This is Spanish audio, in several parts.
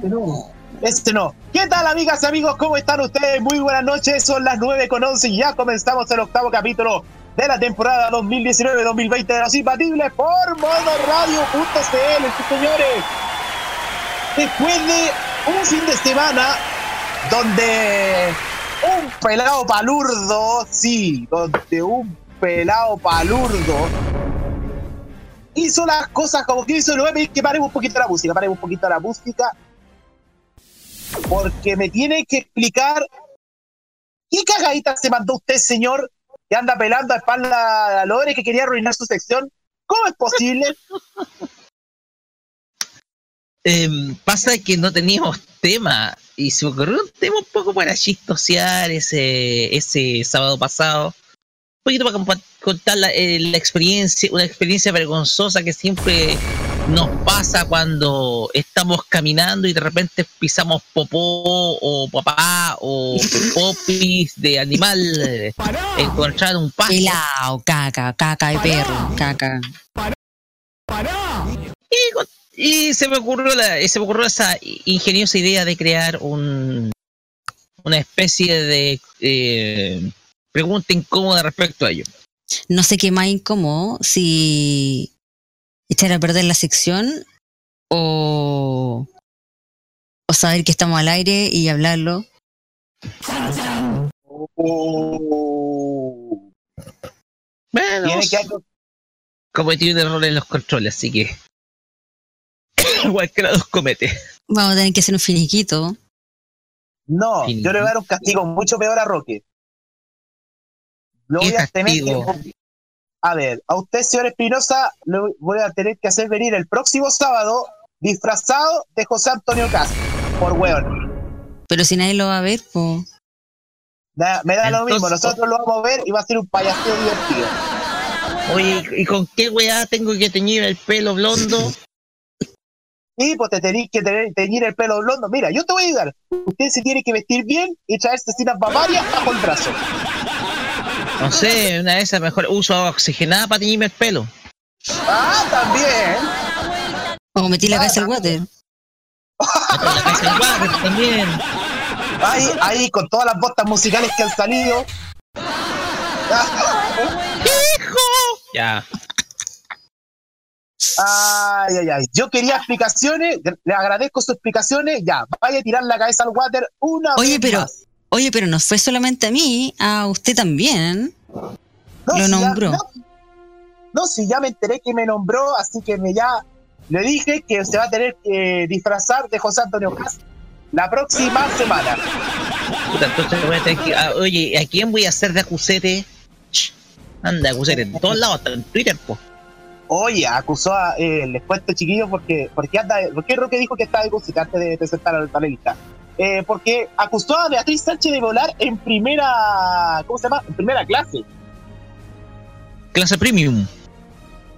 Este no. Este no. ¿Qué tal, amigas y amigos? ¿Cómo están ustedes? Muy buenas noches. Son las 9 con 11 y ya comenzamos el octavo capítulo de la temporada 2019-2020 de los Impatibles por modoradio.cl, señores. Después de un fin de semana donde un pelado palurdo, sí, donde un pelado palurdo hizo las cosas como que hizo, voy a que paremos un poquito la música, paremos un poquito la música, porque me tiene que explicar qué cagadita se mandó usted, señor, que anda pelando a espalda a Lore, que quería arruinar su sección. ¿Cómo es posible? Em, pasa que no teníamos tema y se me ocurrió un tema un poco para chistosear ese, ese sábado pasado. Un poquito para contar la, eh, la experiencia, una experiencia vergonzosa que siempre nos pasa cuando estamos caminando y de repente pisamos popó o papá o popis de animal encontrar un pasto. Pelao, caca, caca de perro, caca. Y, y se me ocurrió la, se me ocurrió esa ingeniosa idea de crear un una especie de eh, pregunta incómoda respecto a ello. No sé qué más incómodo, si echar a perder la sección o, o saber que estamos al aire y hablarlo. Oh. Bueno, que cometí un error en los controles, así que cualquiera los comete. Vamos a tener que hacer un finiquito. No, yo le voy a dar un castigo mucho peor a Roque. Lo ¿Qué voy a tener que. A ver, a usted, señor Espinosa, lo voy a tener que hacer venir el próximo sábado disfrazado de José Antonio Castro. Por hueón. Pero si nadie lo va a ver, pues. Da- me da lo mismo, nosotros lo vamos a ver y va a ser un payaseo divertido. Oye, ¿y con qué weá tengo que teñir el pelo blondo? Y pues te tenéis que tener, teñir el pelo blondo. Mira, yo te voy a ayudar. Usted se tiene que vestir bien y traerse cinas bavarias bajo el brazo. No sé, una de esas mejor uso agua oxigenada para teñirme el pelo. Ah, también. O metí la cabeza al water. La cabeza el water también. Ahí, ahí, con todas las botas musicales que han salido. Ya. Ay, ay, ay. Yo quería explicaciones. Le agradezco sus explicaciones. Ya, vaya a tirar la cabeza al water una Oye, vez pero, más. Oye, pero no fue solamente a mí, a usted también. No, lo si ya- nombró. no, no, si ya me enteré que me nombró, así que me ya le dije que se va a tener que disfrazar de José Antonio Castro la próxima semana. Puta, entonces voy a tener que. ah, oye, ¿a quién voy a hacer de acusete? Ch, Anda, acusete en todos lados, hasta en Twitter, po. Oye, acusó a. Eh, les cuento, chiquillos, porque, porque anda. ¿Por qué Roque dijo que estaba de música antes de presentar al panelista? Eh, porque acusó a Beatriz Sánchez de volar en primera. ¿Cómo se llama? En primera clase. Clase premium.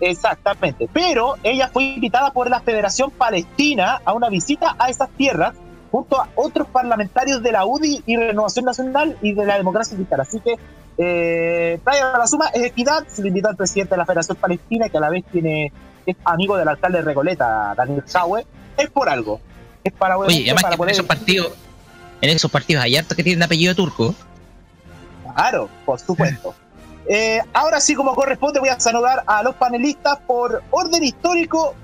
Exactamente. Pero ella fue invitada por la Federación Palestina a una visita a esas tierras junto a otros parlamentarios de la UDI y Renovación Nacional y de la Democracia Cristiana. Así que, eh, Playa Suma es equidad. Se le invitó al presidente de la Federación Palestina, que a la vez tiene es amigo del alcalde de Recoleta, Daniel Schauer. Es por algo. Es para, Oye, además para que en poner- esos partidos, en esos partidos hay hartos que tienen apellido turco. Claro, por supuesto. Eh, ahora sí, como corresponde, voy a saludar a los panelistas por orden histórico.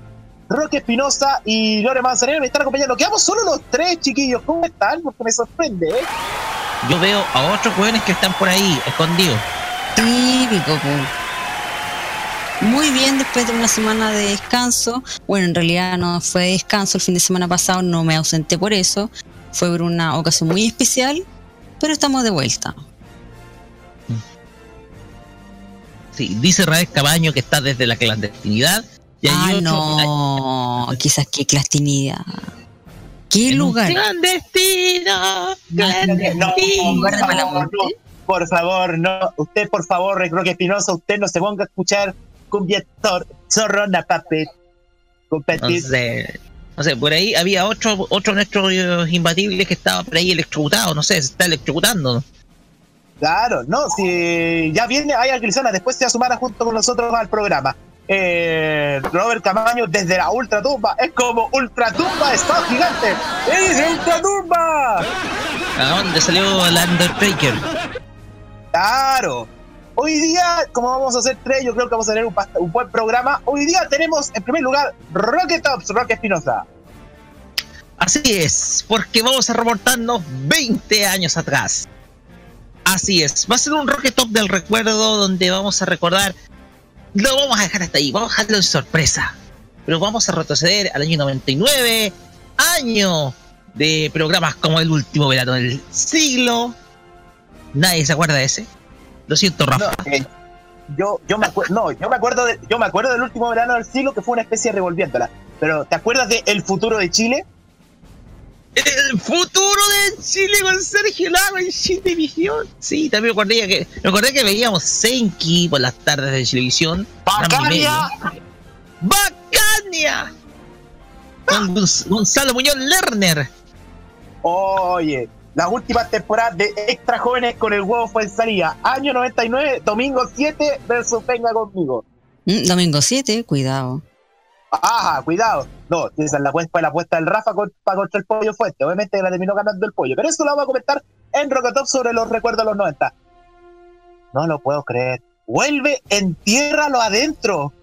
Roque Espinosa y Lore Manzanero me están acompañando. Quedamos solo los tres, chiquillos. ¿Cómo están? Porque me sorprende, ¿eh? Yo veo a otros jóvenes que están por ahí, escondidos. Típico, po. Muy bien después de una semana de descanso. Bueno, en realidad no fue descanso el fin de semana pasado, no me ausenté por eso. Fue por una ocasión muy especial, pero estamos de vuelta. Sí, dice Raúl Cabaño que está desde la clandestinidad. Y hay Ah, otro- no, quizás qué clandestinidad. ¿Qué lugar? Clandestino. clandestino. no, muerte. no, por favor, no. Usted, por favor, Roque Espinosa, usted no se ponga a escuchar cumbia tor- zorrona, papet. No Competir. sé. No sé, por ahí había otro, otro de nuestros imbatibles que estaba por ahí electrocutado, no sé, se está electrocutando. Claro, no, si ya viene, hay Grisona, después se sumará junto con nosotros al programa. Eh, Robert Camaño desde la ultratumba, es como ultratumba, está gigante. ¡Es ultratumba! ¿A dónde salió el Undertaker? Claro. Hoy día, como vamos a hacer tres, yo creo que vamos a tener un, buen programa. Hoy día tenemos, en primer lugar, Rocket Tops, Roque Espinosa. Así es, porque vamos a remontarnos 20 años atrás. Así es, va a ser un Rocket Top del recuerdo donde vamos a recordar. Lo vamos a dejar hasta ahí, vamos a dejarlo en sorpresa. Pero vamos a retroceder al año 99, año de programas como El último verano del siglo. Nadie se acuerda de ese. Lo siento, Rafa. No, eh, yo, yo me acuerdo, no, yo me acuerdo de, yo me acuerdo del último verano del siglo que fue una especie de revolviéndola. Pero, ¿te acuerdas de El futuro de Chile? El futuro de Chile con Sergio Lago en Chilevisión. Sí, también me acordé que, me acordé que veíamos Senki por las tardes de Chilevisión. ¡Bacania! ¡Bacania! Con Gonz- Gonzalo Muñoz Lerner. Oye, las últimas temporadas de Extra Jóvenes con el huevo fue en salida. Año 99, domingo 7 versus Venga conmigo. Mm, Domingo 7, cuidado. Ajá, cuidado. No, esa es la apuesta, la apuesta del Rafa con- para contra el pollo fuerte. Obviamente la terminó ganando el pollo. Pero eso lo vamos a comentar en Rocotop sobre los recuerdos de los 90. No lo puedo creer. Vuelve, entiérralo adentro.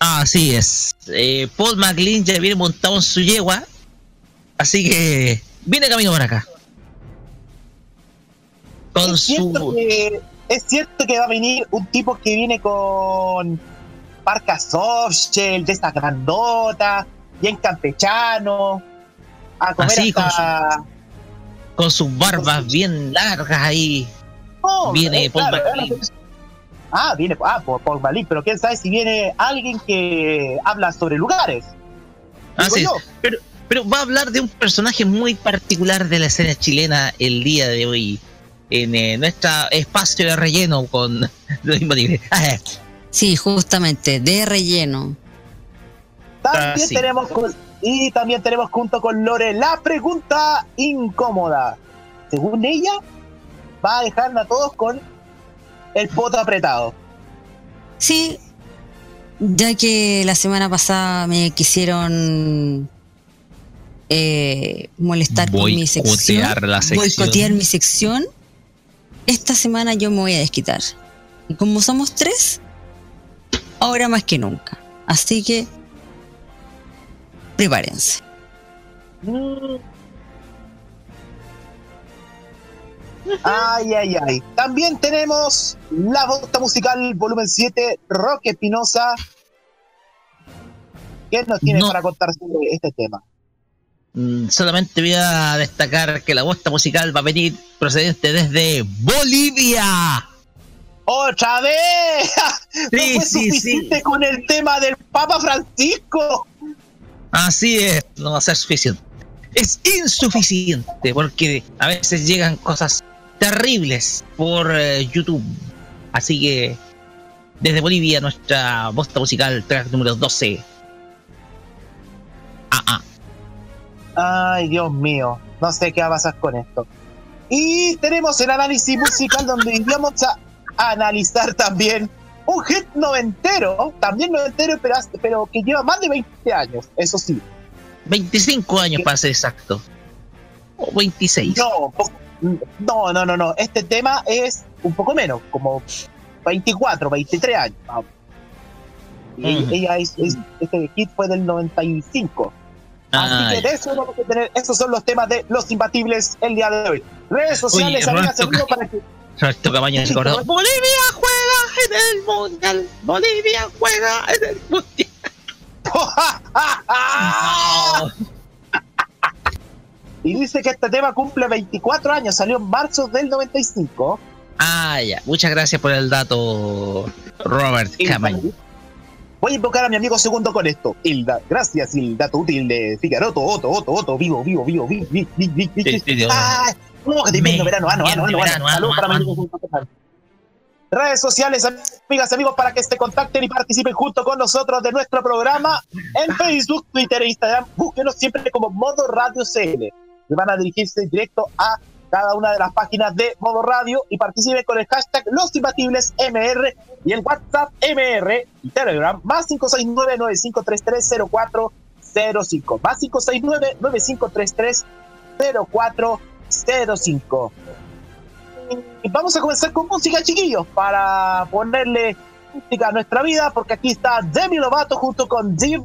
Así es. Eh, Paul McLean ya viene montado en su yegua. Así que viene camino para acá. Con es, cierto su. que, es cierto que va a venir un tipo que viene con parca softshell, de esta grandota, bien campechano, a comer Así, con hasta... Con sus barbas bien largas ahí. No, Viene eh, Paul claro. Ah, viene ah, por, por Malín, pero quién sabe si viene alguien que habla sobre lugares. Así pero va a hablar de un personaje muy particular de la escena chilena el día de hoy. En eh, nuestro espacio de relleno con los imbatibles. Ah, Sí, justamente, de relleno. También Ah, sí. tenemos con- y también tenemos junto con Lore la pregunta incómoda. Según ella, va a dejarnos a todos con el poto apretado. Sí, ya que la semana pasada me quisieron eh, molestar con mi sección, Boicotear la sección. boicotear mi sección, esta semana yo me voy a desquitar. Y como somos tres, ahora más que nunca. Así que prepárense. Ay, ay, ay. También tenemos la bota musical volumen 7, Roque Espinosa. ¿Qué nos tiene No. para contar sobre este tema? Mm, Solamente voy a destacar que la bosta musical va a venir procedente desde Bolivia. ¡Otra vez! Sí, no fue sí, suficiente sí. con el tema del Papa Francisco. Así es, no va a ser suficiente. Es insuficiente porque a veces llegan cosas terribles por eh, YouTube. Así que desde Bolivia nuestra bosta musical track número 12. Ah, ah. Ay, Dios mío, no sé qué va a pasar con esto. Y tenemos el análisis musical donde vamos a analizar también un hit noventero, también noventero, pero, pero que lleva más de 20 años, eso sí. 25 años para ser exacto. O 26. No, no, no, no, no. Este tema es un poco menos, como 24, 23 años. ella- es, es- este hit fue del 95. Así que de eso vamos a tener, esos son los temas de los imbatibles el día de hoy. Redes sociales, Oye, amigas, para que Roberto Cabañas se acordó. Bolivia juega en el mundial. Bolivia juega en el mundial. Y dice que este tema cumple 24 años, salió en marzo del 95. Ah, ya. Muchas gracias por el dato, Robert Camaño. Voy a invocar a mi amigo segundo con esto. Hilda, gracias, Hilda, tu útil de Figaroto, Otto, Otto, Otto, vivo, vivo, vivo, vivo, vivo, vivo, vivo. ¡Ah! No, que te invento verano, para ah, mi ah, amigo redes sociales, amigas, amigos, para que se contacten y participen junto con nosotros de nuestro programa en Facebook, Twitter e Instagram. Búsquenos siempre como Modo Radio CL. Y van a dirigirse directo a cada una de las páginas de Modo Radio y participen con el hashtag Los Imbatibles MR y el WhatsApp MR y Telegram más 569-9533-0405 más 569-9533-0405 y vamos a comenzar con música, chiquillos, para ponerle música a nuestra vida, porque aquí está Demi Lovato junto con Jim.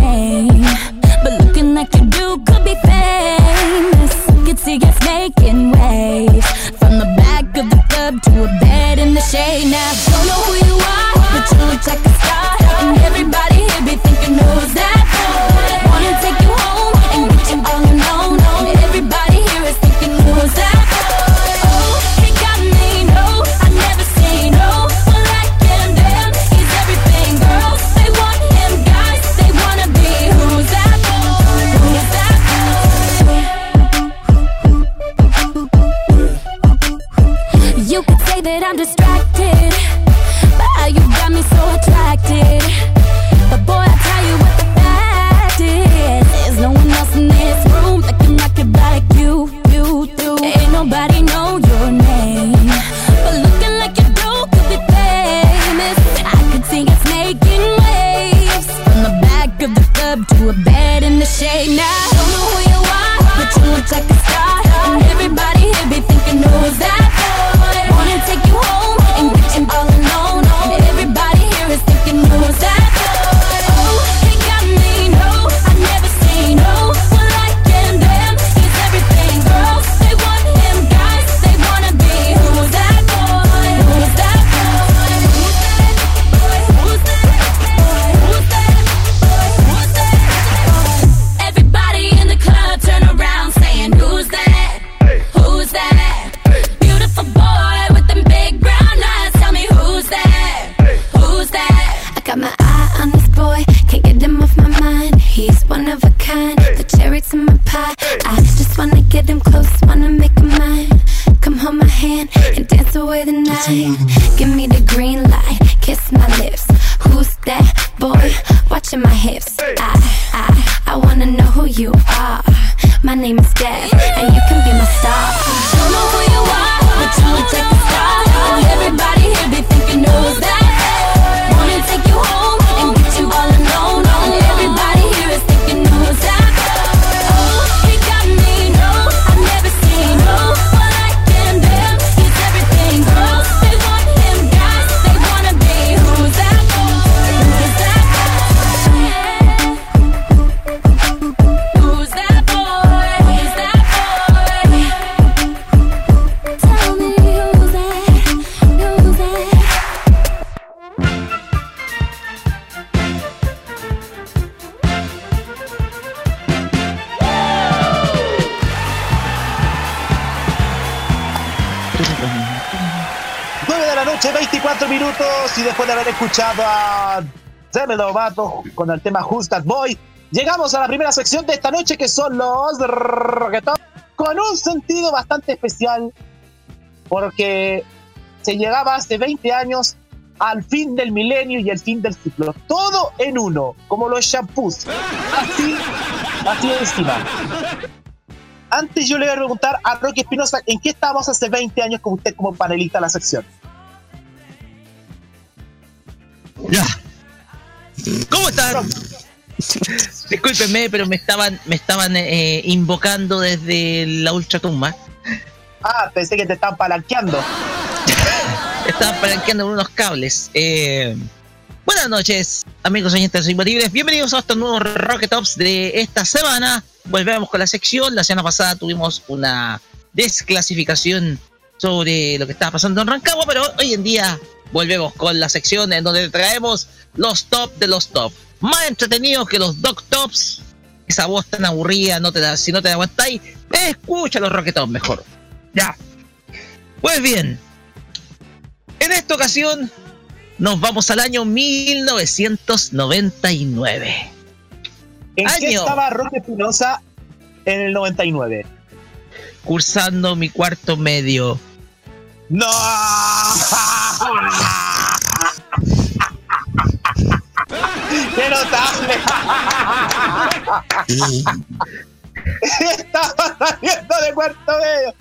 like you do could be famous. Could see us making waves from the back of the club to a bed in the shade. Now don't know who you are, but you look like a star, and everybody here be thinking who's that I'm distracted, kind, the cherry to my pie. I just wanna get them close, wanna make him mine. Come hold my hand and dance away the night. Give me the green light, kiss my lips. Who's that boy? Watching my hips. I, I, I wanna know who you are. My name is Deb, and you can be my star. Minutos, y después de haber escuchado a Demi Lovato con el tema Who's That Boy, llegamos a la primera sección de esta noche que son los reggaetón con un sentido bastante especial porque se llegaba hace 20 años al fin del milenio y el fin del ciclo. Todo en uno, como los shampoos. Así, así encima. Antes yo le voy a preguntar a Rocky Espinosa, ¿en qué estábamos hace 20 años con usted como panelista de la sección? Ya. ¿Cómo están? Discúlpenme, pero me estaban, me estaban eh, invocando desde la ultratumba. Ah, pensé que te estaban palanqueando. Estaban palanqueando con unos cables. Eh, buenas noches, amigos oyentes imbatibles. Bienvenidos a estos nuevos Rocket Tops de esta semana. Volvemos con la sección. La semana pasada tuvimos una desclasificación sobre lo que estaba pasando en Rancagua, pero hoy en día volvemos con la sección en donde traemos los top de los top. Más entretenidos que los Doc Tops. Esa voz tan aburrida, no te da, si no te aguantáis, escucha los Rocket Tops mejor. Ya. Pues bien, en esta ocasión nos vamos al año 1999. ¿En qué estaba Roque Espinosa en el 99? Cursando mi cuarto medio. ¡No! ¡Qué notable! Estaba saliendo de cuarto medio.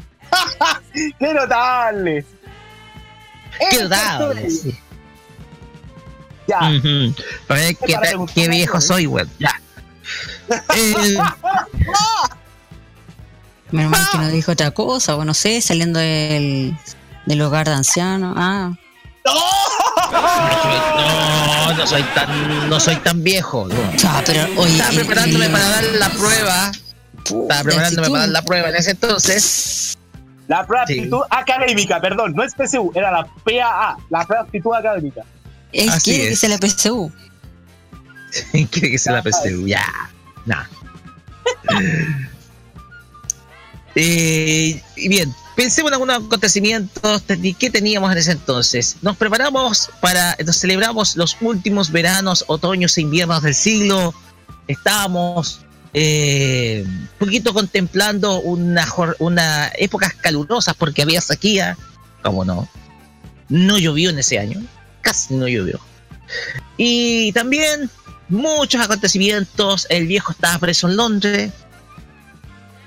¡Qué notable! Qué notable, sí. Ya. Ujú. Para ver qué, viejo algo, soy, weón. Ya. Eh, Menos mal que no dijo otra cosa, o no sé, saliendo del, del hogar de ancianos. Ah, no, no soy tan, no soy tan viejo. no. ah, pero oye. Estaba preparándome el- para dar la prueba. Estaba preparándome para dar la prueba en ese entonces. La prueba de Sí. aptitud académica, perdón, no es PSU, era la PAA, la prueba de aptitud académica. Él Así quiere que es. sea la PSU. Quiere que se la PSU. Ya. Nah. Eh, y bien, pensemos en algunos acontecimientos que teníamos en ese entonces. Nos preparamos para, nos celebramos los últimos veranos, otoños e inviernos del siglo. Estábamos eh, un poquito contemplando una, una épocas calurosas porque había sequía. ¿Cómo no? No llovió en ese año. Casi no llovió. Y también muchos acontecimientos. El viejo estaba preso en Londres.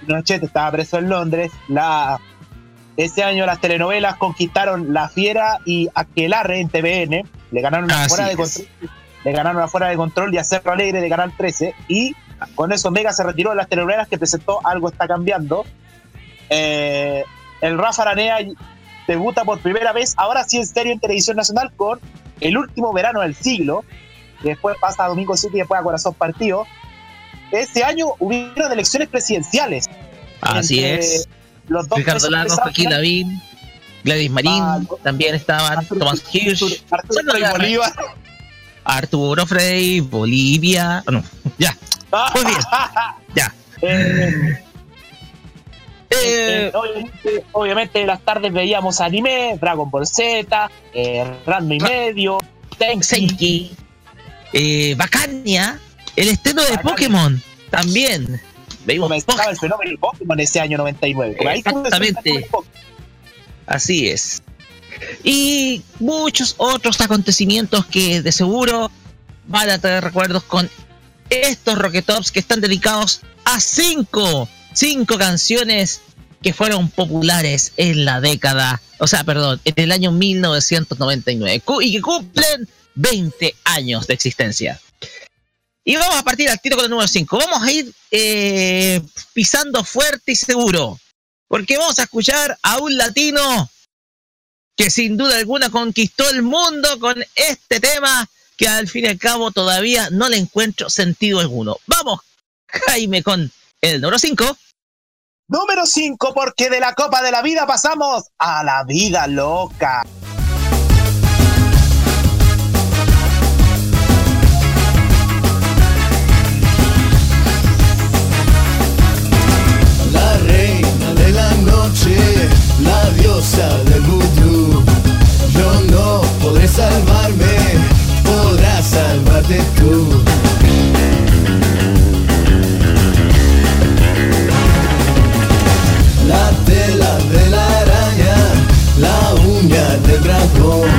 Pinochet estaba preso en Londres. La, ese año las telenovelas conquistaron La Fiera y Aquelarre en TVN. Le ganaron Así afuera de control. Le ganaron afuera de control y a Cerro Alegre de Canal 13. Y con eso Mega se retiró de las telenovelas que presentó Algo está cambiando. Eh, el Rafa Aranea debuta por primera vez, ahora sí en serio en televisión nacional, con El último verano del siglo. Y después pasa a Domingo 7 y después a Corazón Partido. Ese año hubieron elecciones presidenciales. Así entre es. Los dos Ricardo Lagos, Joaquín Lavín, Gladys Marín, Ah, también estaban Arturo- Tomás Hirsch, Arturo ya, Bolívar. Arturo Frey, Bolivia. ah, No, ya. Pues bien, ya. Eh, Eh, eh, obviamente, obviamente en las tardes veíamos anime, Dragon Ball Z, eh, Ranma y medio, Tenki. Senki, eh, Bacania, el estreno de. Pokémon, también. Comenzaba el fenómeno Pokémon ese año 99. Por ahí comenzó el Exactamente. Así es. Y muchos otros acontecimientos que de seguro van a tener recuerdos con estos Rocketops que están dedicados a cinco, cinco canciones que fueron populares en la década, o sea, perdón, en el año 1999 cu- y que cumplen 20 años de existencia. Y vamos a partir al tiro con el número 5. Vamos a ir eh, pisando fuerte y seguro. Porque vamos a escuchar a un latino que sin duda alguna conquistó el mundo con este tema que al fin y al cabo todavía no le encuentro sentido alguno. Vamos, Jaime, con el número 5. Número 5, porque de la Copa de la Vida pasamos a la vida loca. diosa del vudú. No, no, podré salvarme, podrás salvarte tú. La tela de la araña, la uña del dragón,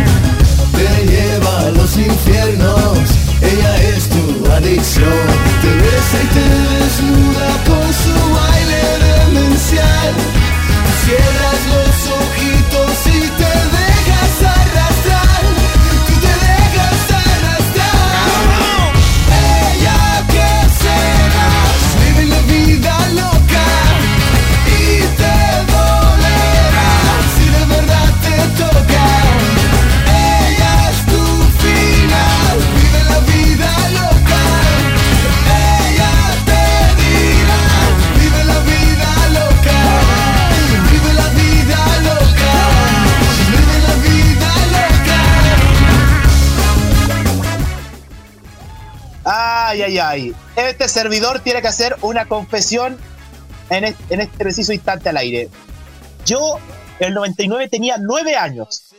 te lleva a los infiernos, ella es tu adicción. Te besa y te desnuda con su baile demencial. Ay, ay, ay. Este servidor tiene que hacer una confesión en este, en preciso instante al aire. Yo, el 99, tenía nueve años.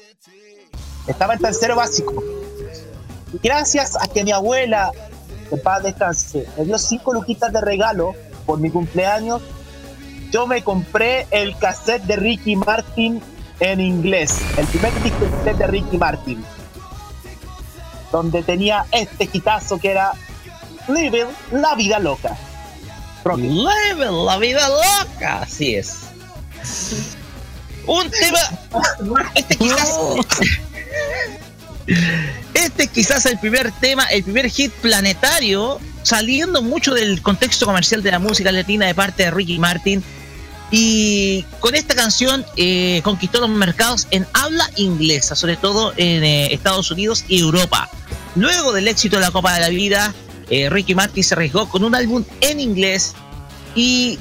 Estaba en tercero básico. Y gracias a que mi abuela, que paz descanse, me dio cinco luquitas de regalo por mi cumpleaños, yo me compré el cassette de Ricky Martin en inglés. El primer disco de Ricky Martin. Donde tenía este quitazo que era Living la vida loca. Rocky. Living la vida loca, así es. Un tema. Este quizás. Este quizás el primer tema, el primer hit planetario, saliendo mucho del contexto comercial de la música latina de parte de Ricky Martin. Y con esta canción eh, conquistó los mercados en habla inglesa, sobre todo en eh, Estados Unidos y Europa. Luego del éxito de la Copa de la Vida, eh, Ricky Martin se arriesgó con un álbum en inglés y,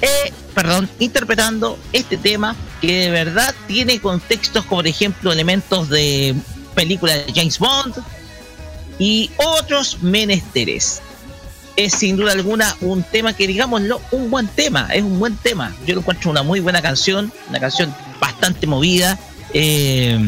eh, perdón, interpretando este tema que de verdad tiene contextos como, por ejemplo, elementos de películas de James Bond y otros menesteres. Es sin duda alguna un tema que, digámoslo, un buen tema, es un buen tema. Yo lo encuentro una muy buena canción, una canción bastante movida. Eh,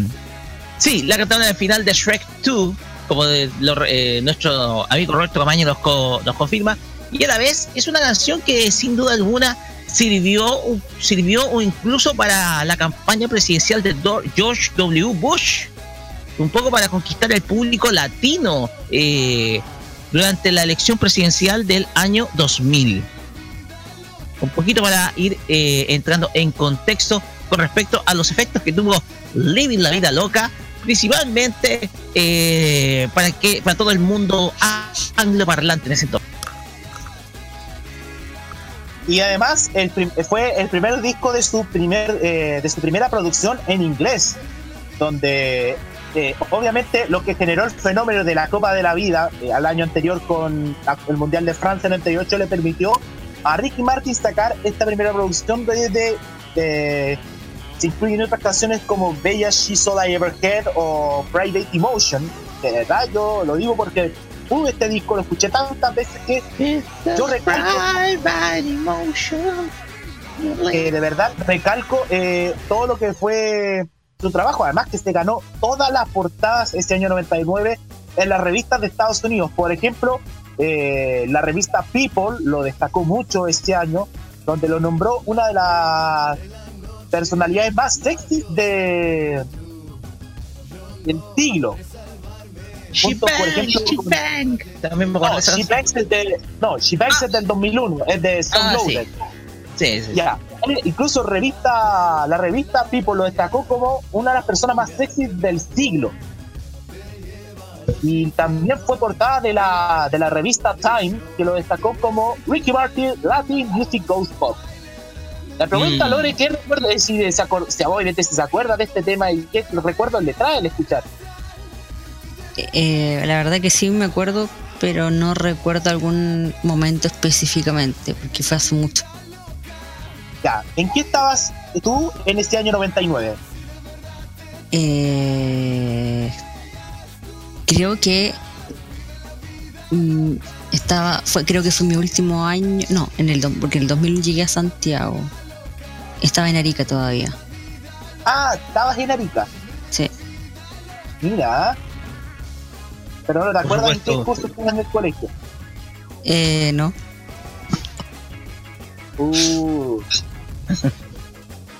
sí, la cantaron al final de Shrek 2, como eh, nuestro amigo Roberto Camaño nos, co- nos confirma, y a la vez es una canción que sin duda alguna sirvió, sirvió incluso para la campaña presidencial de George W. Bush, un poco para conquistar el público latino eh, durante la elección presidencial del año 2000. Un poquito para ir eh, entrando en contexto con respecto a los efectos que tuvo Living la Vida Loca, principalmente eh, para que para todo el mundo angloparlante en ese entonces. Y además el fue el primer disco de su primer eh, de su primera producción en inglés, donde eh, obviamente lo que generó el fenómeno de la Copa de la Vida eh, al año anterior con el Mundial de Francia en el 98 le permitió a Ricky Martin sacar esta primera producción de, de- de- se incluyen otras canciones como Bella She's All I Ever Had o Friday Emotion. De verdad, yo lo digo porque uh, este disco lo escuché tantas veces que yo recalco de verdad recalco eh, todo lo que fue su trabajo. Además que se ganó todas las portadas ese año 99 en las revistas de Estados Unidos. Por ejemplo, eh, la revista People lo destacó mucho este año, donde lo nombró una de las personalidades más sexy de del siglo. Junto, por ejemplo, También me no, She. Bangs es de, no, She Bangs es del 2001, es de Stone Ah, sí. Sí, sí. Ya, incluso revista, la revista People lo destacó como una de las personas más sexy del siglo. Y también fue portada de la, de la revista Time, que lo destacó como Ricky Martin Latin Music Ghost Pop. La pregunta, Mm. Lore, ¿qué recuerda? eh, Si, se obviamente si se acuerda de este tema y qué recuerdos le trae el escuchar. Eh, la verdad que sí me acuerdo, pero no recuerdo algún momento específicamente, porque fue hace mucho. Ya, ¿en qué estabas tú en ese año 99? Eh, creo que mm, estaba, fue, creo que fue mi último año, no, en el, porque en el 2000 llegué a Santiago. Estaba en Arica todavía. Ah, estabas en Arica. Sí. Mira. Pero no te Por acuerdas en qué curso estabas en el colegio. Eh, no. Uh.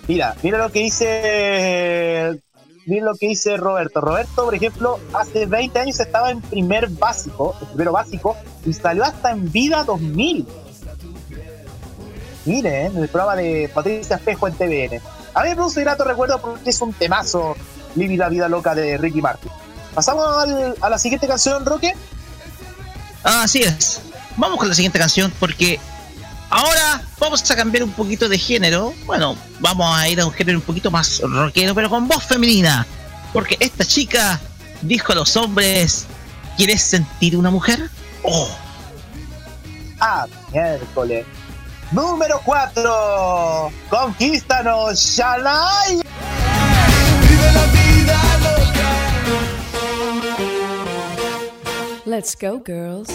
Mira, mira lo que dice. Mira lo que dice Roberto. Roberto, por ejemplo, hace 20 años estaba en primer básico, en primero básico, y salió hasta en Vida 2000. Miren, en el programa de Patricia Espejo en TVN. A mí me produce grato recuerdo porque es un temazo, Living la vida loca de Ricky Martin. Pasamos al- a la siguiente canción, Roque. Ah, así es. Vamos con la siguiente canción porque ahora vamos a cambiar un poquito de género. Bueno, vamos a ir a un género un poquito más rockero, pero con voz femenina. Porque esta chica dijo a los hombres, ¿quieres sentir una mujer? Oh, Ah, miércoles. Número 4. Conquístanos, Shanai. Vive la vida loca. Let's go, girls.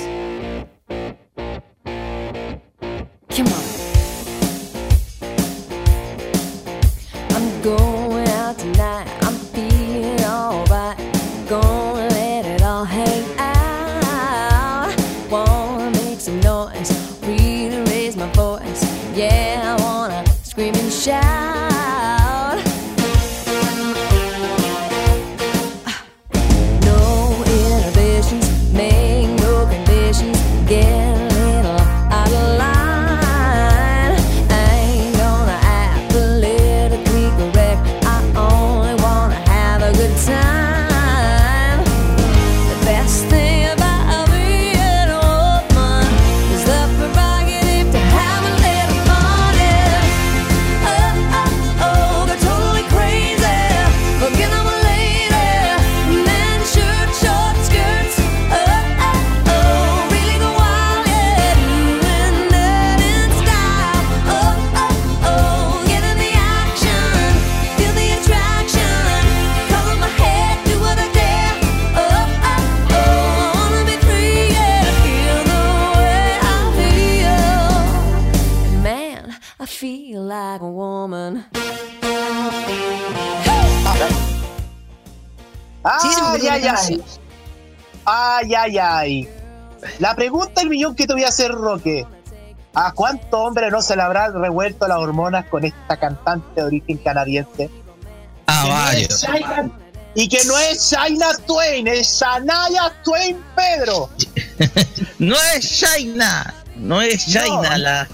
La pregunta del millón que te voy a hacer, Roque. ¿A cuánto hombre no se le habrá revuelto las hormonas con esta cantante de origen canadiense? Ah, no es varios. Y que no es Shania Twain, es Shania Twain Pedro. No es Shaina. No es Shaina No. la,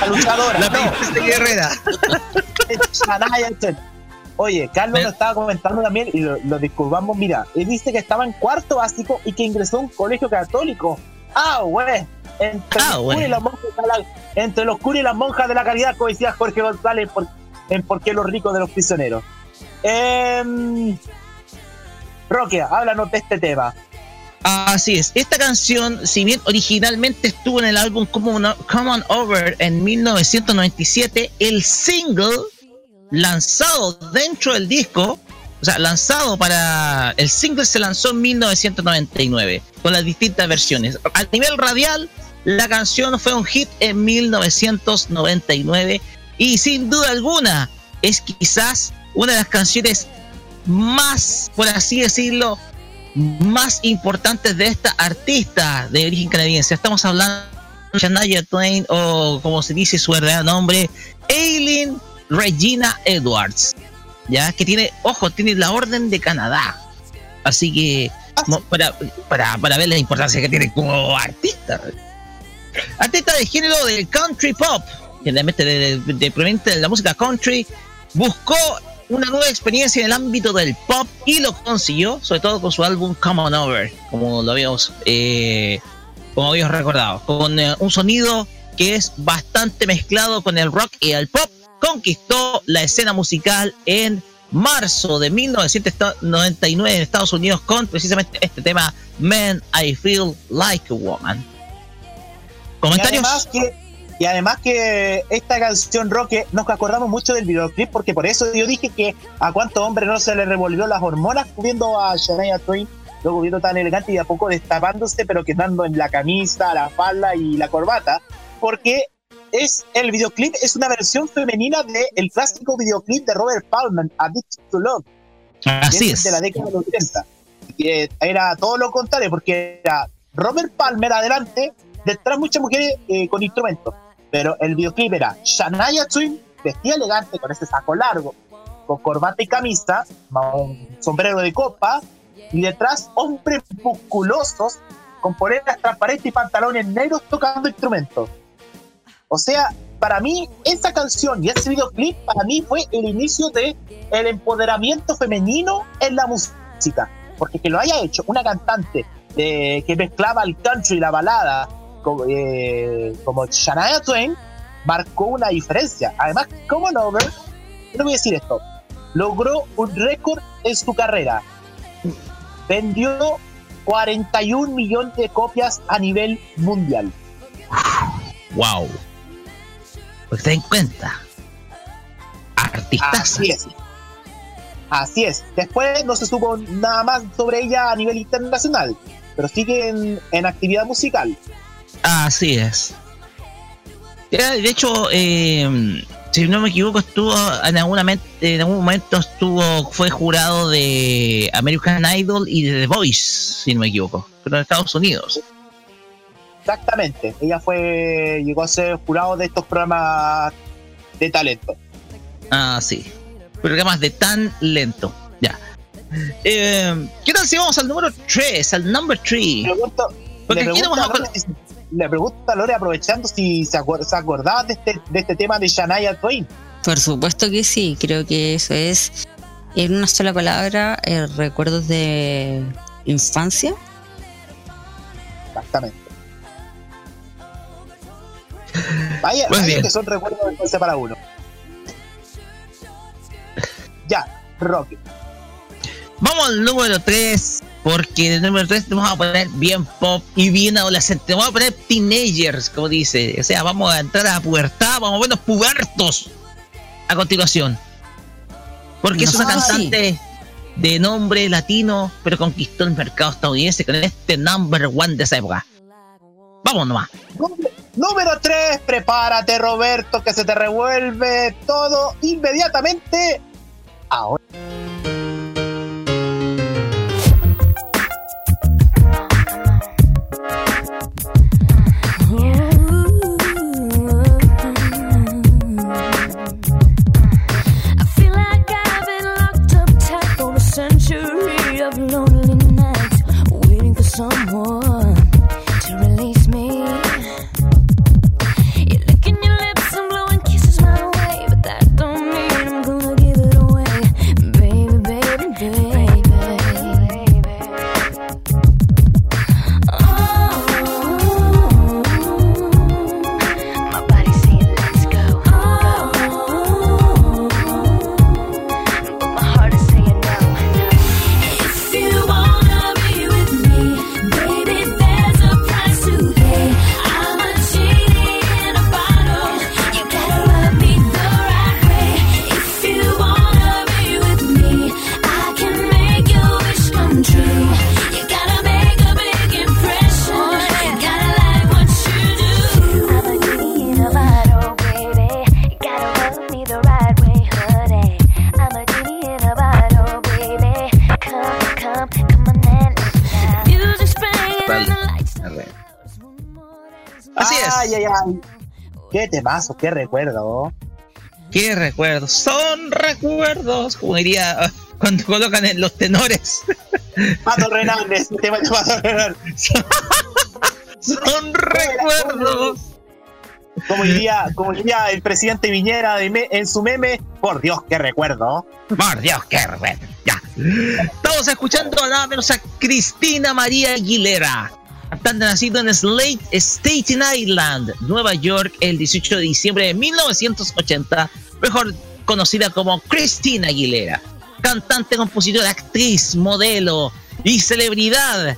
La luchadora. la no, guerrera. es Shania Twain. Oye, Carlos Me- lo estaba comentando también y lo, lo disculpamos. Mira, él dice que estaba en cuarto básico y que ingresó a un colegio católico. Ah, güey. Entre, Ah, los y las monjas de la- entre los curas y las monjas de la caridad, como decía Jorge González por- en Por qué los ricos de los prisioneros. Em, Roque, háblanos de este tema. Así es. Esta canción, si bien originalmente estuvo en el álbum Come On Over en 1997, el single lanzado dentro del disco, o sea, lanzado para. El single se lanzó en 1999, con las distintas versiones. A nivel radial, la canción fue un hit en 1999 y sin duda alguna es quizás una de las canciones más, por así decirlo, más importantes de esta artista de origen canadiense. Estamos hablando de Shania Twain o como se dice su verdadero nombre, Aileen Regina Edwards. Ya que tiene, ojo, tiene la orden de Canadá. Así que mo- para, para, para ver la importancia que tiene como artista. Artista de género del country pop, generalmente de, de, de- proveniente de la música country, buscó una nueva experiencia en el ámbito del pop y lo consiguió, sobre todo con su álbum Come On Over, como lo habíamos, eh, como habíamos recordado, con eh, un sonido que es bastante mezclado con el rock y el pop, conquistó la escena musical en marzo de 1999 en Estados Unidos con precisamente este tema Man, I Feel Like a Woman. Y ¿Comentarios? además que, y además que esta canción Roque nos acordamos mucho del videoclip porque por eso yo dije que a cuánto hombre no se le revolvió las hormonas viendo a Shania Twain luego viendo tan elegante y a poco destapándose pero quedando en la camisa, la falda y la corbata porque es el videoclip es una versión femenina del clásico videoclip de Robert Palmer Addicted to Love Así es. de la década de los 80. Que era todo lo contrario, porque era Robert Palmer adelante, detrás muchas mujeres eh, con instrumentos. Pero el videoclip era Shania Twain, vestida elegante, con ese saco largo, con corbata y camisa, un sombrero de copa, y detrás hombres musculosos con poleras transparentes y pantalones negros tocando instrumentos. O sea, para mí, esa canción y ese videoclip, para mí fue el inicio de empoderamiento femenino en la música. Porque que lo haya hecho una cantante eh, que mezclaba el country y la balada como, eh, Shania Twain, marcó una diferencia. Además, como Over, yo no voy a decir esto, logró un récord en su carrera. Vendió 41 millones de copias a nivel mundial. Wow. Pues ten en cuenta. Artistas. Así es. Así es. Después no se supo nada más sobre ella a nivel internacional. pero sigue en, en actividad musical. Así es. De hecho, eh, si no me equivoco, estuvo en, alguna en algún momento estuvo fue jurado de American Idol y de The Voice, si no me equivoco, pero en Estados Unidos. Exactamente. Ella fue llegó a ser jurado de estos programas de talento. Ah, sí. Programas de tan lento. Ya. Eh, ¿Qué tal si vamos al número 3, al number 3? Pregunto, Porque le, aquí pregunto a vamos a- Lore, si- le pregunto a Lore aprovechando si se, acuer- se acordaba de este, de este tema de Shania Twain. Por supuesto que sí, creo que eso es en una sola palabra eh, recuerdos de infancia. Exactamente. Vaya, Muy vaya bien. que son recuerdos de infancia para uno. Ya, Rocky. Vamos al número 3, porque en el número 3 vamos a poner bien pop y bien adolescente. Vamos a poner teenagers, como dice. O sea, vamos a entrar a la pubertad, vamos a vernos pubertos a continuación. Porque es una cantante de nombre latino, pero conquistó el mercado estadounidense con este number one de esa época. Vamos nomás. Número 3, prepárate Roberto, que se te revuelve todo inmediatamente. Ahora. Qué temazo, qué recuerdo. ¿Qué recuerdos? Son recuerdos, como diría cuando colocan en los tenores. Pato Hernández, el tema de Pato Hernández. Son recuerdos. Como diría, como diría el presidente Viñera de me- en su meme, por Dios, qué recuerdo. Por Dios, qué recuerdo. Ya. Estamos escuchando a nada menos a Cristina María Aguilera. Cantante nacido en Slate, Staten Island, Nueva York, el 18 de diciembre de 1980, mejor conocida como Cristina Aguilera. Cantante, compositora, actriz, modelo y celebridad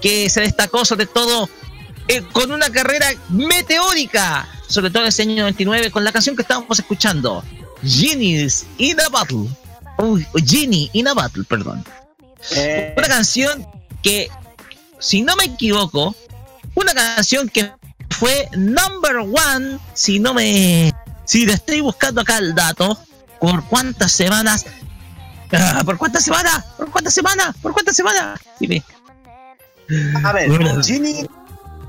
que se destacó sobre todo eh, con una carrera meteórica, sobre todo en ese año 99, con la canción que estábamos escuchando, Genies in a Battle. Uy, Genie in a Battle, perdón. Eh, Una canción que, si no me equivoco, una canción que fue number one, si no me... Si le estoy buscando acá el dato, ¿por cuántas semanas? Ah, ¿Por cuántas semanas? ¿Por cuántas semanas? ¿Por cuántas semanas? Dime. a ver, Bueno. Ginny.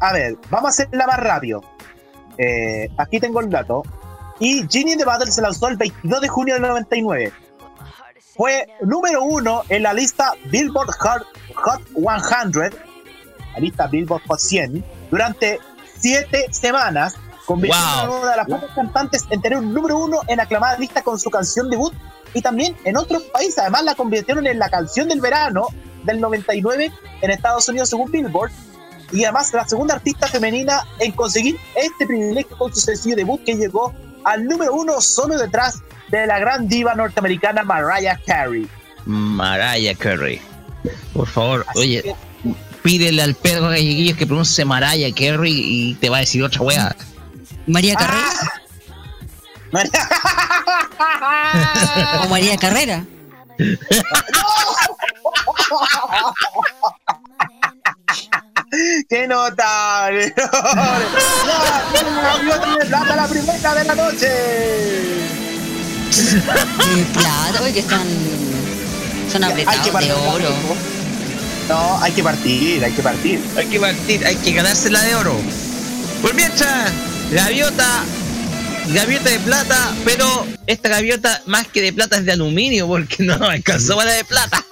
A ver, vamos a hacerla más rápido. Eh, aquí tengo el dato. Y Ginny in the Battle se lanzó el 22 de junio del 99. Fue número uno en la lista Billboard Hot, Hot 100, la lista Billboard Hot 100, durante siete semanas, convirtiéndose en Wow. una de las pocas cantantes en tener un número uno en aclamada lista con su canción debut y también en otros países. Además, la convirtieron en la canción del verano del 99 en Estados Unidos según Billboard. Y además, la segunda artista femenina en conseguir este privilegio con su sencillo debut que llegó al número uno solo detrás de la gran diva norteamericana Mariah Carey. Mariah Carey. Por favor, Así oye, pídele al perro galleguillo que pronuncie Mariah Carey y te va a decir otra wea. María Carrera ¡Ah! o María Carrera. ¡Qué notable! ¡La gaviota de plata, la primera de la noche! Plata, oye, que están. Son apretados de oro. No, hay que partir, hay que partir. Hay que partir, hay que ganársela de oro. Por mientras, gaviota, gaviota de plata, pero esta gaviota más que de plata es de aluminio porque no alcanzó para de plata.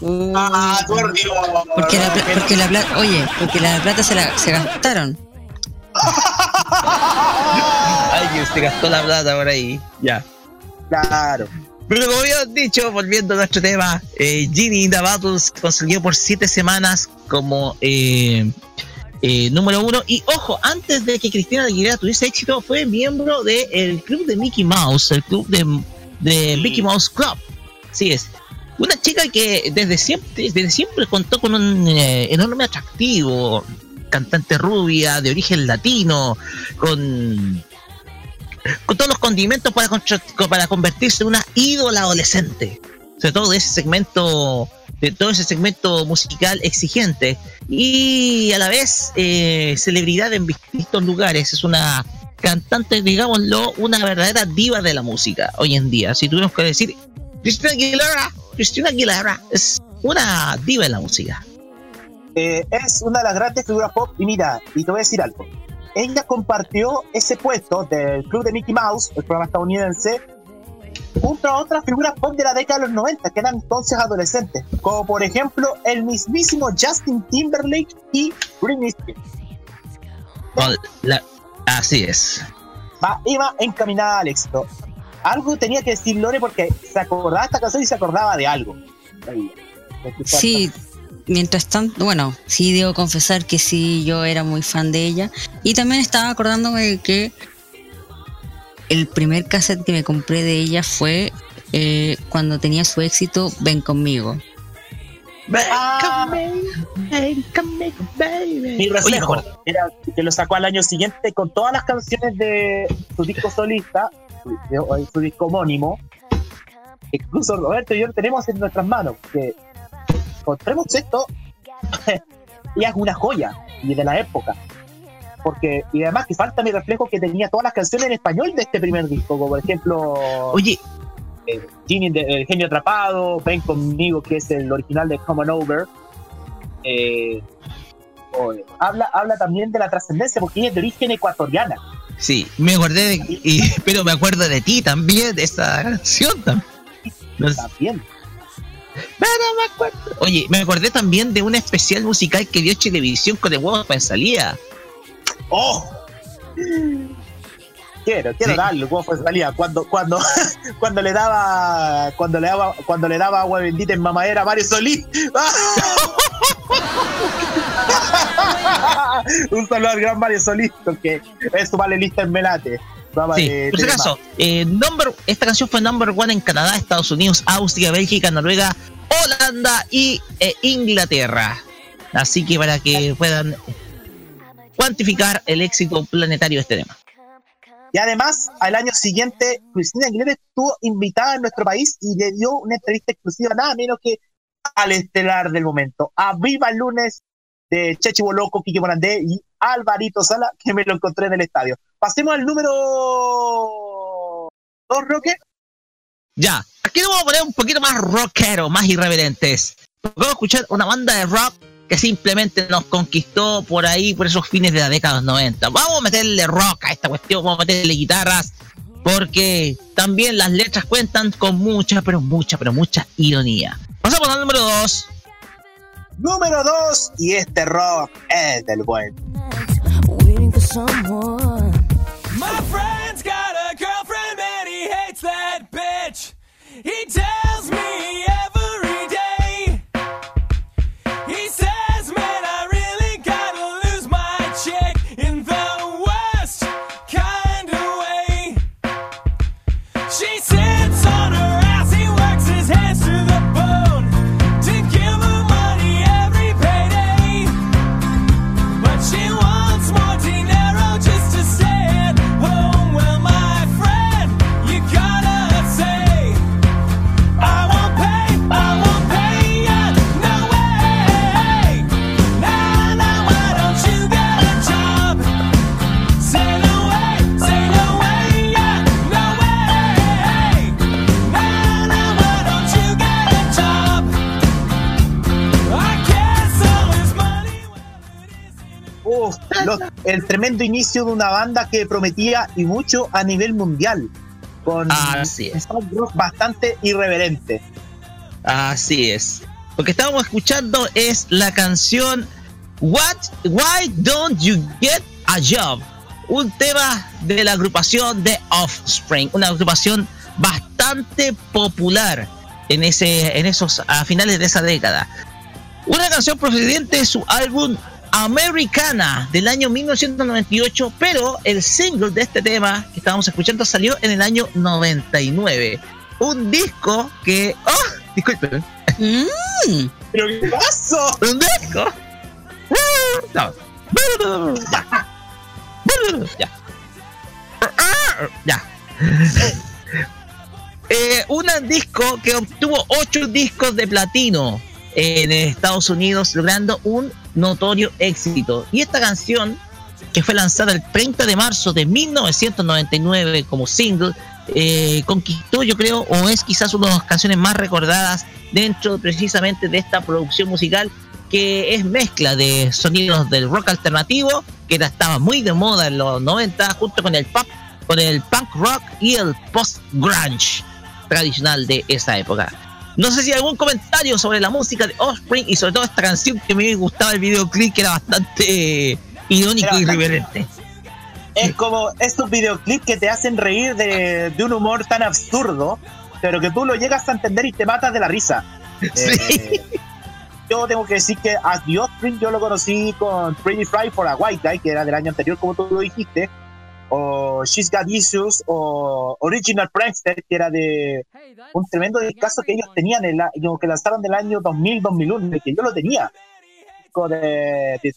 Uh, ¡Ah, por Dios! porque la, pla- porque la plata, oye, porque la plata se, la, se gastaron. Alguien se gastó la plata por ahí. Ya. Claro. Pero como habíamos dicho, volviendo a nuestro tema, eh, Ginny in the Battles consiguió por siete semanas como eh, eh, número uno. Y ojo, antes de que Cristina Aguilera tuviese éxito, fue miembro del club de Mickey Mouse, el club de, de Mickey Mouse Club. Así es. Una chica que desde siempre, desde siempre contó con un eh, enorme atractivo, cantante rubia, de origen latino, con con todos los condimentos para, para convertirse en una ídola adolescente. Sobre todo de ese segmento, de todo ese segmento musical exigente. Y a la vez eh, celebridad en distintos lugares. Es una cantante, digámoslo, una verdadera diva de la música hoy en día. Si tuviéramos que decir, Cristina Aguilera, Cristina Aguilera es una diva de la música. Eh, es una de las grandes figuras pop. Y mira, y te voy a decir algo. Ella compartió ese puesto del club de Mickey Mouse, el programa estadounidense, junto a otras figuras pop de la década de los 90, que eran entonces adolescentes, como por ejemplo el mismísimo Justin Timberlake y Britney Spears. Así es. Va, iba encaminada al éxito. Algo tenía que decir Lore porque se acordaba de esta canción y se acordaba de algo. Sí, mientras tanto, bueno, sí debo confesar que sí, yo era muy fan de ella. Y también estaba acordándome de que el primer cassette que me compré de ella fue eh, cuando tenía su éxito Ven conmigo. Ah, mi reflejo Oye, era que lo sacó al año siguiente con todas las canciones de su disco solista, su, su disco homónimo. Incluso Roberto y yo lo tenemos en nuestras manos. Que encontremos esto y es una joya y de la época. Porque, y además que falta mi reflejo que tenía todas las canciones en español de este primer disco, como por ejemplo Oye, eh, de- El genio atrapado, Ven conmigo, que es el original de Come On Over. Eh, habla, habla también de la trascendencia, porque ella es de origen ecuatoriana. Sí, me acordé de, y- pero me acuerdo de ti también, de esa canción también. No sé, También. Oye, me acordé también de un especial musical que dio Televisión con el huevo para salida. ¡Oh! Quiero, quiero Sí. darle cómo fue salida. Cuando, cuando, cuando le daba, cuando le daba, cuando le daba agua bendita en mamadera a Mario Solís. Un saludo al gran Mario Solís, que es su vale lista en Melate. Sí, por si acaso, eh, number, esta canción fue number one en Canadá, Estados Unidos, Austria, Bélgica, Noruega, Holanda y eh, Inglaterra. Así que para que puedan cuantificar el éxito planetario de este tema. Y además, al año siguiente, Cristina Aguilera estuvo invitada en nuestro país y le dio una entrevista exclusiva, nada menos que al estelar del momento, a Viva el Lunes de Chechi Boloco, Kike Morandé y Alvarito Sala, que me lo encontré en el estadio. Pasemos al número dos, Roque. Ya, aquí nos vamos a poner un poquito más rockero, más irreverentes. Vamos a escuchar una banda de rock que simplemente nos conquistó por ahí, por esos fines de la década de los 90. Vamos a meterle rock a esta cuestión, vamos a meterle guitarras, porque también las letras cuentan con mucha, pero mucha, pero mucha ironía. Pasamos al número 2. Número dos, y este rock es del buen. My friend's got a girlfriend and he hates that bitch. He tells el tremendo inicio de una banda que prometía y mucho a nivel mundial. Con Así un bastante irreverente. Así es. Lo que estábamos escuchando es la canción What Why Don't You Get a Job? Un tema de la agrupación de Offspring, una agrupación bastante popular en ese en esos a finales de esa década. Una canción procedente de su álbum Americana del año 1998, pero el single de este tema que estábamos escuchando salió en el año 99. Un disco que... ¡Oh! Disculpen. Mm, ¿Pero qué pasó? Un disco. No. Ya. Ya. Eh, un disco que obtuvo ocho discos de platino en Estados Unidos, logrando un notorio éxito. Y esta canción, que fue lanzada el 30 de marzo de 1999 como single, eh, conquistó, yo creo, o es quizás una de las canciones más recordadas dentro precisamente de esta producción musical que es mezcla de sonidos del rock alternativo, que estaba muy de moda en los 90, junto con el pop, con el punk rock y el post grunge tradicional de esa época. No sé si hay algún comentario sobre la música de Offspring y sobre todo esta canción que me gustaba el videoclip que era bastante eh, irónico Era y bastante- irreverente. Es como estos videoclips que te hacen reír de, de un humor tan absurdo, pero que tú lo llegas a entender y te matas de la risa. Eh, yo tengo que decir que a The Offspring yo lo conocí con Pretty Fry for a White Guy, que era del año anterior, como tú lo dijiste, o She's Got Issues, o Original Prankster, que era de un tremendo discazo que ellos tenían, el año que lanzaron del año 2000-2001, que yo lo tenía, de, de.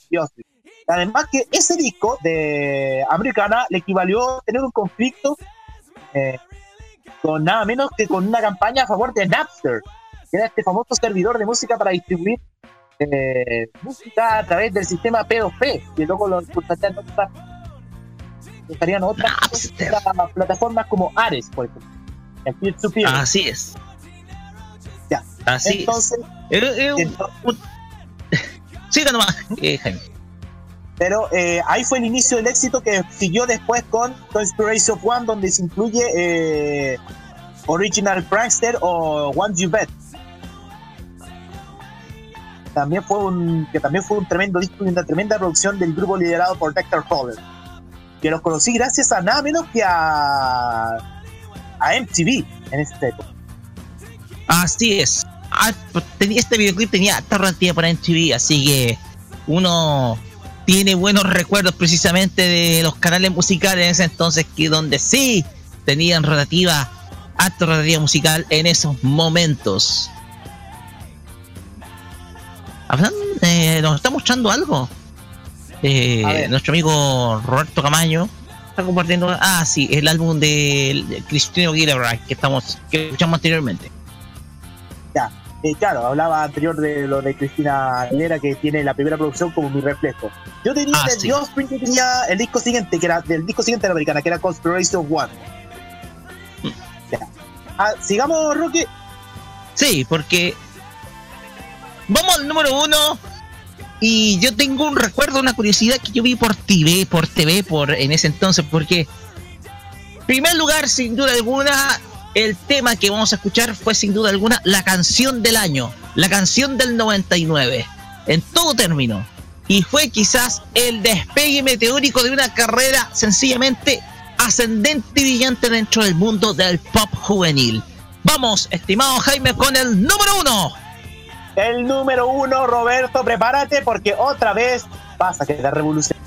Además que ese disco de Americana le equivalió tener un conflicto eh, con nada menos que con una campaña a favor de Napster, que era este famoso servidor de música para distribuir eh, música a través del sistema P2P, que luego lo impulsarían otras, impulsarían otras, Napster. otras plataformas como Ares, por ejemplo. el. Así es. Ya. Así Entonces, es. Eh, eh, entonces, un- Siga nomás, eh, Jaime. Pero eh, ahí fue el inicio del éxito que siguió después con Conspiracy of One, donde se incluye eh, Original Prankster o One You Bet. También fue un, que también fue un tremendo disco y una tremenda producción del grupo liderado por Dexter Holland. Que los conocí gracias a nada menos que a, a MTV en este época. Así es. Ah, pues, Este videoclip tenía harta rotativa para MTV, así que uno tiene buenos recuerdos precisamente de los canales musicales en ese entonces, que donde sí tenían rotativa, alta rotativa musical en esos momentos. Hablando, eh, nos está mostrando algo. Eh, nuestro amigo Roberto Camaño está compartiendo. Ah, sí, el álbum de Cristino Aguilera que estamos que escuchamos anteriormente. Eh, claro, hablaba anterior de lo de Cristina Aguilera que tiene la primera producción como mi reflejo. Yo tenía Ah, sí. Offspring que tenía el disco siguiente, que era del disco siguiente de la americana, que era Conspiration One. Mm. Ya. Ah, sigamos, Roque. Sí, porque vamos al número uno y yo tengo un recuerdo, una curiosidad que yo vi por TV, por TV, por en ese entonces, porque primer lugar, sin duda alguna, el tema que vamos a escuchar fue sin duda alguna la canción del año, la canción del 99, en todo término. Y fue quizás el despegue meteórico de una carrera sencillamente ascendente y brillante dentro del mundo del pop juvenil. Vamos, estimado Jaime, con el número uno. El número uno, Roberto, prepárate porque otra vez vas a quedar revolución.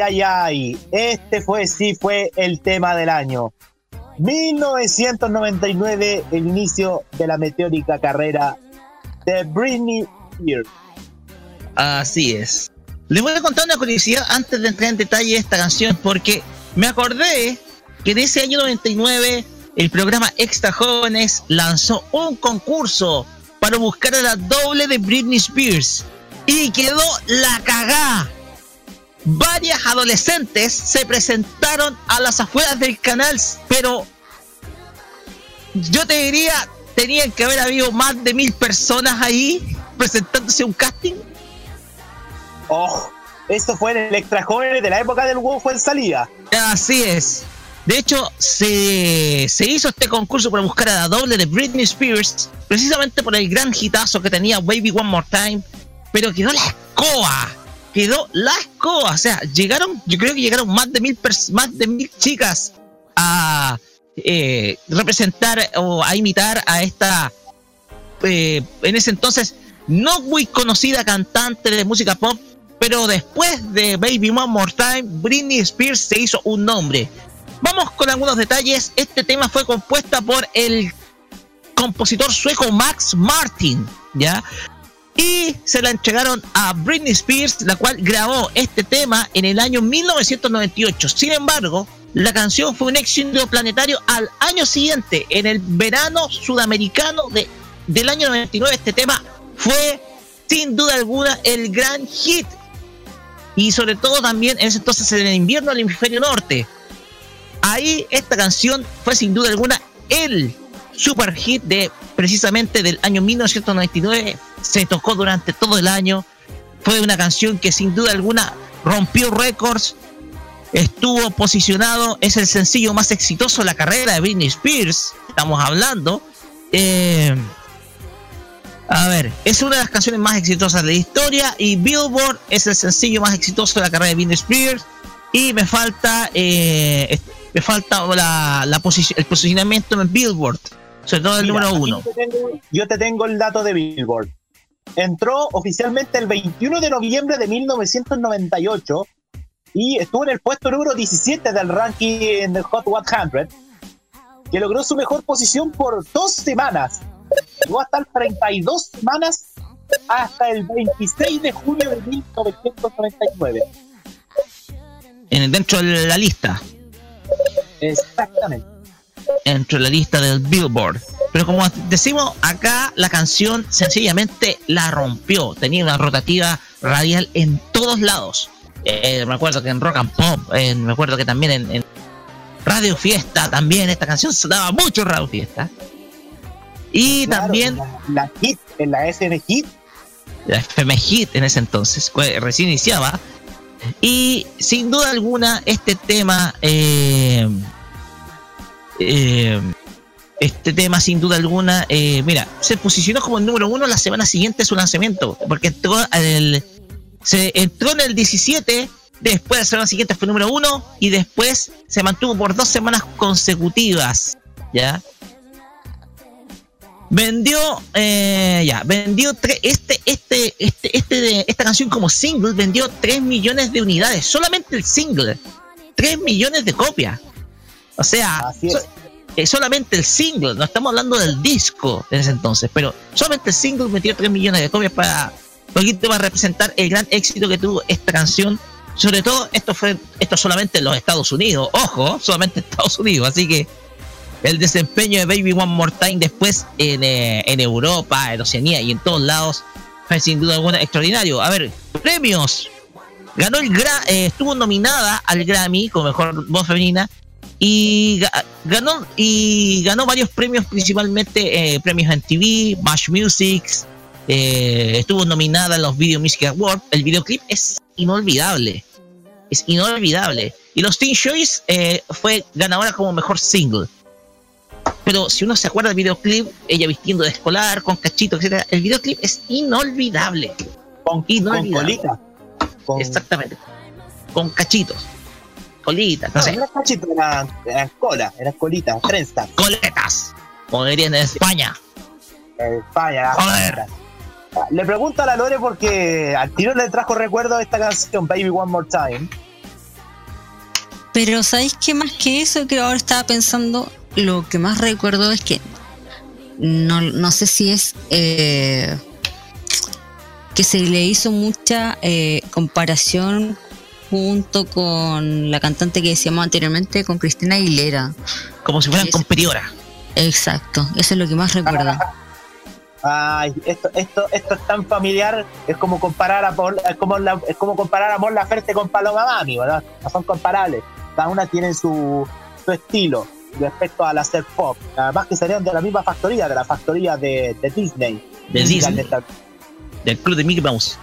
Ay, ay, ay. Este fue, sí, fue el tema del año. 1999, el inicio de la meteórica carrera de Britney Spears. Así es. Les voy a contar una curiosidad antes de entrar en detalle de esta canción, porque me acordé que en ese año 99 el programa Extra Jóvenes lanzó un concurso para buscar a la doble de Britney Spears y quedó la cagá. Varias adolescentes se presentaron a las afueras del canal, pero yo te diría, tenían que haber habido más de mil personas ahí presentándose a un casting. Oh, esto fue en el Extra Jóvenes de la época del WoW en salida. Así es. De hecho, se, se hizo este concurso para buscar a la doble de Britney Spears, precisamente por el gran hitazo que tenía Baby One More Time, pero quedó la escoba. Quedó la escoba. O sea, llegaron, yo creo que llegaron más de mil, más de mil chicas a eh, representar o a imitar a esta, eh, en ese entonces, no muy conocida cantante de música pop, pero después de Baby One More Time, Britney Spears se hizo un nombre. Vamos con algunos detalles. Este tema fue compuesta por el compositor sueco Max Martin, ¿ya? Y se la entregaron a Britney Spears, la cual grabó este tema en el año 1998. Sin embargo, la canción fue un éxito planetario al año siguiente, en el verano sudamericano de, del año 99. Este tema fue, sin duda alguna, el gran hit. Y sobre todo también en ese entonces en el invierno del hemisferio norte. Ahí esta canción fue sin duda alguna el super hit de precisamente del año 1999. Se tocó durante todo el año. Fue una canción que sin duda alguna rompió récords. Estuvo posicionado, es el sencillo más exitoso de la carrera de Britney Spears. Estamos hablando. Eh, a ver, es una de las canciones más exitosas de la historia y Billboard es el sencillo más exitoso de la carrera de Britney Spears. Y me falta, eh, me falta la, la el posicionamiento en Billboard, sobre todo el Mira, número uno. Yo te, tengo, yo te tengo el dato de Billboard. Entró oficialmente el 21 de noviembre de 1998 y estuvo en el puesto número 17 del ranking de Hot 100, que logró su mejor posición por dos semanas. Llegó a estar 32 semanas hasta el 26 de julio de 1999. En, dentro de la lista, Exactamente. Dentro de la lista del Billboard. Pero como decimos acá, la canción sencillamente la rompió. Tenía una rotativa radial en todos lados. Eh, me acuerdo que en Rock and Pop, eh, me acuerdo que también en, en Radio Fiesta, también esta canción se daba mucho en Radio Fiesta. Y Claro, también la, la hit, en la FM Hit, la FM Hit en ese entonces, recién iniciaba. Y sin duda alguna, este tema, eh, eh, este tema sin duda alguna, eh, mira, se posicionó como el número uno la semana siguiente de su lanzamiento, porque entró el, se entró en el 17, después la semana siguiente fue número uno y después se mantuvo por dos semanas consecutivas, ¿ya? vendió eh, ya vendió este este este este de- esta canción como single vendió 3 millones de unidades solamente el single 3 millones de copias o sea Así es. so- eh, solamente el single no estamos hablando del disco en ese entonces pero solamente el single vendió 3 millones de copias para poquito representar el gran éxito que tuvo esta canción sobre todo esto fue esto solamente en los Estados Unidos ojo solamente en Estados Unidos así que el desempeño de Baby One More Time después en, eh, en Europa, en Oceanía y en todos lados fue sin duda alguna extraordinario. A ver, premios. Ganó el Gra eh, estuvo nominada al Grammy como mejor voz femenina y ga- ganó y ganó varios premios, principalmente eh, premios en TV, Match Music, eh, estuvo nominada en los Video Music Awards. El videoclip es inolvidable, es inolvidable. Y los Teen Choice eh, fue ganadora como mejor single. Pero si uno se acuerda del videoclip, ella vistiendo de escolar, con cachito, etcétera, el videoclip es inolvidable. con, con Inolvidable. colita. Con, Exactamente. Con cachitos. Colitas, no No, sé. no era cachito, era, era cola, era colita, trenza. Coletas. Como dirían en España. Eh, España, Joder. Le pregunto a la Lore porque al tiro le trajo recuerdo de esta canción, Baby One More Time. Pero ¿sabéis qué más que eso? Que ahora estaba pensando, lo que más recuerdo es que no, no sé si es eh, que se le hizo mucha eh, comparación junto con la cantante que decíamos anteriormente, con Cristina Aguilera. Como si fueran Sí, sí. competidora. Exacto, eso es lo que más recuerdo. Ay, esto, esto, esto es tan familiar, es como comparar a Mon- es como, la- es como comparar a Mon Laferte con Paloma Mami, ¿verdad? No son comparables. Cada una tiene su, su estilo respecto al hacer pop. Además que serían de la misma factoría, de la factoría de, de Disney. De Disney. Del club de Mickey Mouse.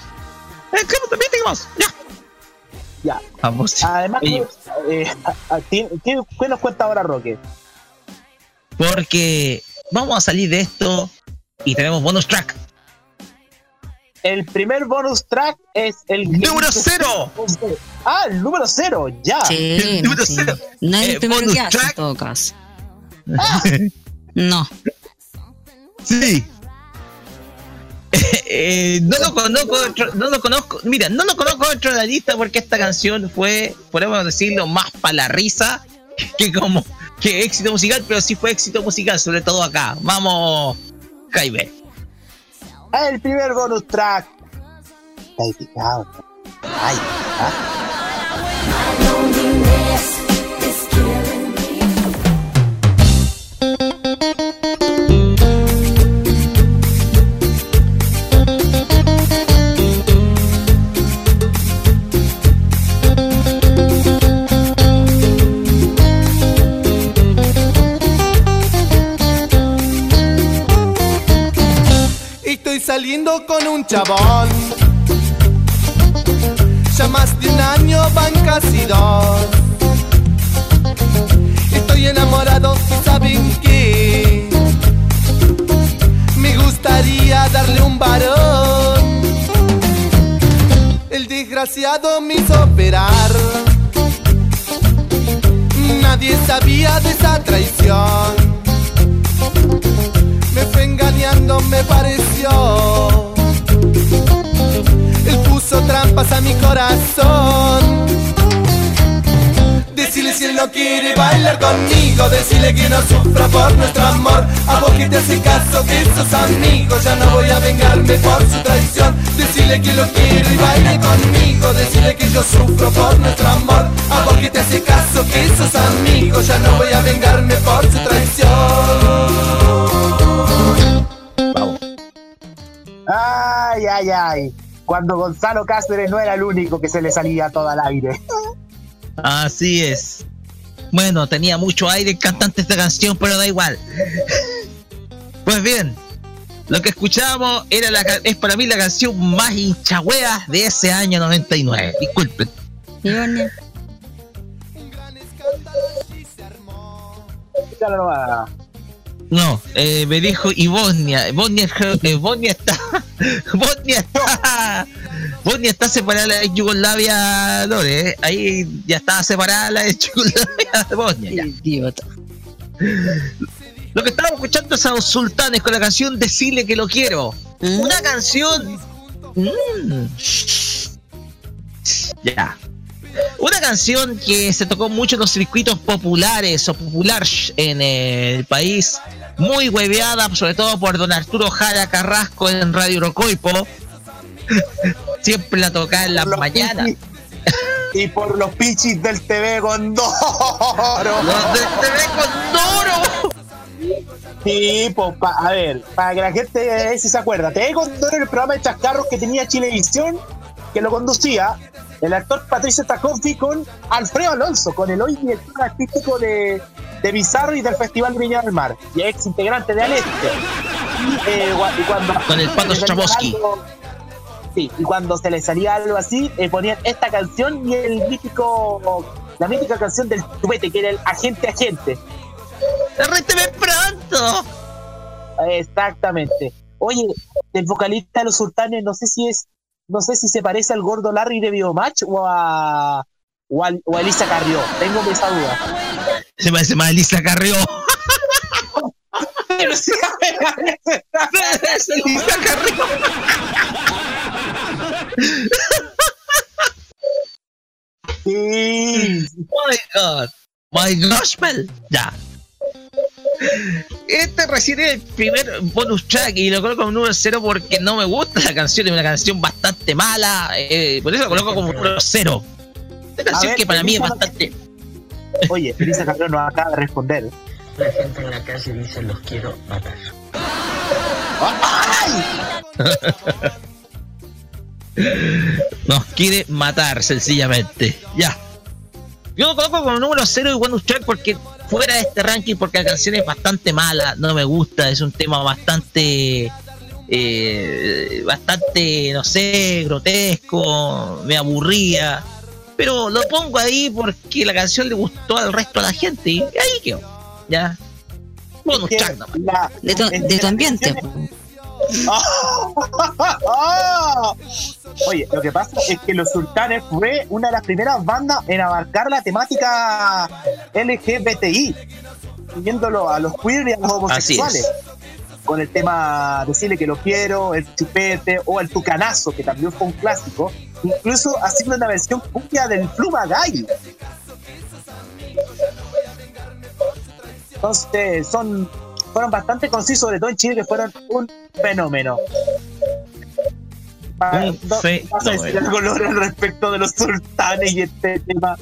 El club de Mickey Mouse. Ya. Ya. Vamos. Además, eh, ¿qué, nos cuenta ahora Roque? porque vamos a salir de esto y tenemos bonus track. El primer bonus track es el ¡Número cero! Ah, el número cero, ya. Sí, el no, número sí. cero. No es Eh, el primero bonus que hace en track. todo caso. No. Sí. Eh, no lo conozco, no lo conozco, mira, no lo conozco dentro de la lista porque esta canción fue, podemos decirlo, más para la risa que como que éxito musical, pero sí fue éxito musical, sobre todo acá. Vamos, Jaime. El primer bonus track. Cabrón. Ay, ah. Estoy saliendo con un chabón. Ya más de un año van casi dos. Estoy enamorado saben qué. Me gustaría darle un varón. El desgraciado me hizo operar. Nadie sabía de esa traición. Me fue engañando, me pareció. Él puso trampas a mi corazón. Decirle si él no quiere bailar conmigo, decirle que no sufra por nuestro amor. A vos que te hace caso, que sos amigo, ya no voy a vengarme por su traición. Decirle que lo quiero y baile conmigo, decirle que yo sufro por nuestro amor. A vos que te hace caso, que sos amigo, ya no voy a vengarme por su traición. Ay, ay, ay. Cuando Gonzalo Cáceres no era el único que se le salía todo al aire. Así es. Bueno, tenía mucho aire el cantante esta canción, pero da igual. Pues bien, lo que escuchábamos era la, es para mí la canción más hinchagüea de ese año 99. Disculpen. Ivonne, Escúchalo nomás. No, eh, me dijo Ivonia. Bosnia, eh, Bosnia está. Bosnia está. Bosnia está separada de Yugoslavia, Lore. ¿eh? Ahí ya está separada la de Yugoslavia de Bosnia. ya. idiota. Lo que estábamos escuchando es a los sultanes con la canción Decirle que lo quiero. ¿Mm? Una canción. Mm. Ya. Una canción que se tocó mucho en los circuitos populares o populares en el país. Muy hueveada, sobre todo por don Arturo Jara Carrasco en Radio Rocoipo. Siempre la tocaba en las mañanas. Y por los pichis del TV Gondoro. Los de TV Condoro. Sí, pues, a ver, para que la gente eh, si se acuerda, TV Condoro era el programa de chascarros que tenía Chilevisión, que lo conducía el actor Patricio Tacoffi con Alfredo Alonso, con el hoy director artístico de, de Bizarro y del Festival de Viña del Mar, y ex integrante de Aleste. Y, eh, gua- y cuando Con el Pato algo- Sí, y cuando se le salía algo así, eh, ponían esta canción y el mítico, la mítica canción del tubete, que era el Agente Agente. ¡Arrésteme pronto! Exactamente. Oye, el vocalista de los sultanes, no sé si es, no sé si se parece al gordo Larry de Biomatch o a, o a, o a Elisa Carrió. Tengo esa duda. Se parece más a Elisa Carrió. Arriba. Sí. My God. My gospel. Ya. Este recién es el primer bonus track y lo coloco como número cero porque no me gusta la canción, es una canción bastante mala, eh, por eso lo coloco como número cero. Una canción ver, que para mí es bastante... Oye, Elisa Carrión nos acaba de responder. La gente en la calle dice los quiero matar. Nos quiere matar, sencillamente. Ya. Yo lo coloco como número cero y bonus track porque fuera de este ranking, porque la canción es bastante mala, no me gusta, es un tema bastante. eh, bastante, no sé, grotesco, me aburría. Pero lo pongo ahí porque la canción le gustó al resto de la gente y ahí quedó. Ya. Bonus la- De tu, de tu ambiente. Oye, lo que pasa es que Los Sultanes fue una de las primeras bandas en abarcar la temática LGBTI, viéndolo a los queer y a los homosexuales. Con el tema Decirle que lo quiero, el chupete o el tucanazo, que también fue un clásico, incluso haciendo una versión cumbia del Pluma. Entonces, son, fueron bastante concisos, sobre todo en Chile, que fueron un fenómeno. Un no- ¿Vas a decir algo, respecto de los sultanes y este tema?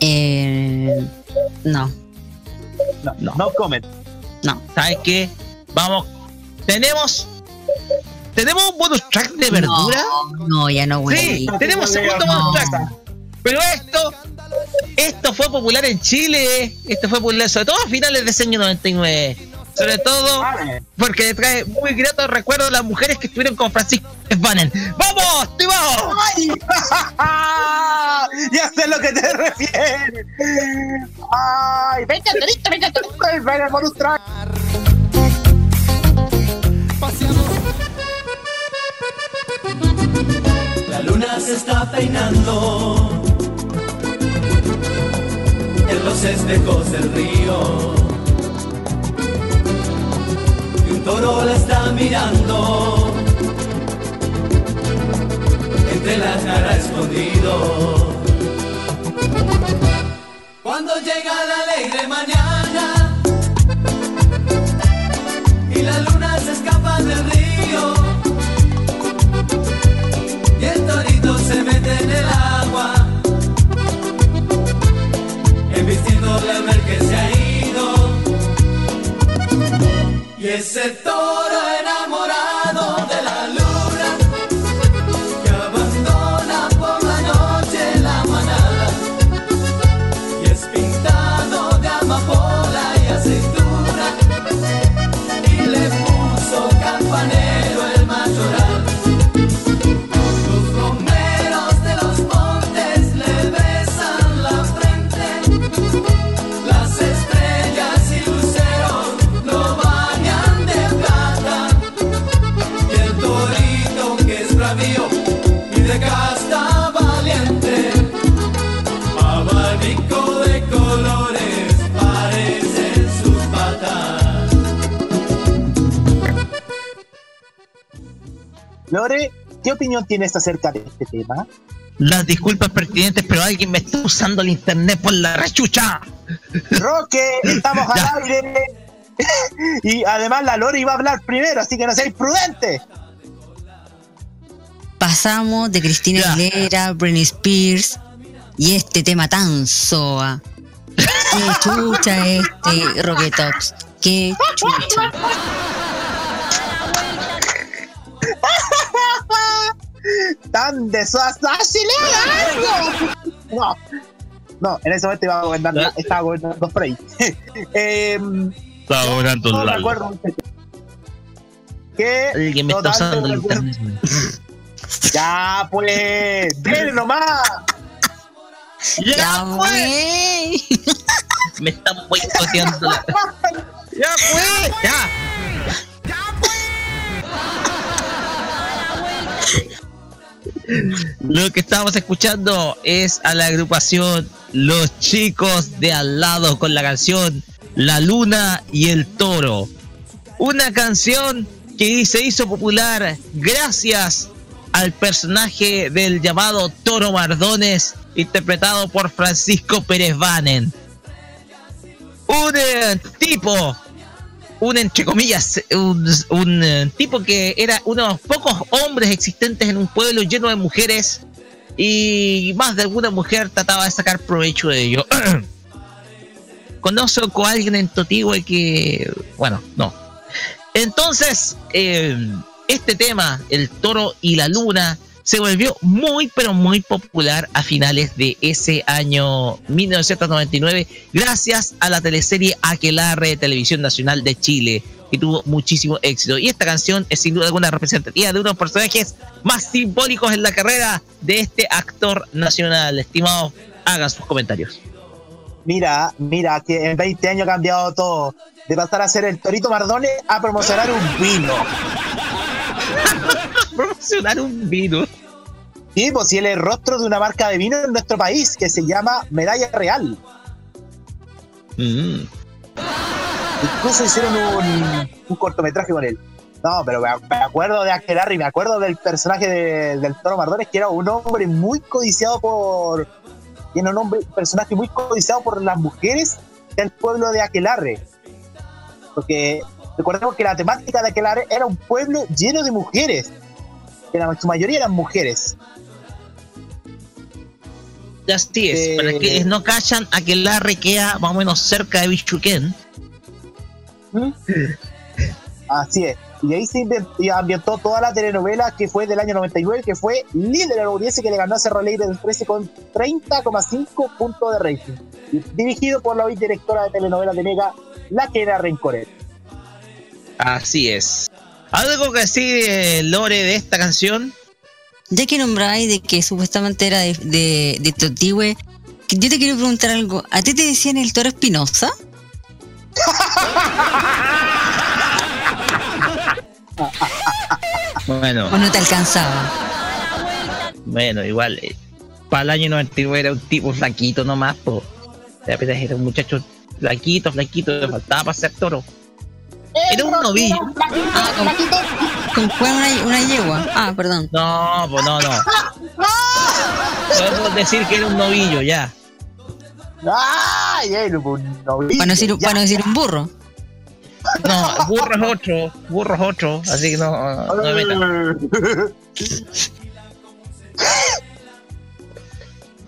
Eh, no, No, No. no, comment. no. ¿Sabes qué? Vamos. Tenemos. ¿Tenemos un bonus track de verdura? No, no, ya no, güey. Sí, tenemos segundo No. bonus track. Pero esto. Esto fue popular en Chile. Esto fue popular sobre todo a finales de ese año 99. Sobre todo porque le trae muy gratos recuerdos a las mujeres que estuvieron con Francisco Spanen. ¡Vamos! ¡Timao! ¡Ay! ya sé a lo que te refieres. ¡Ay! ¡Venga, Torito, venga, Torito! ¡Venga, el bonus track! La luna se está peinando en los espejos del río. Y un toro la está mirando entre la cara escondido. Cuando llega la alegre mañana y la luna se escapa del río al ver que se ha ido. Y ese toro Lore, ¿qué opinión tienes acerca de este tema? Las disculpas pertinentes, pero alguien me está usando el internet por la rechucha. Roque, estamos Ya. al aire. y además la Lore iba a hablar primero, así que no seáis prudentes. Pasamos de Cristina Ya. Aguilera, Britney Spears y este tema tan soa. Qué chucha este Rocketops. Qué chucha. Tan desastre algo. No, no, en ese momento iba a gobernar, estaba gobernando Frey. Em, Estaba gobernando no me acuerdo que Alguien me está usando el. Ya pues, ven nomás. ¡Ya, Ya, pues! Me están boicoteando. ¡Ya, pues! ¡Ya! Lo que estamos escuchando es a la agrupación Los Chicos de Al lado con la canción La Luna y el Toro. Una canción que se hizo popular gracias al personaje del llamado Toro Mardones, interpretado por Francisco Pérez Banen. Un eh, tipo, un entre comillas, un, eh, tipo que era uno de los pocos hombres existentes en un pueblo lleno de mujeres y más de alguna mujer trataba de sacar provecho de ello. Conozco a alguien en Totigüe que, bueno, no. Entonces, eh, este tema, el toro y la luna, se volvió muy, pero muy popular a finales de ese año 1999, gracias a la teleserie Aquelarre de Televisión Nacional de Chile, que tuvo muchísimo éxito. Y esta canción es sin duda alguna representativa de uno de los personajes más simbólicos en la carrera de este actor nacional. Estimados, hagan sus comentarios. Mira, mira, que en 20 años ha cambiado todo. De pasar a ser el Torito Mardone a promocionar un vino. Promocionar un vino. Sí, pues si él es el rostro de una marca de vino en nuestro país que se llama Medalla Real. Mm. Incluso hicieron un, un cortometraje con él. No, pero me, me acuerdo de Aquelarre y me acuerdo del personaje de- del Toro Mardones, que era un hombre muy codiciado por. Tiene un hombre, personaje muy codiciado por las mujeres del pueblo de Aquelarre. Porque recordemos que la temática de Aquelarre era un pueblo lleno de mujeres. Que la, su mayoría eran mujeres. Así es, Eh, para quienes no callan, Aquelarre queda más o menos cerca de Bichuquén. Así es. Y ahí se ambientó toda la telenovela que fue del año 99, que fue líder en la audiencia que le ganó a Cerro Alegre del 13 con 30,5 puntos de rating. Dirigido por la hoy directora de telenovela de Mega, la que era Rencoret. Así es. ¿Algo que decir, eh, Lore, de esta canción? Ya que nombráis de que supuestamente era de, de, de yo te quiero preguntar algo. ¿A ti te decían el toro Espinosa? Bueno, ¿O no te alcanzaba? bueno, igual. eh, para el año 99 era un tipo flaquito nomás, po. De era un muchacho flaquito, flaquito, le faltaba para ser toro. Era un novillo. ¿Con cuál una, una yegua? Ah, perdón. No, pues no, no. Podemos decir que era un novillo, ya. ¡Ay! Él, un novillo, Para no decir, ya. para no decir un burro. No, burro es otro, burro es otro, así que no, no me metan.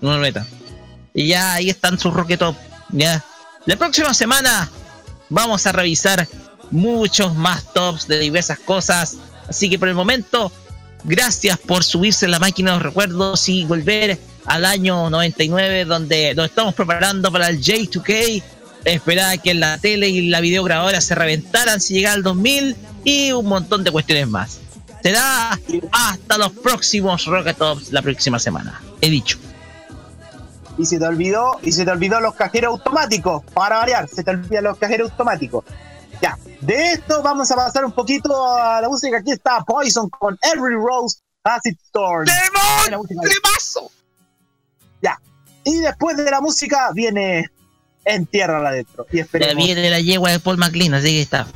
No me metan. Y ya ahí están sus Rocket Top. Ya. La próxima semana vamos a revisar muchos más tops de diversas cosas. Así que por el momento, gracias por subirse la máquina de los recuerdos y volver al año 99 donde nos estamos preparando para el J2K. Esperaba que la tele y la videograbadora se reventaran si llegara al 2000 y un montón de cuestiones más. Será hasta los próximos Rocket Tops la próxima semana. He dicho. Y se te olvidó, y se te olvidó los cajeros automáticos. Para variar, se te olvidan los cajeros automáticos. Ya, de esto vamos a pasar un poquito a la música. Aquí está Poison con Every Rose Has its Thorn. Música. Ya, y después de la música viene En Tierra adentro. Y Ya esperemos. viene la yegua de Paul McLean, así que está.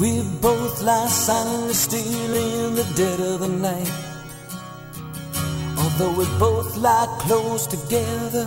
We both lie silently still in the dead of the night. Although we both lie close together,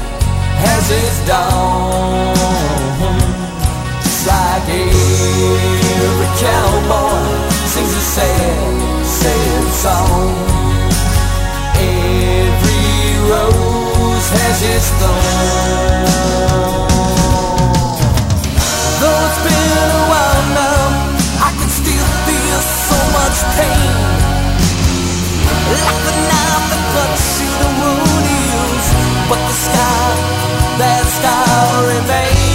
has its dawn. Just like every cowboy sings a sad, sad song. Every rose has its thorn. Though it's been a while now, I can still feel so much pain. Like the knife that cuts through the wound heals, but the scar, that scar remains.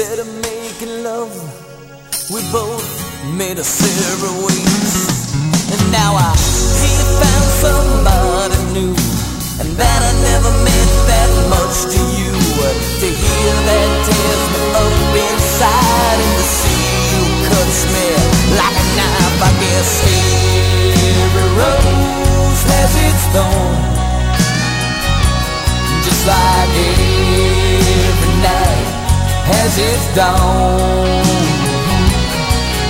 Instead of making love, we both made a separate ways. And now I ain't found somebody new, and that I never meant that much to you. To hear that tears me up inside, and to see you cuts me like a knife. I guess every rose has its thorn, just like every night has its dawn.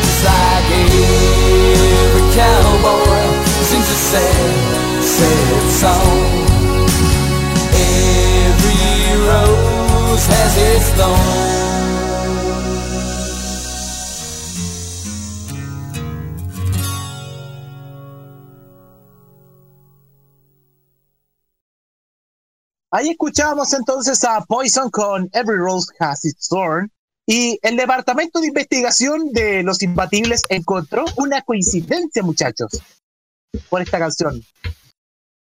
Just like every cowboy sings a sad, sad song. Every rose has its thorn. Ahí escuchábamos entonces a Poison con Every Rose Has Its Thorn. Y el Departamento de Investigación de Los Imbatibles encontró una coincidencia, muchachos, por esta canción.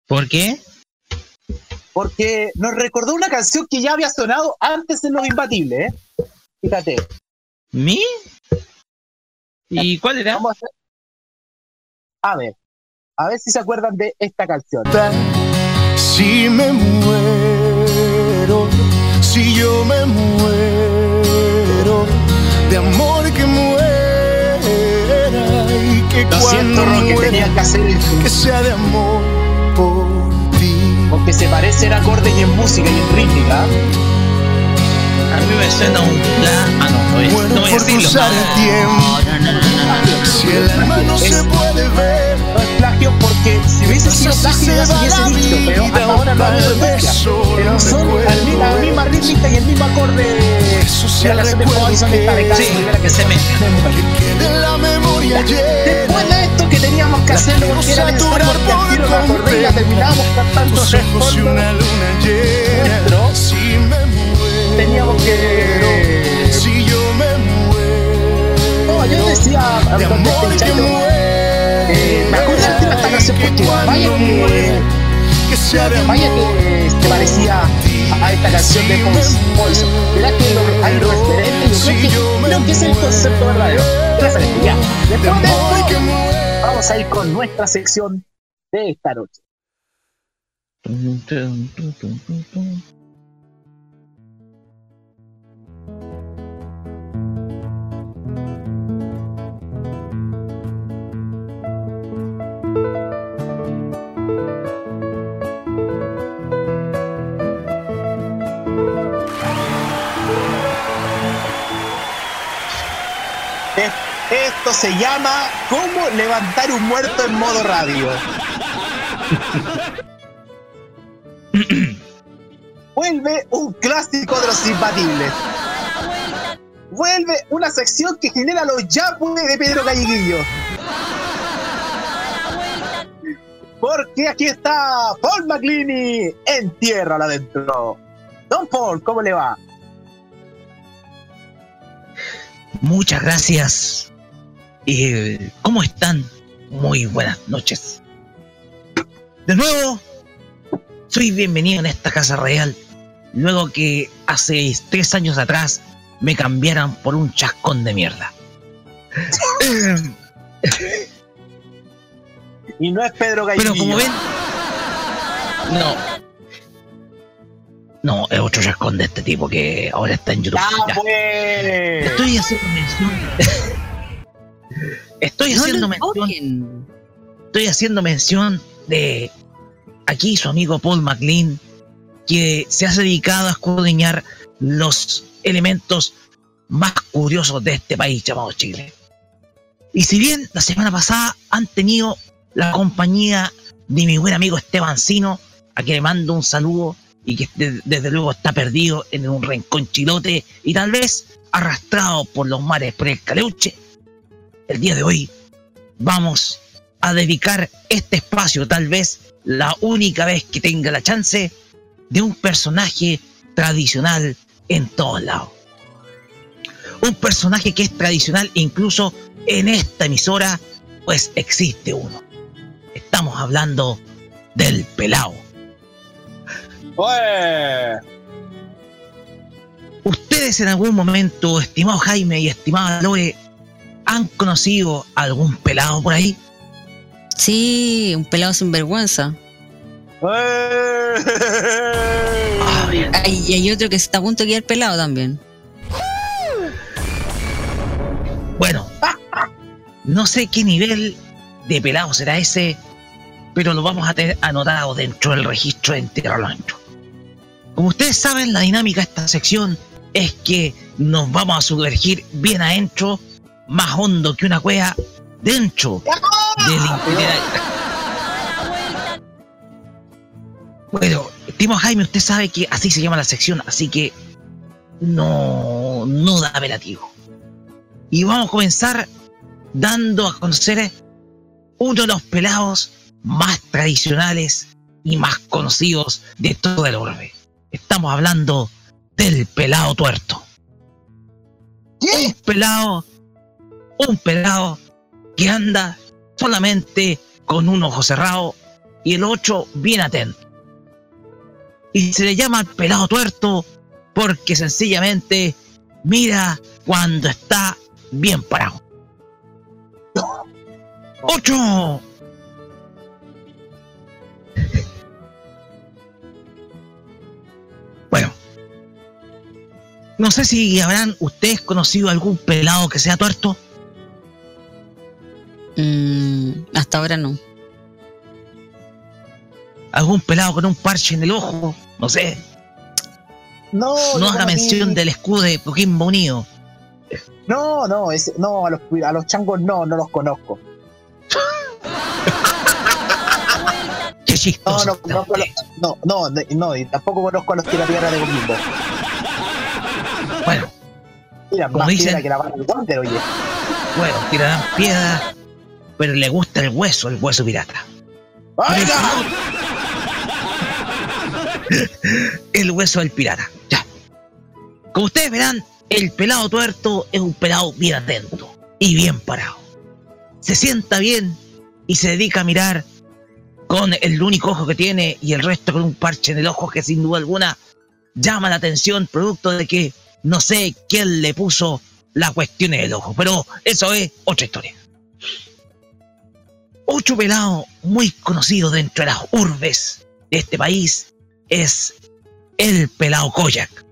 ¿Por qué? Porque nos recordó una canción que ya había sonado antes en Los Imbatibles, ¿eh? Fíjate. ¿Mi? ¿Y cuál era? Vamos a, hacer- a ver, a ver si se acuerdan de esta canción. Si me muero, si yo me muero, de amor que muera y que Lo cuando siento, Roque, muera, tenía que hacer eso. que sea de amor por ti. Porque se parece en acordes y en música y en rítmica. A mí me suena un plan. Ah, no, no voy, Muero no voy a por decirlo. No, no, no, no, no. Si el alma no Es- se puede ver, No es plagio porque si hubiese sido Así plagio se hubiese la dicho, pero hasta ahora no ha habido Pero son la misma rítmica y el mismo acorde. De la de que- esta Sí, que se que la Después de esto que teníamos que hacerlo porque era necesario porque al tiro acordé y la terminábamos cantando de fondo. Nuestro. Teníamos que- Si yo me muero. No, yo decía de antes amor eh, me tema de esta canción que porque vaya que muere, que sea de Vaya que se parecía a esta canción de Poison. Verá que lo, hay referentes, yo creo que, creo que es el concepto verdadero. Referente, ya. de Después de esto, vamos a ir con nuestra sección de esta noche. Esto se llama ¿Cómo levantar un muerto en modo radio? vuelve un clásico de los imbatibles. Vuelve una sección que genera los yapus de Pedro Galleguillo. Porque aquí está Paul McLeany en tierra adentro. Don Paul, ¿cómo le va? Muchas gracias. Eh, ¿Cómo están? Muy buenas noches. De nuevo, soy bienvenido en esta casa real. Luego que hace tres años atrás me cambiaran por un chascón de mierda. Y no es Pedro Galleguillo. Pero como ven, no. No, es otro chascón de este tipo que ahora está en YouTube. ¡Ya, Ya. pues! Estoy haciendo mención. Estoy No haciendo mención. Estoy haciendo mención de aquí su amigo Paul McLean, que se ha dedicado a escudriñar los elementos más curiosos de este país llamado Chile. Y si bien la semana pasada han tenido la compañía de mi buen amigo Esteban Sino, a quien le mando un saludo y que de- desde luego está perdido en un rincón chilote y tal vez arrastrado por los mares por el caleuche, el día de hoy vamos a dedicar este espacio, tal vez la única vez que tenga la chance, de un personaje tradicional en todos lados. Un personaje que es tradicional incluso en esta emisora, pues existe uno. Estamos hablando del pelao. ¡Oe! ¿Ustedes en algún momento, estimado Jaime y estimada Lore, han conocido algún pelado por ahí? Sí, un pelado sin vergüenza. ¡Eh! Ah, bien. Ay, y hay otro que está a punto de quedar pelado también. Bueno, no sé qué nivel de pelado será ese, pero lo vamos a tener anotado dentro del registro en Tierra lo Ancho. Como ustedes saben, la dinámica de esta sección es que nos vamos a sumergir bien adentro, más hondo que una cueva, dentro del itinerario. Bueno, Timo Jaime, usted sabe que así se llama la sección, así que no, no da apelativo. Y vamos a comenzar dando a conocer uno de los pelados más tradicionales y más conocidos de todo el orbe. Estamos hablando del pelado tuerto. Un pelado, un pelado que anda solamente con un ojo cerrado y el otro bien atento. Y se le llama pelado tuerto porque sencillamente mira cuando está bien parado. ¡Ocho! No sé si habrán ustedes conocido algún pelado que sea tuerto. Mm, hasta ahora no. Algún pelado con un parche en el ojo. No sé. No, No haga mención del escudo de Coquimbo Unido. No, no, ese- no a, los, a los changos no, no los conozco. Qué No, chistoso. no, no, no, no, no, no, y tampoco conozco a los tiratierras de Coquimbo. Mira, Como más dicen- que la oye. bueno, tirarán piedra, pero le gusta el hueso, el hueso pirata. ¡Oiga! el hueso del pirata. Ya. Como ustedes verán, el pelado tuerto es un pelado bien atento y bien parado. Se sienta bien y se dedica a mirar con el único ojo que tiene y el resto con un parche en el ojo que sin duda alguna llama la atención producto de que no sé quién le puso la cuestión en el ojo, pero eso es otra historia. Otro pelado muy conocido dentro de las urbes de este país es el pelado Koyak.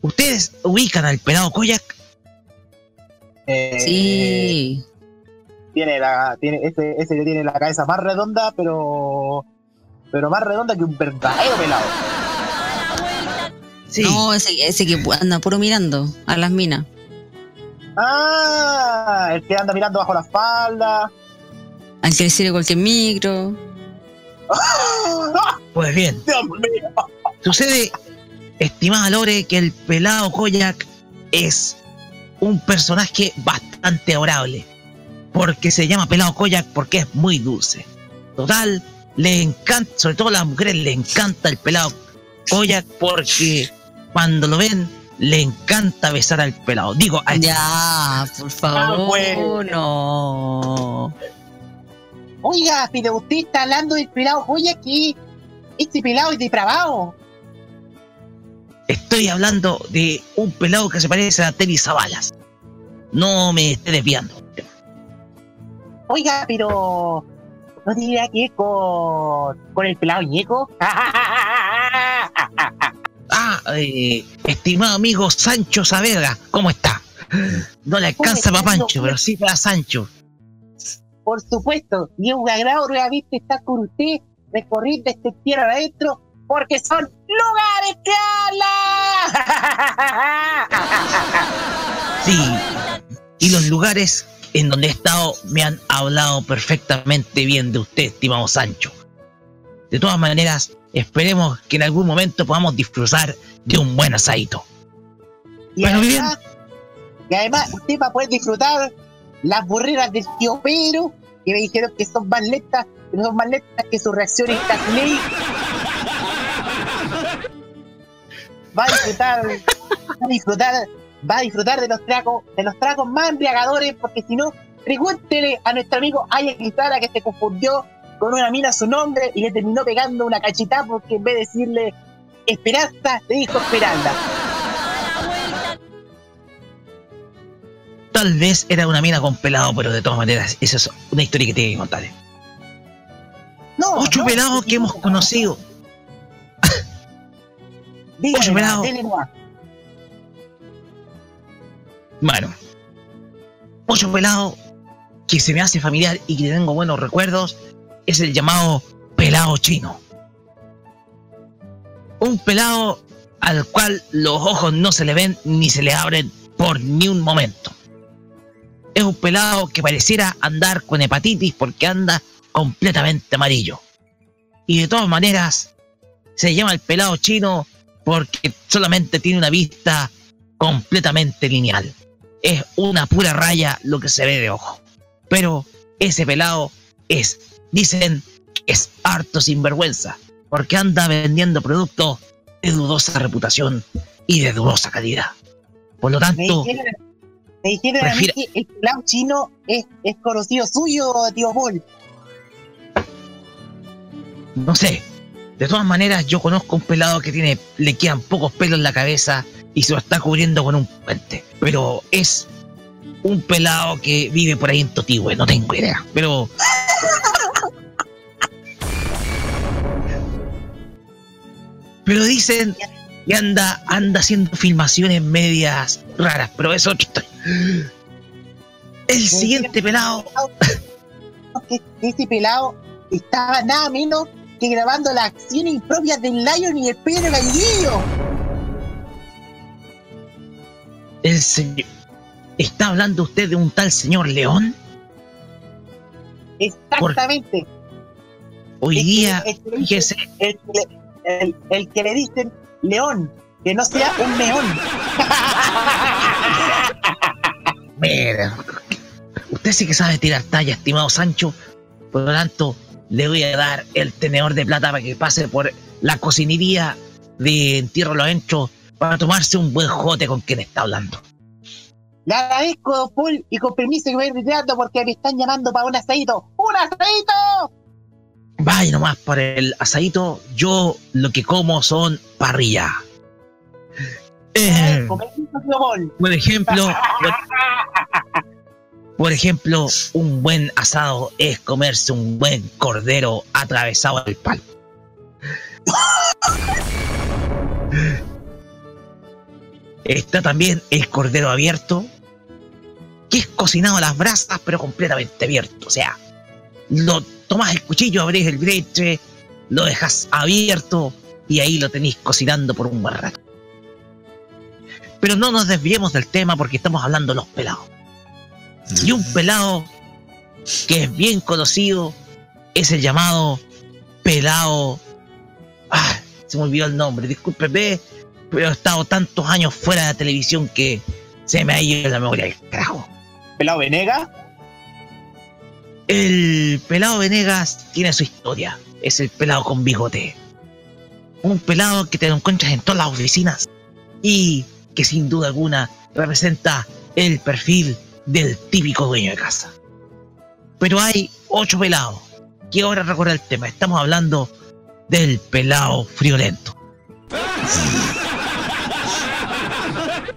¿Ustedes ubican al pelado Koyak? Eh, Sí. Tiene la, tiene ese, ese que tiene la cabeza más redonda, pero, pero más redonda que un verdadero pelado. Sí. No, ese, ese que anda puro mirando a las minas. Ah, el que anda mirando bajo la espalda. Al que le sirve cualquier micro. Pues bien, Dios mío. sucede, estimada Lore, que el pelado Koyak es un personaje bastante adorable. Porque se llama pelado Koyak porque es muy dulce. Total, le encanta, sobre todo a las mujeres le encanta el pelado Koyak porque cuando lo ven le encanta besar al pelado. Digo, a Ya, por favor, bueno. no. Oiga, pero usted está hablando del pelado joya que este pelado es depravado. Estoy hablando de un pelado que se parece a Terry Zabalas. No me esté desviando. Oiga, pero ¿no tendría que ver con, con el pelado ñeco? Ah, eh, estimado amigo Sancho Saavedra, ¿cómo está? No le alcanza para Pancho, pero sí para Sancho. Por supuesto, y es un agrado nuevamente estar con usted, recorriendo este tierra adentro, porque son lugares que hablan. Sí. Y los lugares en donde he estado me han hablado perfectamente bien de usted, estimado Sancho. De todas maneras, esperemos que en algún momento podamos disfrutar de un buen asadito. Y Bueno, además, y además usted va a poder disfrutar las burreras del tío Pedro, que me dijeron que son más lentas, pero son más lentas que su reacción en Castley. Va a disfrutar, va a disfrutar, va a disfrutar de los tragos, de los tragos más embriagadores, porque si no, pregúntele a nuestro amigo Aya Cristara que se confundió con una mina su nombre y le terminó pegando una cachetada porque en vez de decirle Esperanza, le dijo Esperanza. Tal vez era una mina con pelado, pero de todas maneras, esa es una historia que tiene que contarle. No, Ocho no, pelados que hemos conocido. Dígale, Ocho pelados. Bueno, otro pelado que se me hace familiar y que tengo buenos recuerdos es el llamado pelado chino. Un pelado al cual los ojos no se le ven ni se le abren por ni un momento. Es un pelado que pareciera andar con hepatitis porque anda completamente amarillo. Y de todas maneras, se llama el pelado chino porque solamente tiene una vista completamente lineal. Es una pura raya lo que se ve de ojo. Pero ese pelado es, dicen, que es harto sinvergüenza, porque anda vendiendo productos de dudosa reputación y de dudosa calidad. Por lo Me tanto, me dijeron a mí Prefiero- que el pelado chino es, es conocido suyo, tío Paul. no sé. De todas maneras, yo conozco un pelado que tiene, le quedan pocos pelos en la cabeza y se lo está cubriendo con un puente. Pero es un pelado que vive por ahí en Totigüe, no tengo idea. Pero. Pero dicen que anda, anda haciendo filmaciones medias raras, pero es. El siguiente pelado. Que ese pelado estaba nada menos que grabando las acciones impropias del Lion y el Pedro Gallillo. El señor. ¿Está hablando usted de un tal señor León? Exactamente. Hoy El día, el que le fíjese, dicen- el, el- el que le dicen león, que no sea un león. mira, usted sí que sabe tirar talla, estimado Sancho. Por lo tanto, le voy a dar el tenedor de plata para que pase por la cocinería de Entierro Lo Ancho para tomarse un buen jote con quien está hablando. Le agradezco, Paul, y con permiso que voy a ir retirando porque me están llamando para un asadito. ¡Un asadito! Vaya nomás por el asadito, yo lo que como son parrillas. Eh, por ejemplo, por, por ejemplo, un buen asado es comerse un buen cordero atravesado al palo. Está también el cordero abierto, que es cocinado a las brasas, pero completamente abierto. O sea, lo tomás el cuchillo, abrís el breche, lo dejas abierto y ahí lo tenéis cocinando por un buen rato. Pero no nos desviemos del tema porque estamos hablando de los pelados. Y un pelado que es bien conocido es el llamado pelado. Ah, se me olvidó el nombre, discúlpeme, pero he estado tantos años fuera de la televisión que se me ha ido la memoria del carajo. ¿Pelado Venega? El pelado Venegas tiene su historia. Es el pelado con bigote. Un pelado que te lo encuentras en todas las oficinas y que sin duda alguna representa el perfil del típico dueño de casa. Pero hay ocho pelados que ahora recorre el tema. Estamos hablando del pelado friolento.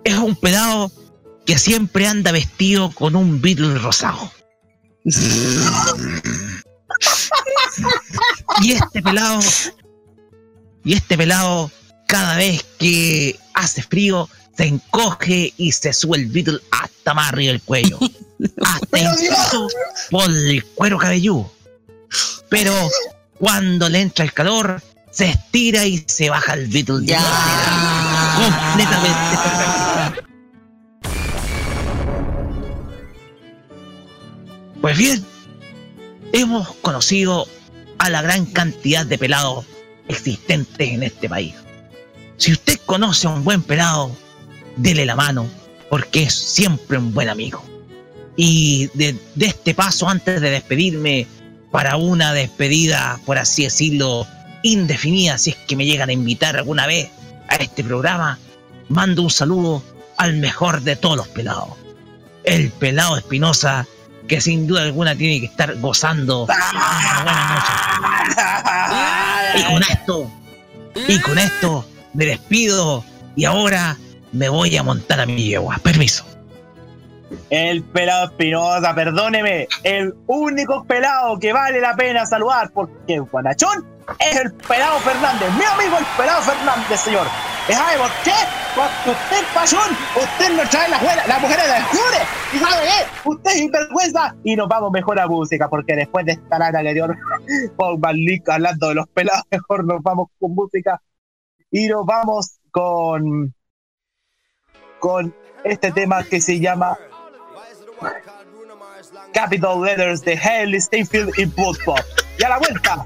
Es un pelado que siempre anda vestido con un Beatle rosado. Y este pelado, y este pelado, cada vez que hace frío, se encoge y se sube el Beatle hasta más arriba del cuello. Hasta incluso por el cuero cabelludo. Pero cuando le entra el calor, se estira y se baja el Beatle de manera completamente perfecta. Pues bien, hemos conocido a la gran cantidad de pelados existentes en este país. Si usted conoce a un buen pelado, dele la mano, porque es siempre un buen amigo. Y de, de este paso, antes de despedirme, para una despedida, por así decirlo, indefinida, si es que me llegan a invitar alguna vez a este programa, mando un saludo al mejor de todos los pelados. El pelado Espinosa, que sin duda alguna tiene que estar gozando una buena. Y con esto, y con esto me despido y ahora me voy a montar a mi yegua. Permiso. El pelado Espinosa, perdóneme, el único pelado que vale la pena saludar porque Guanachón es el pelado Fernández, mi amigo el pelado Fernández, señor. ¿Y sabe por qué? Porque usted es pasión, usted nos trae las, buenas- las mujeres del jure. ¿Y sabe qué? Usted es sinvergüenza y nos vamos mejor a música porque después de esta lana que dio Paul Leek hablando de los pelados, mejor nos vamos con música y nos vamos con con este tema que se llama Capital Letters de Haley Steinfeld y Blood Pop. Y a la vuelta,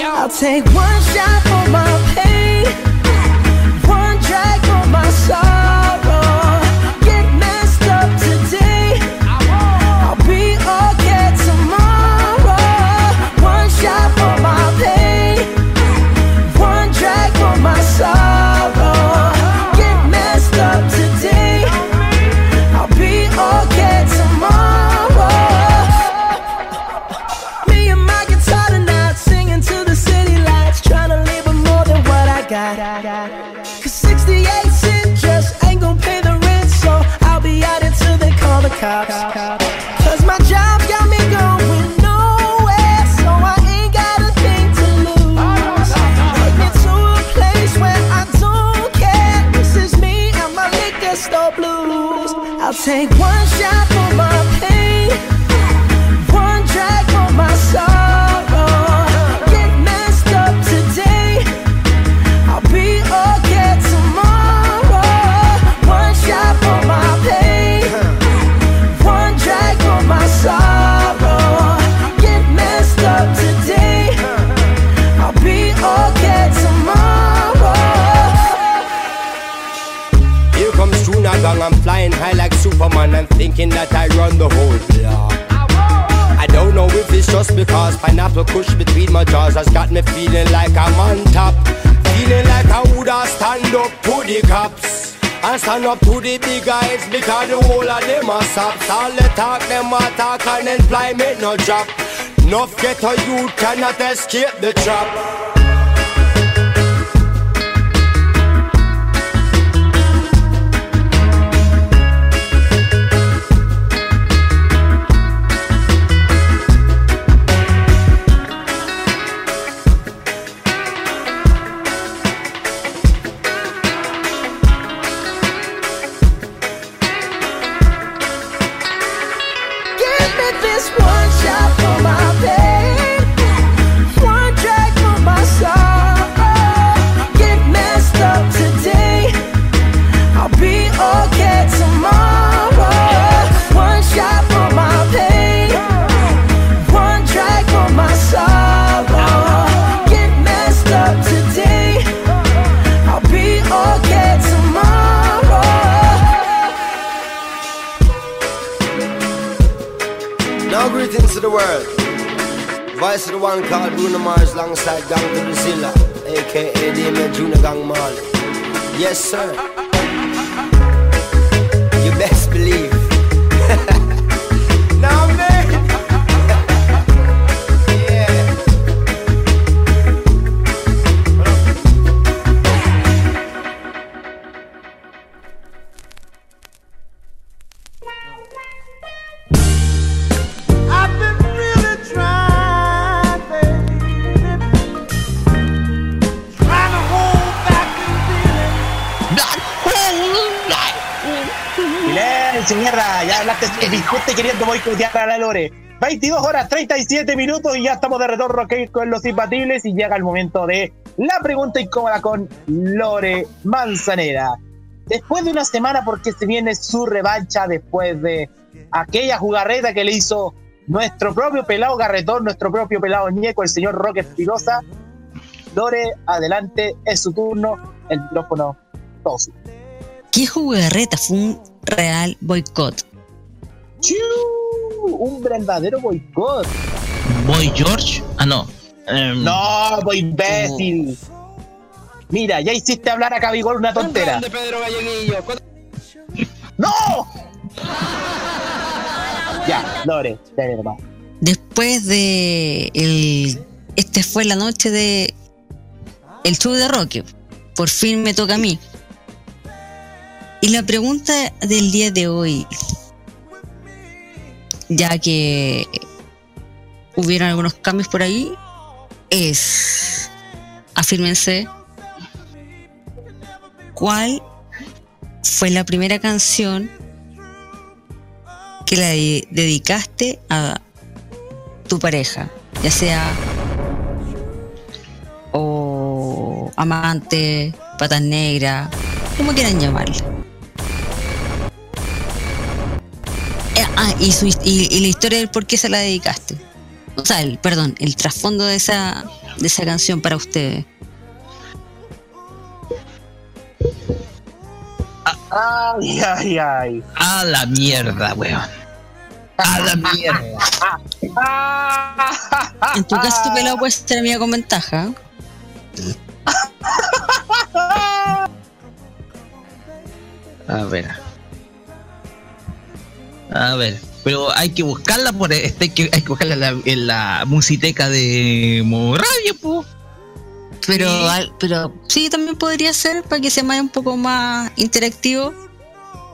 I'll take one shot for my pain. Cops. Cause my job got me going nowhere, so I ain't got a thing to lose. Me to a place where I don't care. This is me and my liquor store blues. I'll take one shot Superman and thinking that I run the whole block. I don't know if it's just because pineapple kush between my jaws has got me feeling like I'm on top. Feeling like I woulda stand up to the cops. And stand up to the big guys because the whole of them are sops. All the talk, them a talk and employment no drop. Enough get a youth cannot escape the trap. Sir. Boicotear a la Lore. 22 horas 37 minutos y ya estamos de retorno aquí con los imbatibles y llega el momento de la pregunta incómoda con Lore Manzanera. Después de una semana porque se viene su revancha después de aquella jugarreta que le hizo nuestro propio pelado garretón, nuestro propio pelado ñeco, el señor Roque Espinosa. Lore, adelante, es su turno, el micrófono todo suyo. ¿Qué jugarreta? Fue un real boicot. ¡Chiu! Un verdadero boicot. Boy George. Ah, no. Em, No, voy imbécil. Mira, ya hiciste hablar a Cabigol una tontera. Pedro Galleguillo. ¡No! Ya, Lore, dale nomás. Después de el, este fue la noche de el show de Roque. Por fin me toca a mí. Y la pregunta del día de hoy, ya que hubieron algunos cambios por ahí, es, afírmense, ¿cuál fue la primera canción que la de- dedicaste a tu pareja? Ya sea o amante, patas negras, como quieran llamarle. Ah, y, su, y la historia del por qué se la dedicaste. O sea, el, perdón, el trasfondo de esa, de esa canción para ustedes. Ay, ay, ay. A la mierda, weón. A la mierda. En tu caso, tu pelado puede ser amiga con ventaja. A ver. A ver. Pero hay que buscarla por este, hay que, hay que buscarla en la, en la musiteca de Morradio, po. Pero, al- pero sí, también podría ser para que sea más un poco más interactivo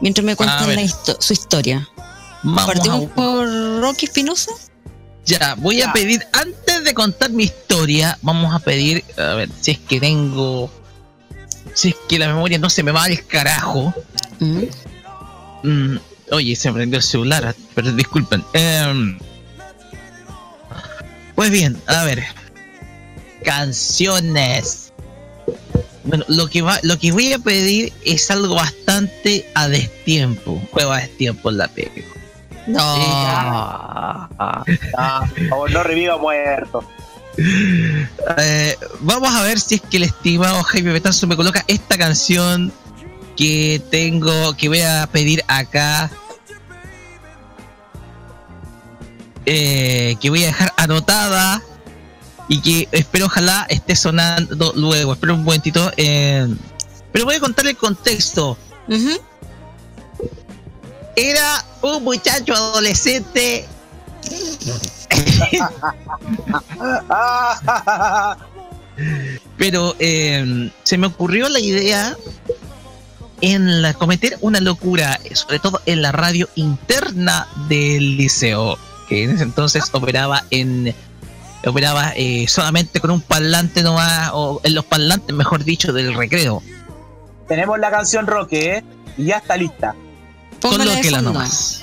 mientras me cuentan la histo- su historia. Vamos Partimos a- por Rocky Espinosa. Ya, voy a pedir, antes de contar mi historia, vamos a pedir, a ver, si es que tengo, si es que la memoria no se me va al carajo. Mm, oye, se me prendió el celular, pero disculpen. Em, pues bien, a ver, canciones. Bueno, lo que va, lo que voy a pedir es algo bastante a destiempo. Juego a destiempo en la pega. No. Ah, por favor, no reviva muerto. Eh, vamos a ver si es que el estimado Jaime Betanzo me coloca esta canción que tengo, que voy a pedir acá. eh, que voy a dejar anotada y que espero ojalá esté sonando luego. Espero un momentito. eh, pero voy a contar el contexto. Era un muchacho adolescente Pero eh, se me ocurrió la idea en la, cometer una locura, sobre todo en la radio interna del liceo, que en ese entonces operaba en operaba eh, solamente con un parlante nomás, o en los parlantes, mejor dicho, del recreo. Tenemos la canción Roque, ¿eh? Y ya está lista. Colóquela nomás.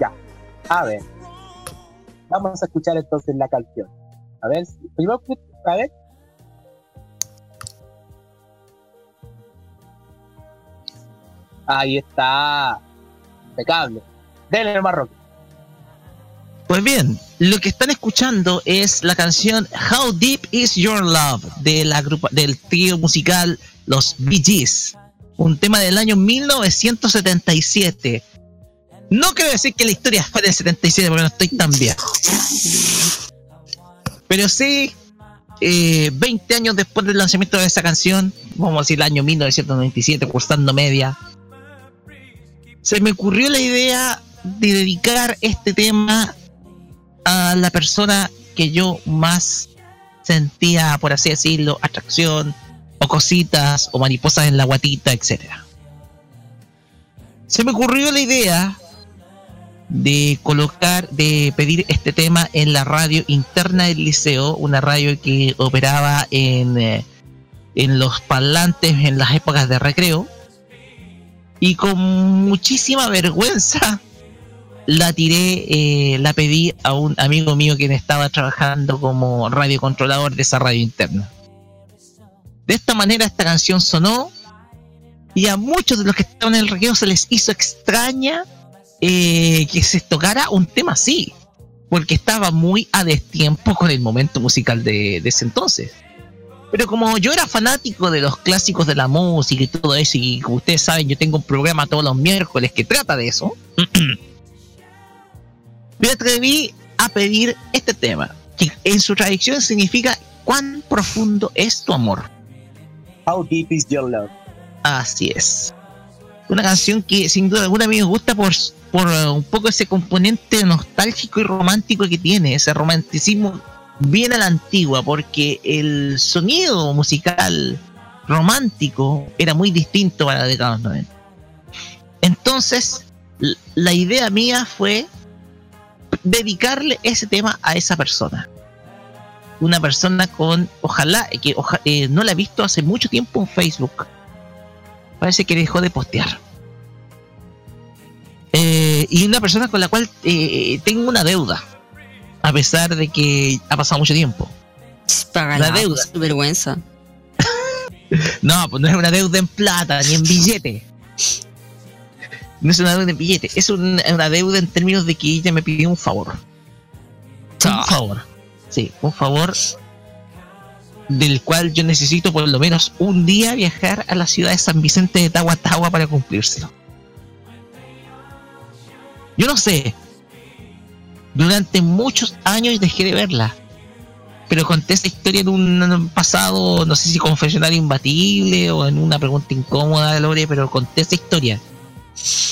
Ya. A ver. Vamos a escuchar entonces la canción. A ver. Primero, a ver. Ahí está. Impecable. Denle el Roque. Pues bien, lo que están escuchando es la canción How Deep Is Your Love de la grupa, del trío musical Los Bee Gees, un tema del año 1977. No quiero decir que la historia fue del 77 porque no estoy tan viejo. Pero sí, eh, 20 años después del lanzamiento de esa canción, vamos a decir el año 1997, cursando media, se me ocurrió la idea de dedicar este tema a la persona que yo más sentía, por así decirlo, atracción, o cositas, o mariposas en la guatita, etcétera. Se me ocurrió la idea de colocar, de pedir este tema en la radio interna del liceo, una radio que operaba en, eh, en los parlantes en las épocas de recreo. Y con muchísima vergüenza la tiré, eh, la pedí a un amigo mío quien estaba trabajando como radiocontrolador de esa radio interna. De esta manera esta canción sonó y a muchos de los que estaban en el recreo se les hizo extraña eh, que se tocara un tema así, porque estaba muy a destiempo con el momento musical de ese entonces. Pero como yo era fanático de los clásicos de la música y todo eso, y como ustedes saben, yo tengo un programa todos los miércoles que trata de eso, me atreví a pedir este tema, que en su tradición significa cuán profundo es tu amor. How deep is your love? Así es. Una canción que sin duda alguna a mí me gusta por, por un poco ese componente nostálgico y romántico que tiene, ese romanticismo bien a la antigua, porque el sonido musical romántico era muy distinto para la década de los 90. Entonces, la idea mía fue dedicarle ese tema a esa persona. Una persona con, ojalá, que eh, no la he visto hace mucho tiempo en Facebook. Parece que dejó de postear. Eh, y una persona con la cual eh, tengo una deuda. A pesar de que ha pasado mucho tiempo. La deuda. pues, vergüenza. No, pues no es una deuda en plata ni en billete. No es una deuda en billete, es un- una deuda en términos de que ella me pidió un favor. Un favor. Sí, un favor del cual yo necesito por lo menos un día viajar a la ciudad de San Vicente de Tahuatahua para cumplírselo. Yo no sé. Durante muchos años dejé de verla. Pero conté esa historia en un pasado, no sé si confesionario imbatible o en una pregunta incómoda de Lore, pero conté esa historia.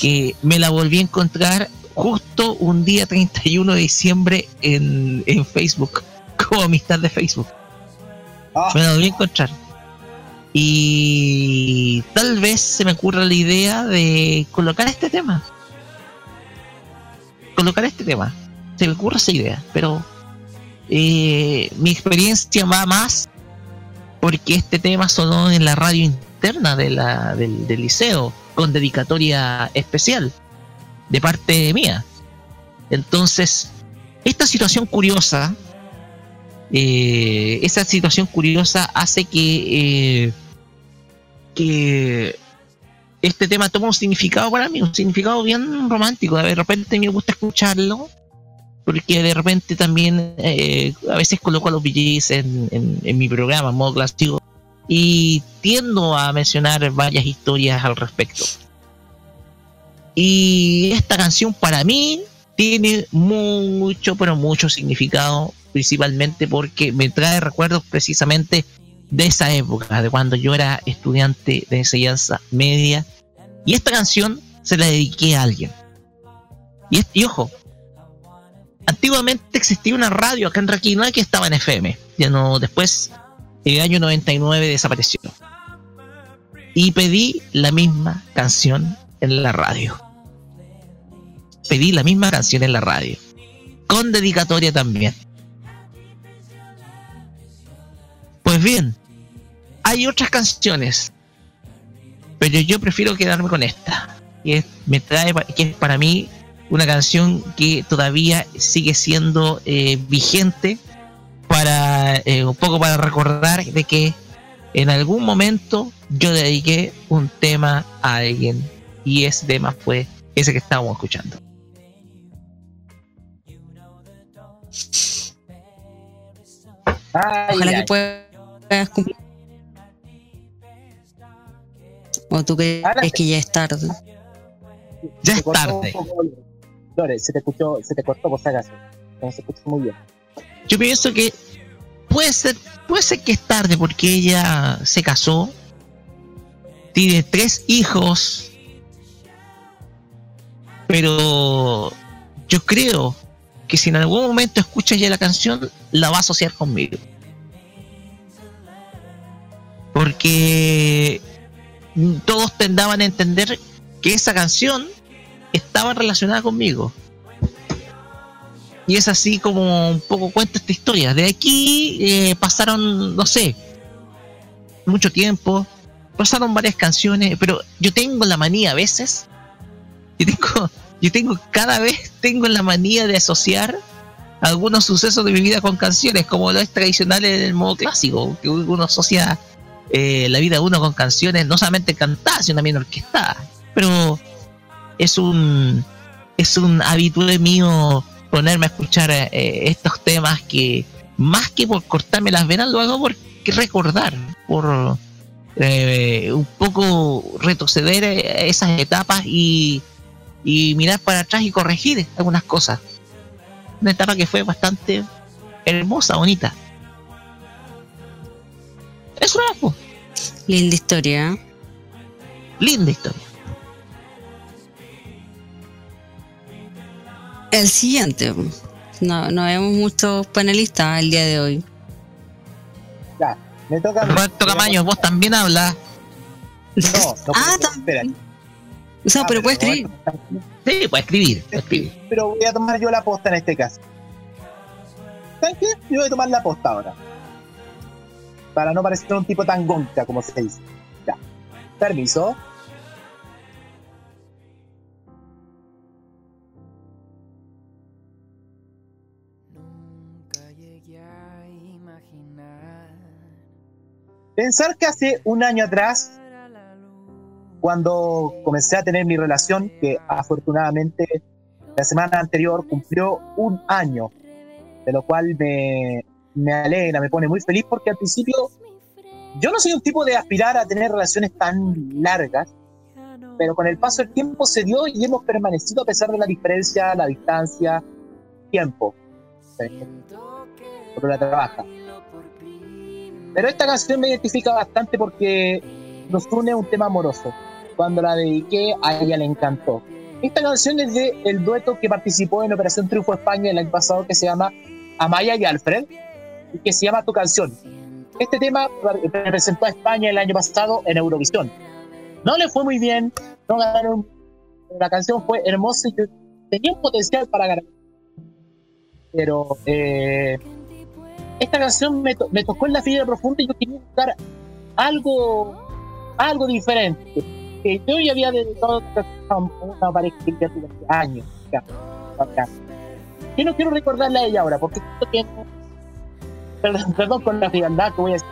Que me la volví a encontrar justo un día 31 de diciembre en, en Facebook, como amistad de Facebook. Me la volví a encontrar. Y tal vez se me ocurra la idea de colocar este tema. Colocar este tema. Se me ocurre esa idea, pero eh, mi experiencia va más porque este tema sonó en la radio interna de la, del, del liceo con dedicatoria especial de parte mía. Entonces, esta situación curiosa, eh, esa situación curiosa hace que, eh, que este tema toma un significado para mí, un significado bien romántico. De repente me gusta escucharlo, porque de repente también eh, a veces coloco a los VGs en, en, en mi programa, en modo clásico, y tiendo a mencionar varias historias al respecto. Y esta canción para mí tiene mucho, pero mucho significado, principalmente porque me trae recuerdos precisamente de esa época, de cuando yo era estudiante de enseñanza media. Y esta canción se la dediqué a alguien. Y, y ojo, antiguamente existía una radio acá en Raquinoa que estaba en FM. Ya no, después, en el año 99 desapareció. Y pedí la misma canción en la radio. Pedí la misma canción en la radio. Con dedicatoria también. Pues bien, hay otras canciones. Pero yo prefiero quedarme con esta. Que es, me trae, que es para mí una canción que todavía sigue siendo eh, vigente para eh, un poco para recordar de que en algún momento yo dediqué un tema a alguien y ese tema fue ese que estábamos escuchando. Ojalá que puedas cumplir. O tú crees que ya es tarde. Ya es tarde. Lore, se te escuchó, se te cortó por acaso. No se escuchó muy bien. Yo pienso que puede ser, puede ser que es tarde porque ella se casó, tiene tres hijos, pero yo creo que si en algún momento escucha ya la canción, la va a asociar conmigo. Porque todos tendaban a entender que esa canción estaba relacionada conmigo. Y es así como un poco cuenta esta historia. De aquí eh, pasaron, no sé, mucho tiempo, pasaron varias canciones, pero yo tengo la manía a veces, yo tengo, yo tengo cada vez tengo la manía de asociar algunos sucesos de mi vida con canciones, como lo es tradicional en el modo clásico, que uno asocia eh, la vida de uno con canciones, no solamente cantadas, sino también orquestadas. Pero es un es un hábito mío ponerme a escuchar eh, estos temas que más que por cortarme las venas lo hago por recordar, por eh, un poco retroceder eh, esas etapas y, y mirar para atrás y corregir algunas cosas. Una etapa que fue bastante hermosa, bonita. Eso es. Linda historia. linda historia. El siguiente. No, no vemos muchos panelistas el día de hoy. Ya, me toca. Roberto Camaño, vos también hablas. No, no Ah, espera. O sea, Ah, pero puede escribir. Sí, puede escribir, puede escribir. Pero voy a tomar yo la posta en este caso. ¿Saben qué? Yo voy a tomar la posta ahora. Para no parecer un tipo tan gonca como se dice. Ya. Permiso. Pensar que hace un año atrás, cuando comencé a tener mi relación, que afortunadamente la semana anterior cumplió un año, de lo cual me, me alegra, me pone muy feliz porque al principio yo no soy un tipo de aspirar a tener relaciones tan largas, pero con el paso del tiempo se dio y hemos permanecido a pesar de la diferencia, la distancia, tiempo. Por la trabaja. Pero esta canción me identifica bastante porque nos une un tema amoroso. Cuando la dediqué, a ella le encantó. Esta canción es de el dueto que participó en Operación Triunfo España el año pasado que se llama Amaya y Alfred y que se llama Tu canción. Este tema representó a España el año pasado en Eurovisión. No le fue muy bien, no ganaron. La canción fue hermosa y tenía un potencial para ganar. Pero eh, esta canción me, to- me tocó en la fibra profunda y yo quería buscar algo, algo diferente. Que yo ya había dedicado una pareja que ya tuve años. Yo no quiero recordarla a ella ahora, porque que no- perdón, perdón con la frialdad que voy a decir.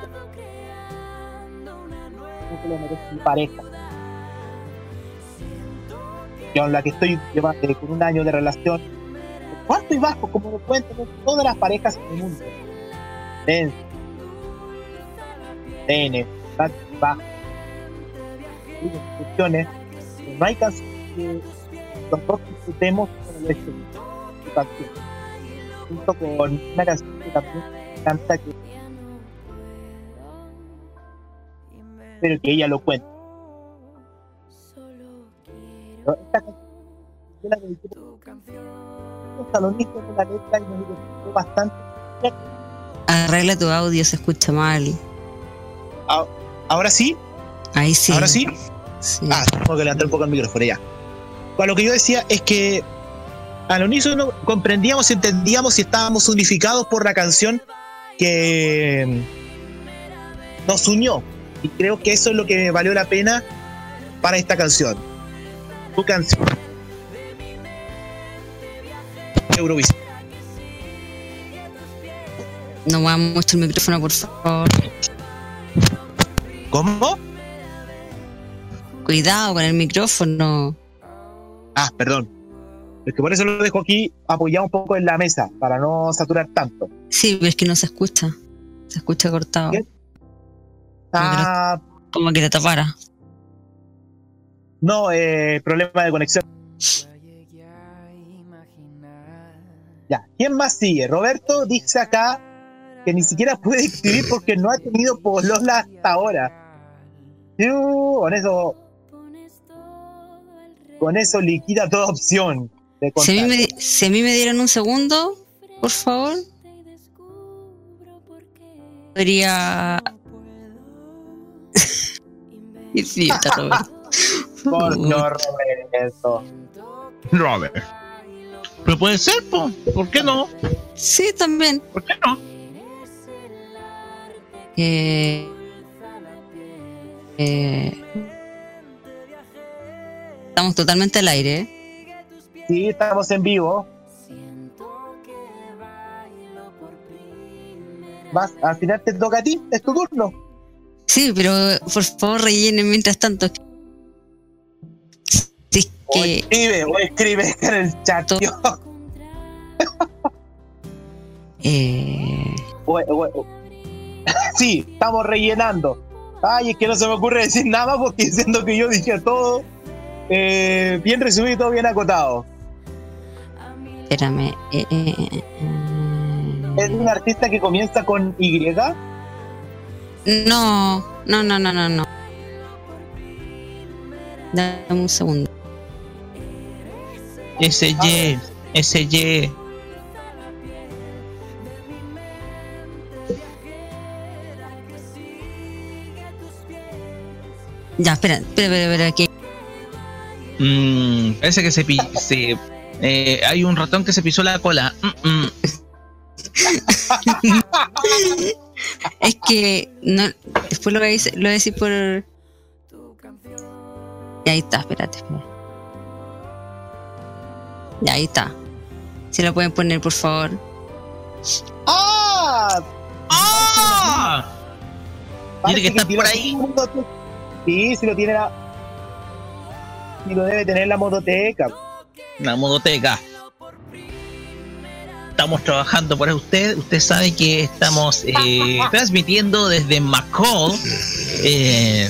No se lo merece mi pareja. Con la que estoy llevando con un año de relación. Cuarto y bajo, como lo cuentan todas las parejas en el mundo. Denso. N, alto y bajo. Discusiones. No hay canción que los disfrutemos hecho su canción. Junto con una canción que también canta que pero que ella lo cuenta. Pero esta canción yo la dediqué a un salonista con la letra y me bastante. Arregla tu audio, se escucha mal. Ah, ¿Ahora sí? Ahí sí. ¿Ahora sí? Sí. Ah, tengo que levantar un poco el micrófono ya. Bueno, lo que yo decía es que al unísono comprendíamos y entendíamos y estábamos unificados por la canción que nos unió. Y creo que eso es lo que valió la pena para esta canción. Tu canción. Eurovisión. No muevas mucho el micrófono, por favor. ¿Cómo? Cuidado con el micrófono. Ah, perdón. Es que por eso lo dejo aquí apoyado un poco en la mesa, para no saturar tanto. Sí, pero es que no se escucha. Se escucha cortado. ¿Qué? Ah, Como que te tapara. no, eh, problema de conexión. Ya, ¿quién más sigue? Roberto dice acá que ni siquiera puede escribir porque no ha tenido polola hasta ahora. Yu, Con eso. Con eso liquida toda opción de Si a, mí me, si a mí me dieran un segundo, por favor. Podría. Y sí, está Roberto. Por no, Roberto. Robert. Pero puede ser, po. ¿por qué no? Sí, también. ¿Por qué no? Eh, eh, estamos totalmente al aire. ¿eh? Sí, estamos en vivo. Vas, al final te toca a ti, es tu turno. Sí, pero por favor rellenen mientras tanto. Si es O que escribe, o escribe en el chat. eh, o- o- Sí, estamos rellenando. Ay, es que no se me ocurre decir nada más porque siendo que yo dije todo eh, bien resumido y todo bien acotado. espérame. eh, eh, eh, Es un artista que comienza con Y. no, no, no, no, no, no. Dame un segundo. Ese Y, Ya, espera, espera, espera, espera, que Mm, parece que se, se eh, hay un ratón que se pisó la cola. Mm, mm. es que no, después lo voy a decir, lo voy a decir por. Y ahí está, espérate, espérate. Ya ahí está. Si lo pueden poner, por favor. ¡Ah! ¡Ah! Parece que tiene por ahí. Mototeca. Sí, sí lo tiene la. Sí lo debe tener la mototeca. La modoteca. Estamos trabajando para usted. Usted sabe que estamos eh, transmitiendo desde McCall. Eh,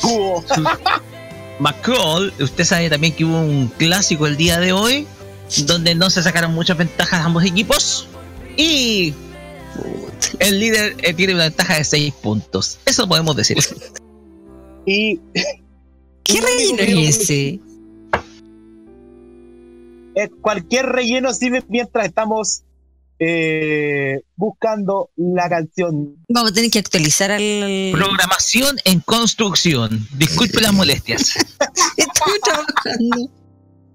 Cubo. McCall, usted sabe también que hubo un clásico el día de hoy, donde no se sacaron muchas ventajas ambos equipos. Y el líder eh, tiene una ventaja de 6 puntos. Eso podemos decir. Y ¿Qué relleno es ese? eh, cualquier relleno sirve mientras estamos eh, buscando la canción. Vamos a tener que actualizar al. Programación en construcción. Disculpe las molestias. Estoy trabajando.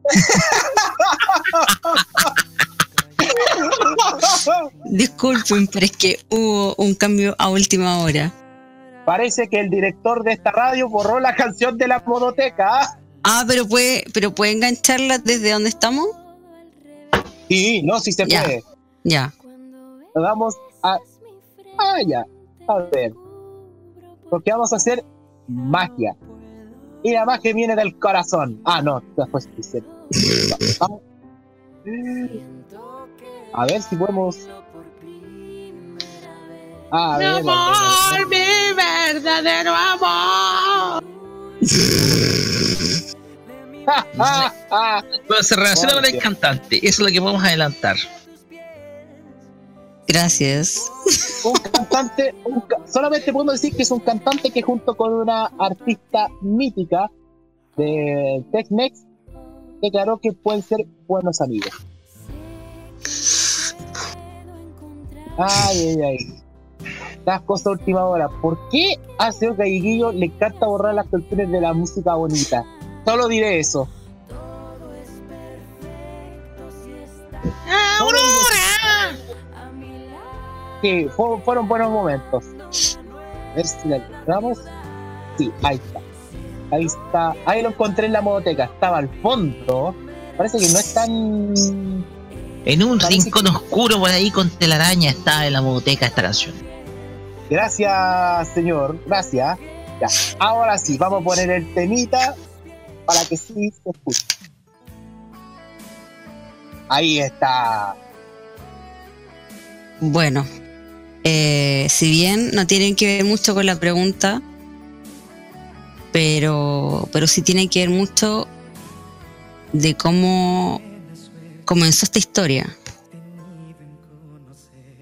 Disculpen, pero es que hubo un cambio a última hora. Parece que el director de esta radio borró la canción de la modoteca. ¿ah? Pero puede, pero puede engancharla desde donde estamos. Sí, no, sí se Ya. puede. Ya. Vamos a. Ah, ya. A ver. Porque vamos a hacer magia. Y la magia viene del corazón. Ah, no, después. Vamos. A ver si podemos. A ver, a ver, a ver. mi verdadero amor. Ah, ah. Pero se relaciona con el cantante. Eso es lo que podemos adelantar. Gracias. un cantante, un solamente podemos decir que es un cantante que junto con una artista mítica de Tex-Mex declaró que pueden ser buenos amigos. Ay, ay, ay. Las cosas a última hora. ¿Por qué a señor Galliguillo le encanta borrar las canciones de la música bonita? Solo diré eso. ¡Aurora! Sí, fu- fueron buenos momentos. A ver si la encontramos. Sí, ahí está. Ahí está. Ahí lo encontré en la modoteca. Estaba al fondo. Parece que no es tan. En un Parece rincón oscuro por ahí con telaraña está en la modoteca esta canción. Gracias, señor. Gracias. Ahora sí, vamos a poner el temita para que sí se escuche. Ahí está. Bueno, eh, si bien no tienen que ver mucho con la pregunta, pero, pero sí tienen que ver mucho de cómo comenzó esta historia.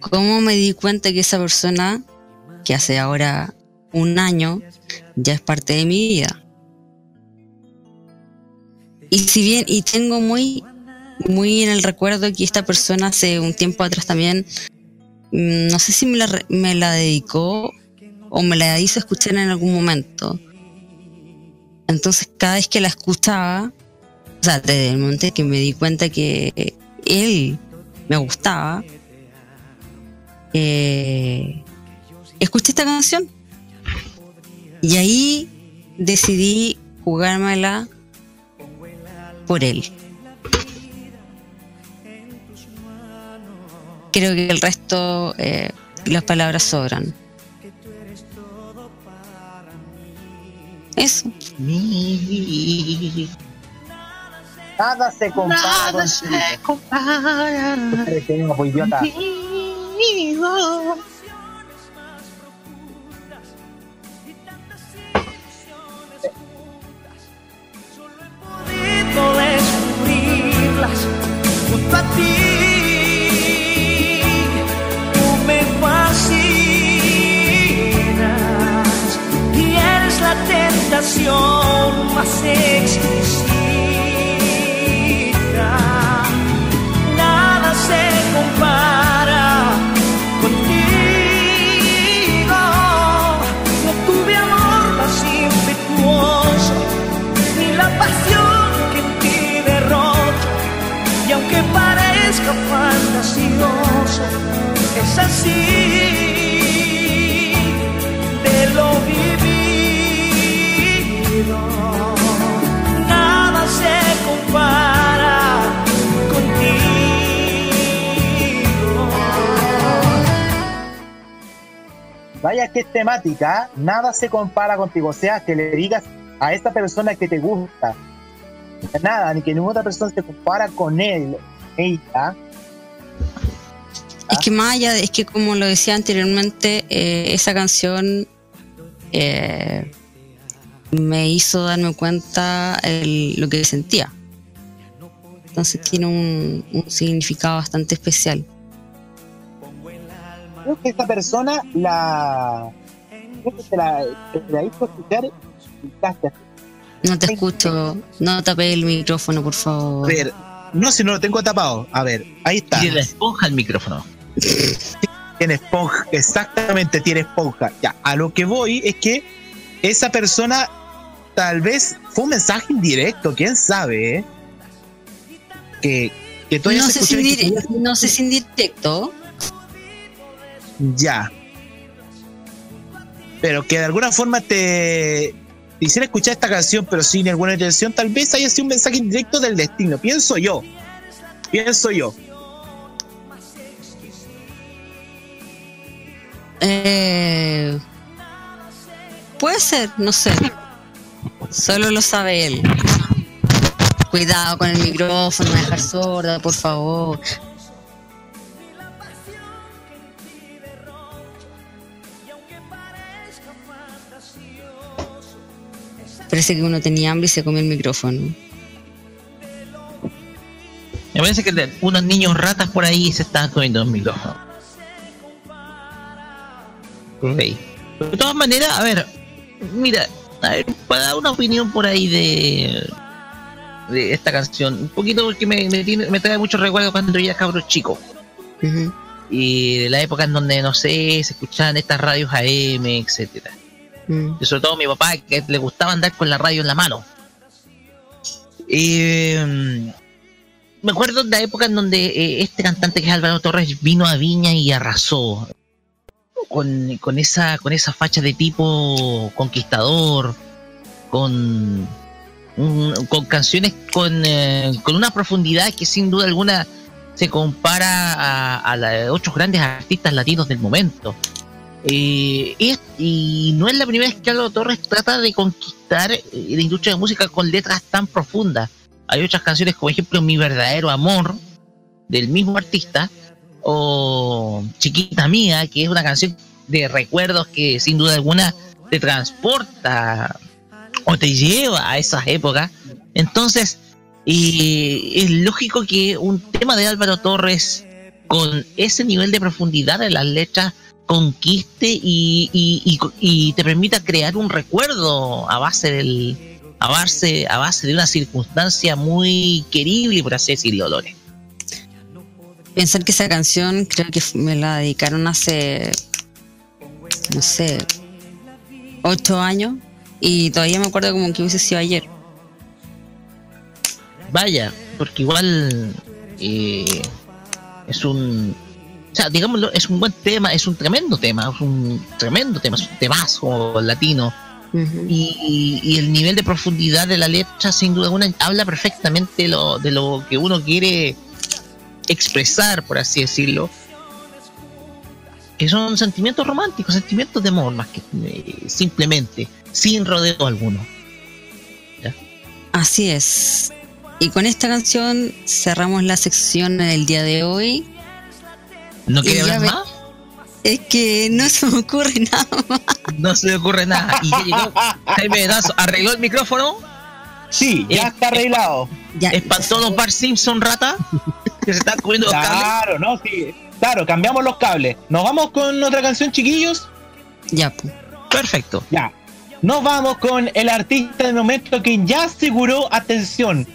cómo me di cuenta que esa persona, que hace ahora un año, ya es parte de mi vida. Y si bien, y tengo muy, muy en el recuerdo que esta persona hace un tiempo atrás también, mm, no sé si me la, me la dedicó o me la hizo escuchar en algún momento. Entonces cada vez que la escuchaba, o sea, desde el momento en que me di cuenta que él me gustaba, eh, escuché esta canción. Y ahí decidí jugármela por él. Creo que el resto, eh, las palabras sobran. Eso. Nada se compara Nada se compara. Podido descubrirlas junto a ti. Tú me fascinas y eres la tentación más exquisita. Nada se compara aunque parezca fantasioso, es así de lo vivido. Nada se compara contigo. Vaya que temática, nada se compara contigo. O sea, que le digas a esta persona que te gusta, nada, ni que ninguna otra persona se compara con él, ella. Es que más allá, es que como lo decía anteriormente, eh, esa canción eh, me hizo darme cuenta el- lo que sentía. Entonces tiene un, un significado bastante especial. Creo que esta persona la. Creo que te la, la hizo escuchar y gritaste. No te escucho, no tapé el micrófono, por A favor. ver, no, si no lo tengo tapado. A ver, ahí está. Tiene la esponja el micrófono. Tiene esponja, exactamente tiene esponja. Ya, a lo que voy es que esa persona tal vez fue un mensaje indirecto, quién sabe, ¿eh? Que, que tú No sé, si que no sé si indirecto. Ya. Pero que de alguna forma te te hiciera escuchar esta canción, pero sin alguna intención, tal vez haya sido un mensaje indirecto del destino. Pienso yo. Pienso yo. Eh, puede ser, no sé. Solo lo sabe él. Cuidado con el micrófono, dejar sorda, por favor. Parece que uno tenía hambre y se comió el micrófono. Me parece que unos niños ratas por ahí se estaban comiendo un micrófono. Ok. De todas maneras, a ver, mira, a ver, para dar una opinión por ahí de, de esta canción, un poquito porque me, me, tiene- me trae muchos recuerdos cuando yo era cabro chico. Y de la época en donde, no sé, se escuchaban estas radios AM, etcétera. Y sobre todo mi papá, que le gustaba andar con la radio en la mano. Eh, me acuerdo de la época en donde eh, este cantante que es Álvaro Torres vino a Viña y arrasó. Con, con esa, con esa facha de tipo conquistador, con, con canciones con, eh, con una profundidad que sin duda alguna se compara a, a la de otros grandes artistas latinos del momento. Eh, y no es la primera vez que Álvaro Torres trata de conquistar eh, la industria de música con letras tan profundas. Hay otras canciones, como ejemplo Mi verdadero amor, del mismo artista, o Chiquita Mía, que es una canción de recuerdos que sin duda alguna te transporta o te lleva a esas épocas. Entonces, y es lógico que un tema de Álvaro Torres con ese nivel de profundidad en las letras conquiste y, y- y- y te permita crear un recuerdo a base del a base, a base de una circunstancia muy querible, por así decirlo, Lore. Pensar que esa canción creo que me la dedicaron hace, no sé, ocho años y todavía me acuerdo como que hubiese sido ayer. Vaya, porque igual eh, es un. O sea, digámoslo, es un buen tema, es un tremendo tema, es un tremendo tema, es un temazo latino. y, y el nivel de profundidad de la letra, sin duda alguna, habla perfectamente lo, de lo que uno quiere expresar, por así decirlo. Que son sentimientos románticos, sentimientos de amor, más que eh, simplemente, sin rodeo alguno. Así es. Y con esta canción cerramos la sección del día de hoy. ¿No quiere ya hablar más? Es que no se me ocurre nada más. No se le ocurre nada. Y ya llegó Jaime Dazo, arregló el micrófono. Sí, ya está arreglado. Espantó a los Bar Simpson rata que se están comiendo los cables. Claro, no, sí. Claro, cambiamos los cables. ¿Nos vamos con otra canción, chiquillos? Ya, pues. Perfecto. Ya. Nos vamos con el artista del momento que ya aseguró, atención,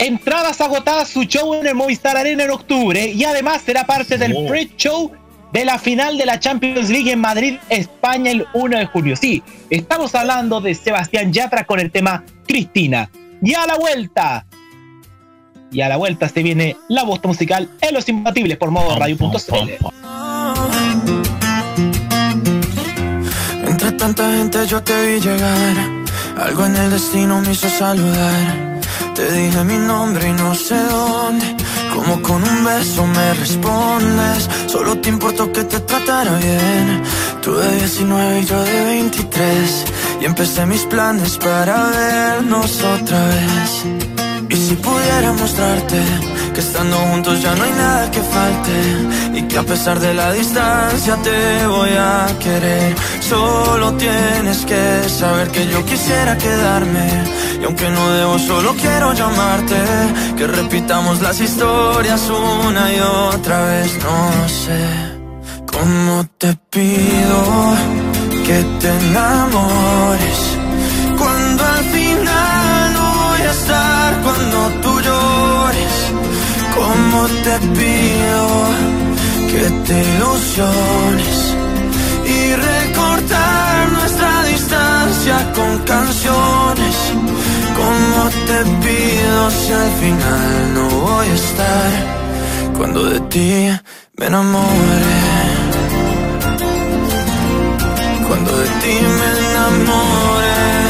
entradas agotadas su show en el Movistar Arena en octubre y además será parte del Oh. pre-show de la final de la Champions League en Madrid, España el 1 de julio. Sí, estamos hablando de Sebastián Yatra con el tema Cristina. Y a la vuelta, y a la vuelta se viene la voz musical en Los Imbatibles por modo radio.cl. Entre tanta gente yo te vi llegar. Algo en el destino me hizo saludar. Te dije mi nombre y no sé dónde. Como con un beso me respondes. Solo te importó que te tratara bien. Tú de 19 y yo de 23. Y empecé mis planes para vernos otra vez. Y si pudiera mostrarte que estando juntos ya no hay nada que falte y que a pesar de la distancia te voy a querer. Solo tienes que saber que yo quisiera quedarme y aunque no debo solo quiero llamarte que repitamos las historias una y otra vez. No sé cómo te pido que te enamores estar cuando tú llores. Como te pido que te ilusiones y recortar nuestra distancia con canciones. Como te pido si al final no voy a estar cuando de ti me enamore. Cuando de ti me enamore.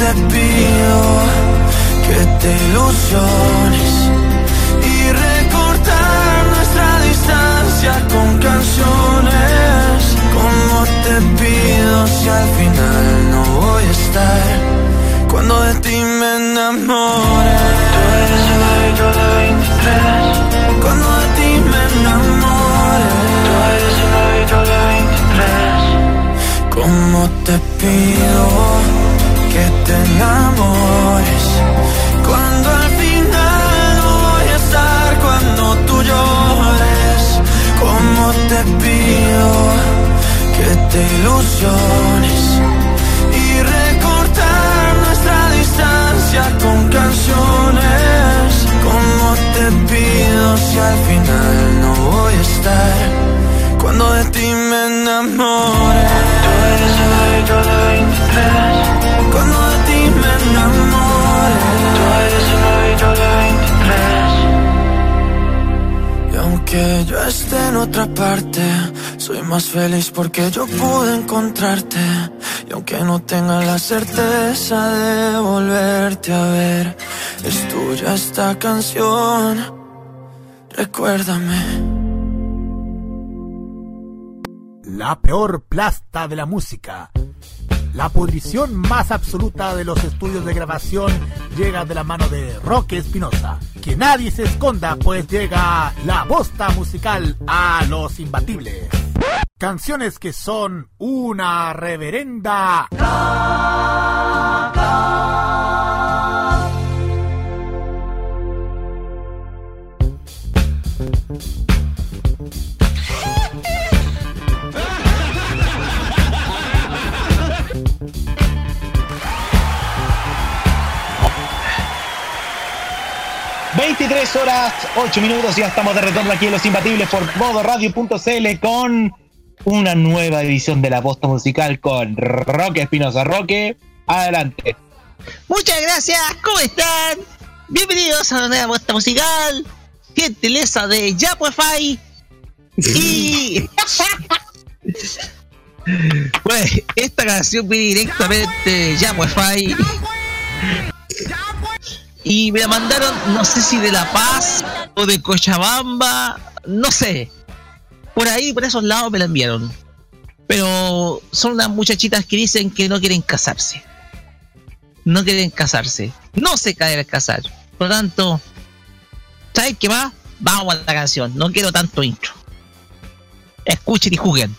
te pido que te ilusiones y recortar nuestra distancia con canciones, como te pido si al final no voy a estar cuando de ti me enamore. Tú eres y yo de 23. Cuando de ti me enamore. Tú eres y yo de 23. Como te pido que te enamores. Cuando al final no voy a estar cuando tú llores. Como te pido que te ilusiones y recortar nuestra distancia con canciones. Como te pido si al final no voy a estar cuando de ti me otra parte. Soy más feliz porque yo pude encontrarte. Y aunque no tenga la certeza de volverte a ver, es tuya esta canción. Recuérdame. La peor plasta de la música. La pudrición más absoluta de los estudios de grabación llega de la mano de Roque Espinosa. Que nadie se esconda, pues llega la bosta musical a los imbatibles. Canciones que son una reverenda. ...23 horas 8 minutos... ...ya estamos de retorno aquí en Los Imbatibles... ...por modoradio.cl con... ...una nueva edición de la posta musical... ...con Roque Espinosa Roque... ...adelante... Muchas gracias, ¿cómo están? Bienvenidos a una nueva posta musical. Gentileza de Yapwefy. Y. pues, esta canción viene directamente de Yapwefy. Y me la mandaron, no sé si de La Paz o de Cochabamba, no sé. Por ahí, por esos lados me la enviaron. Pero son unas muchachitas que dicen que no quieren casarse. No quieren casarse. No se quieren casar. Por lo tanto, ¿sabes qué más? Vamos a la canción. No quiero tanto intro. Escuchen y juzguen.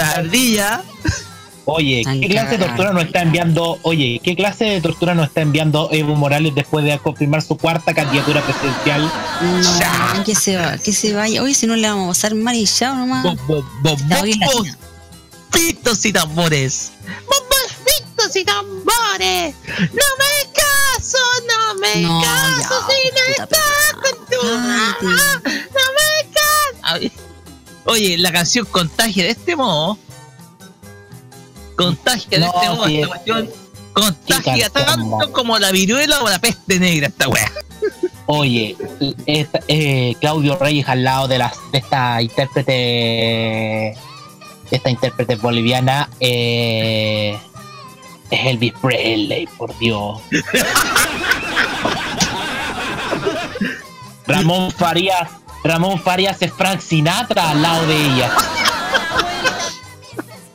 Cagada, tortura mira la nos- ardilla. Oye, ¿qué clase de tortura nos está enviando? Oye, ¿qué clase de tortura nos está enviando Evo Morales después de confirmar su cuarta candidatura presidencial? No, que se va, que se vaya. Oye, si no le vamos a pasar chao nomás. Bom- bom- bom- La oí bombos, latina. pitos y tambores. Bomboncitos y tambores. No me caso, no me caso si no estás con tu mamá. Oye, la canción contagia de este modo. Contagia de No, este modo. sí. Esta cuestión contagia tanto como la viruela o la peste negra esta wea. Oye, esta- eh, Claudio Reyes al lado de, las, de esta intérprete, esta intérprete boliviana, eh, es Elvis Presley, por Dios. Ramón Farías, Ramón Farías es Frank Sinatra al lado de ella.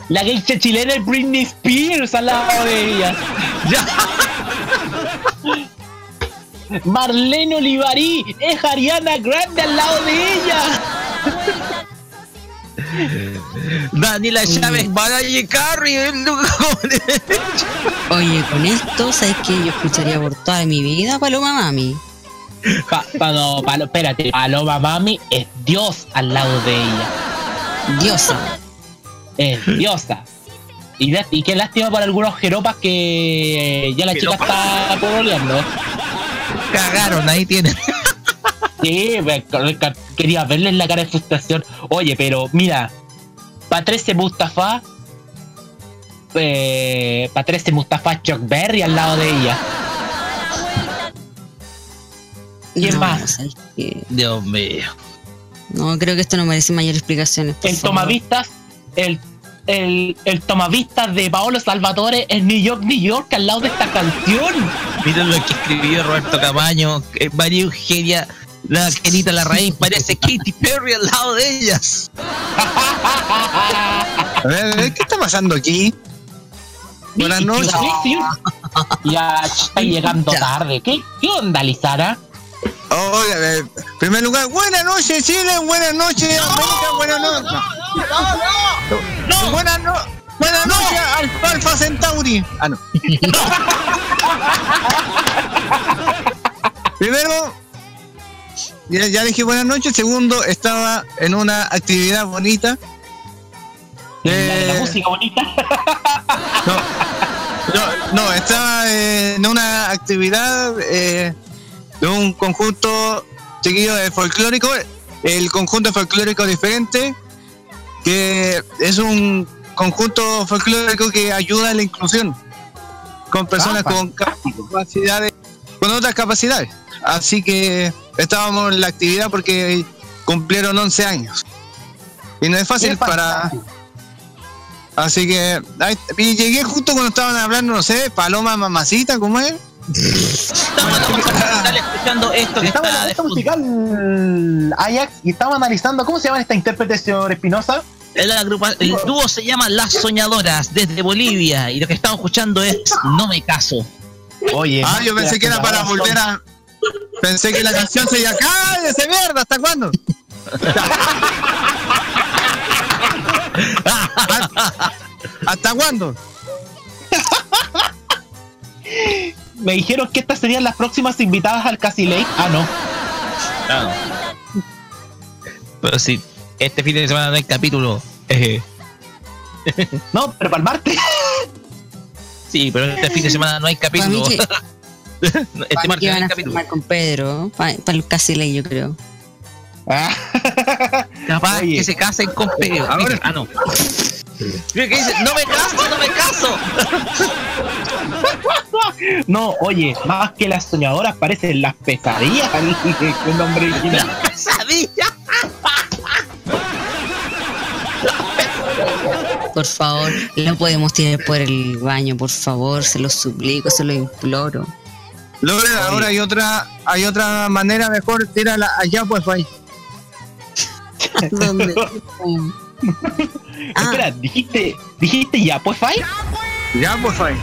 La geisha chilena es Britney Spears al lado de ella. Marlene Olivarí es Ariana Grande al lado de ella. Daniela Chávez, Mariah Carey. Oye, con esto, ¿sabes qué? Yo escucharía por toda mi vida Paloma Mami. Pa- pa- no, palo- espérate, Paloma Mami es Dios al lado de ella. Diosa. Es diosa. Y, y qué lástima para algunos jeropas que ya la chica está pololeando. Cagaron, ahí tienen. Sí, quería verles la cara de frustración. Oye, pero mira, Patrice Mustafa. Eh, Patrice Mustafa Chuck Berry al lado de ella. ¿Quién No, más? ¿sabes qué? Dios mío. No, creo que esto no merece mayores explicaciones. El favor. tomavistas, el, el, el tomavistas de Paolo Salvatore en New York, New York, al lado de esta canción. Miren lo que escribió Roberto Camaño, eh, María Eugenia, la Kenita Larraín, parece Katy Perry al lado de ellas. A ver, ¿qué está pasando aquí? Buenas Y- noches. Ya está llegando tarde. ¿Qué, ¿Qué onda, Lizara? Oiga, eh, en primer lugar, buenas noches Chile, buenas noches América, buenas noches. Buenas, no, buenas noches Alfa, Alfa Centauri. Ah, no. Primero, ya, ya dije buenas noches. Segundo, estaba en una actividad bonita. La, de la Eh, música bonita. no, no, estaba eh, en una actividad eh, de un conjunto chiquillo de folclórico, el conjunto folclórico diferente, que es un conjunto folclórico que ayuda a la inclusión con personas con capacidades, con otras capacidades. Así que estábamos en la actividad porque cumplieron 11 años. Y no es fácil para... Así que y llegué justo cuando estaban hablando, no sé, Paloma Mamacita, ¿cómo es? Estamos escuchando esto que Estamos en está la lista fondo. musical Ajax y estamos analizando cómo se llama esta intérprete, señor Espinosa. El dúo se llama Las Soñadoras desde Bolivia y lo que estamos escuchando es No me caso. Oye, Ah, yo pensé que era para volver a. Pensé que la canción se llama ¡Cállese mierda! ¿Hasta cuándo? ¿Hasta cuándo? Me dijeron que estas serían las próximas invitadas al Casi Lake. Ah, no. Pero si este fin de semana no hay capítulo. eh, No, pero para el martes. sí, pero este fin de semana no hay capítulo. que, este martes no hay capítulo. con Pedro. Para, para el casi ley, yo creo. Capaz Oye. que se casen con Pedro. Ahora- Ah, no. Que dice, no me caso, no me caso. No, oye, más que las soñadoras parecen las pesadillas. El nombre original. Pesadilla. Por favor, no podemos tirar por el baño, por favor, se lo suplico, se lo imploro. Lorena, ahora hay otra, hay otra manera mejor, tírala allá pues ahí. ¿Dónde? Ah. Espera, dijiste, dijiste ya, pues Fai. Ya pues ahí.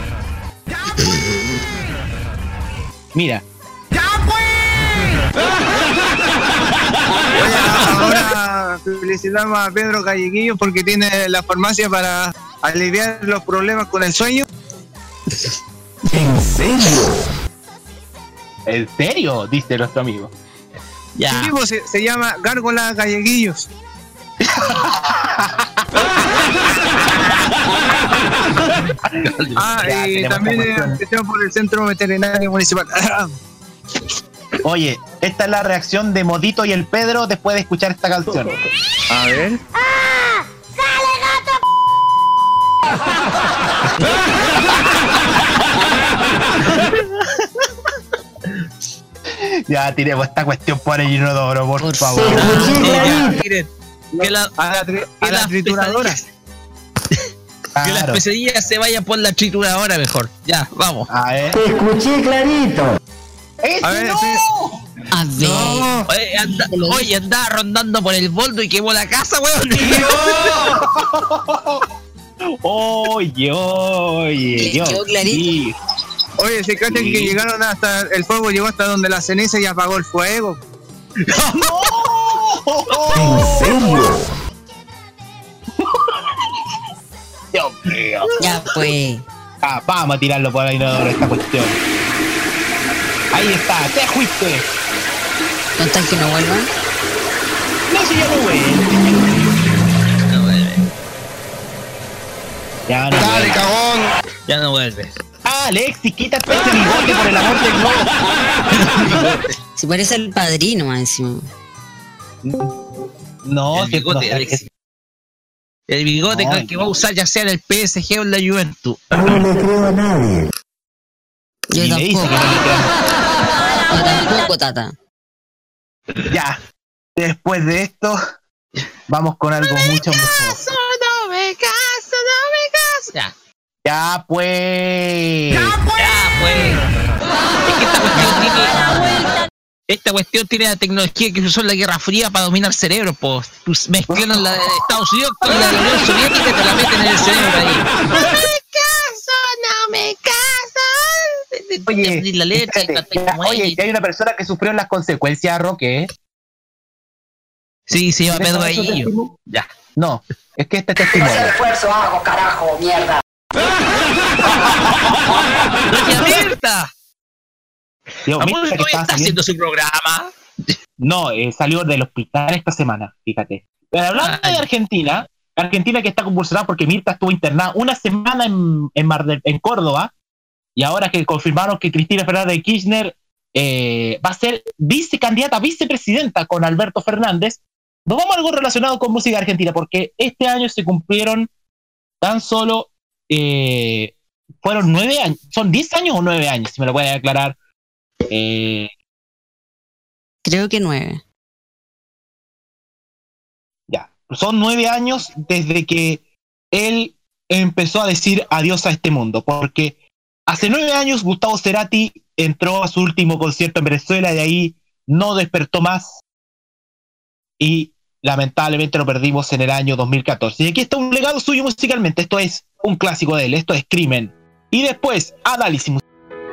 Mira, Oye, ahora felicitamos a Pedro Callequillo porque tiene la farmacia para aliviar los problemas con el sueño. ¿En serio? ¿En serio? Dice nuestro amigo. Ya. Sí, pues, se, se llama Gárgola Callequillos. ah, Ya, y también esta es cuestión. atención por el Centro Veterinario Municipal. Oye, esta es la reacción de Modito y el Pedro después de escuchar esta canción. A ver. Ya tiremos esta cuestión por el inodoro, por, favor. Ya, miren, que la- A la, tri- que a la trituradora. Que las pesadillas se vayan por la trituradora mejor. Ya, vamos. A ver. Te escuché clarito. ¡Ese A ver, no! sí. A ver. Oye, anda, oye, andaba rondando por el boldo y quemó la casa, weón. Oye, oye, clarito. sí. Oye, se cachan Sí. que llegaron hasta. El fuego llegó hasta donde la ceniza y apagó el fuego. ¿En serio? Dios mío. Ya pues. Ah, vamos a tirarlo por el inodoro esta cuestión. Ahí está, te fuiste. Tal que no vuelvan. No, si ya no vuelve. Ya no Dale, vuelve. cagón. Ya no vuelve. Ah, Alexis, quítate ese bigote por el amor de Dios. Si parece el padrino encima. No, el bigote, no, Alex. El bigote No, que- va a usar ya sea en el PSG o en la Juventus. No le creo a nadie. Yo le dice tampoco. que no. Yo tampoco, tata. Ya, después de esto, vamos con algo mucho mejor. no me caso, no me caso. Ya, Ya, pues. ya, pues. Es que esta cuestión tiene. Esta cuestión tiene la tecnología que se usó en la Guerra Fría para dominar cerebros, pues. Pues Mezclan la de Estados Unidos con la de la Unión Soviética y te la meten en el cerebro ahí. No me caso, no me caso. Oye, la letra, espérate, ya, oye, hay una persona que sufrió las consecuencias, Roque. ¿eh? Sí, se llama Pedro ¿Ves todo Gallillo. testimonio? Ya. No, es que este testimonio. esfuerzo hago, carajo, mierda. ¡Doña Mirta! Dios, ¿A mira poco que está haciendo su programa? No, eh, salió del hospital esta semana, fíjate. Pero hablando Ah, de. Argentina, Argentina que está convulsionada porque Mirta estuvo internada una semana en, en, Mar del- en Córdoba, y ahora que confirmaron que Cristina Fernández de Kirchner eh, va a ser vicecandidata, vicepresidenta con Alberto Fernández, nos vamos a algo relacionado con música argentina, porque este año se cumplieron tan solo, eh, fueron nueve años, son diez años o nueve años, si me lo pueden aclarar. Eh, Creo que nueve. Ya, son nueve años desde que él empezó a decir adiós a este mundo, porque hace nueve años Gustavo Cerati entró a su último concierto en Venezuela y de ahí no despertó más y lamentablemente lo perdimos en el año 2014. Y aquí está un legado suyo musicalmente, esto es un clásico de él, esto es Crimen. Y después, análisis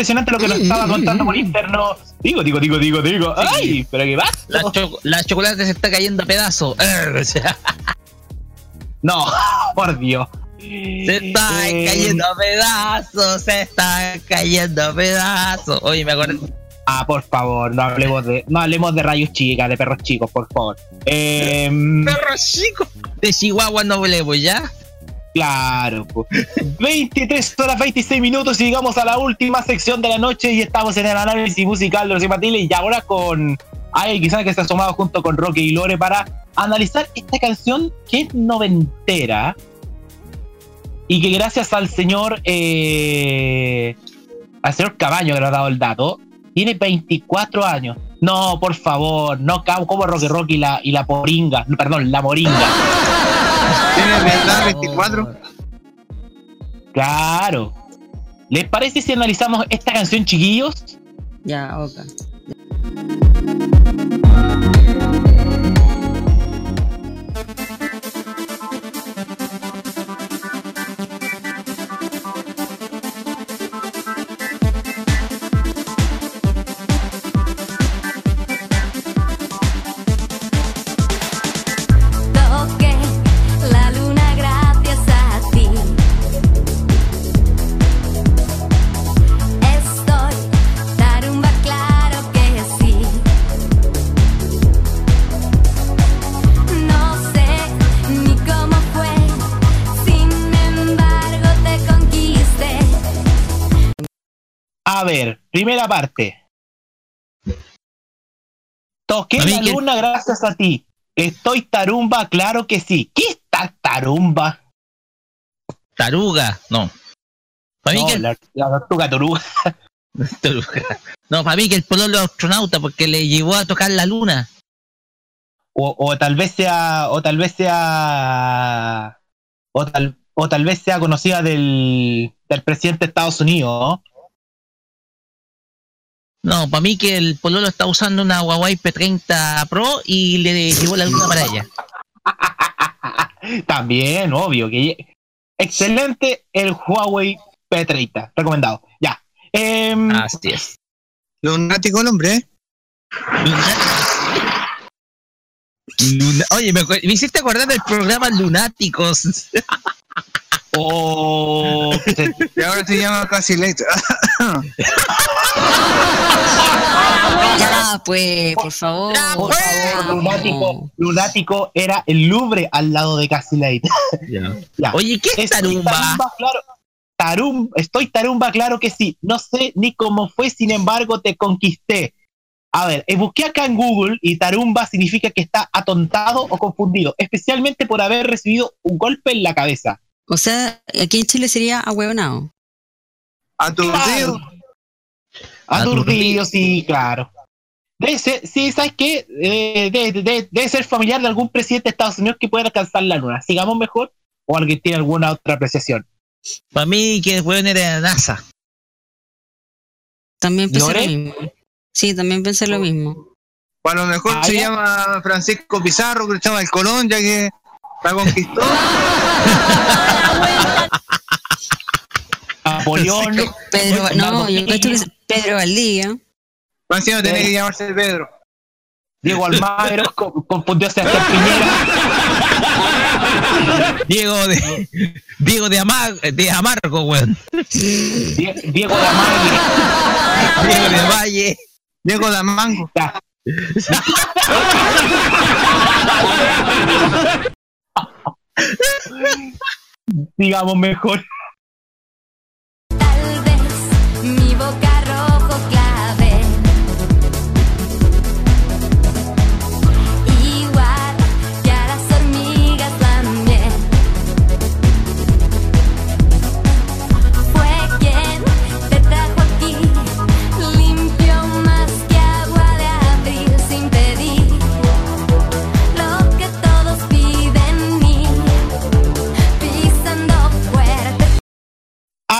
Impresionante, lo que nos estaba contando por interno. Digo, digo, digo, digo, digo. ¡Ay! ¿Pero qué pasa? La, cho- la chocolate se está cayendo a pedazos. No, por Dios. se está Eh, cayendo a pedazos, se está cayendo a pedazos. Oye, me acuerdo. Ah, por favor, no hablemos de, no hablemos de rayos chicas, de perros chicos, por favor. Em, Perros chicos. De Chihuahua no hablemos, ¿ya? Claro, po. 23 horas 26 minutos y llegamos a la última sección de la noche y estamos en el análisis musical de los infantiles y ahora con Ay, quizás que está asomado junto con Roque y Lore para analizar esta canción que es noventera y que gracias al señor eh, al señor Cabaño que nos ha dado el dato tiene 24 años. No, por favor, no como Roque Roque y la, y la poringa, perdón, la moringa. ¿Tiene verdad 24? Claro. ¿Les parece si analizamos esta canción, chiquillos? Ya, ok. Toqué primera parte. Toqué mí la que- luna gracias a ti. Estoy tarumba, claro que sí. ¿Qué está tarumba? Taruga, no. Para mí No, que el- la, la tortuga toruga. Taruga. No, para mí que el pololo astronauta porque le llevó a tocar la luna. O, o tal vez sea. O tal vez sea. O tal, o tal vez sea conocida del, del presidente de Estados Unidos. ¿no? No, para mí que el pololo está usando una Huawei P30 Pro y le llevó la luna para ella. También, obvio. que Excelente el Huawei P30. Recomendado. Ya. Em, Así es. Lunático el hombre, ¿eh? Luna- Oye, me, me hiciste acordar del programa Lunáticos. Oh, Y ahora se llama Casi Late. Ya, pues, por favor. por favor, lunático, lunático era el Louvre al lado de Cassie Late. Ya. Oye, ¿qué es tarumba? tarumba, claro. Tarum, estoy tarumba, claro que sí. No sé ni cómo fue, sin embargo, te conquisté. A ver, eh, busqué acá en Google y tarumba significa que está atontado o confundido, especialmente por haber recibido un golpe en la cabeza. O sea, aquí en Chile sería ahueonado. Aturdido. Aturdido, sí, claro. Debe ser, sí, ¿sabes qué? Eh, de- de- de- debe ser familiar de algún presidente de Estados Unidos que pueda alcanzar la luna. Sigamos mejor o alguien tiene alguna otra apreciación. Para mí, que pueden ir a la NASA. También pensé ¿Lore? lo mismo. Sí, también pensé lo mismo. O a lo mejor Ah, se ya. llama Francisco Pizarro, Cristóbal Colón, ya que la conquistó. Napoleón. Pedro, no, yo creo que es Pedro Valdía. Encima tenía Sí. que llamarse Pedro. Diego Almagro co- confundió a Sebastián Piñera. Diego de Diego de, Amar, de Amargo, weón. Die- Diego de Amague. Diego de Valle. Diego Damango. Ya. Digamos mejor.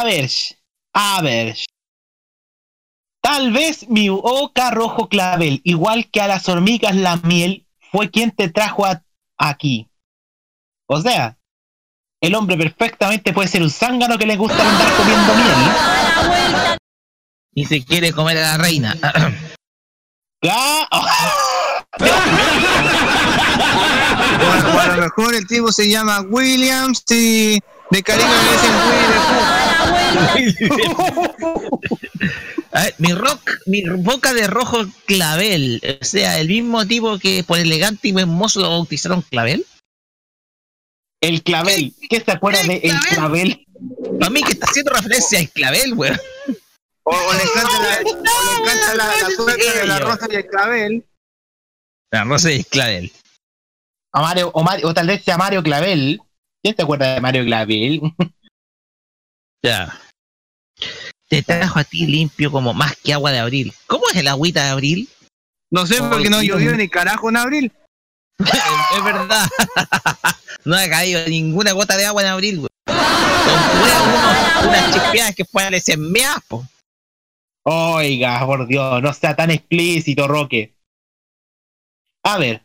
A ver, a ver. Tal vez mi oca rojo clavel, igual que a las hormigas la miel, fue quien te trajo a- aquí. O sea, el hombre perfectamente puede ser un zángano que le gusta andar comiendo miel. Y se quiere comer a la reina. Ah, O a, lo mejor el tipo se llama Williams y de cariño le dicen Willy A ver, mi rock, mi boca de rojo clavel. O sea, el mismo tipo que por elegante y buen mozo lo bautizaron clavel. el clavel. ¿Qué se acuerda de el clavel? Para mí que está haciendo referencia al clavel, weón. O, o le encanta la, o le encanta la, la tuerca de la rosa y el clavel. La rosa es clavel. A Mario, o, Mario- o tal vez sea Mario Clavel. ¿Quién se acuerda de Mario Clavel? Ya. Te trajo a ti limpio como más que agua de abril. ¿Cómo es el agüita de abril? No sé por qué no llovió ni carajo en abril. es verdad. no ha caído ninguna gota de agua en abril, weón. Con unas chispeadas que parecen meas, po. Oiga, por Dios, no sea tan explícito, Roque. A ver.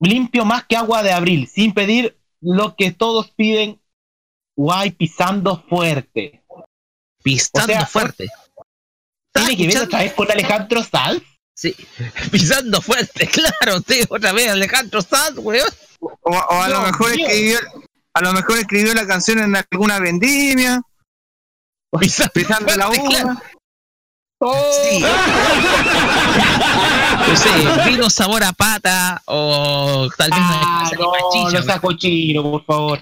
Limpio más que agua de abril, sin pedir lo que todos piden. Guay, pisando fuerte. Pisando O sea, fuerte. ¿Tiene que ver otra vez con Alejandro Sanz? Sí, pisando fuerte, claro, sí, otra vez Alejandro Sanz, weón. O, o a lo mejor escribió, a lo mejor escribió la canción en alguna vendimia, Pisando, pisando la uva. claro. Sí. No sé, vino sabor a pata o tal vez una Ah, de no, no sea cochino, por favor.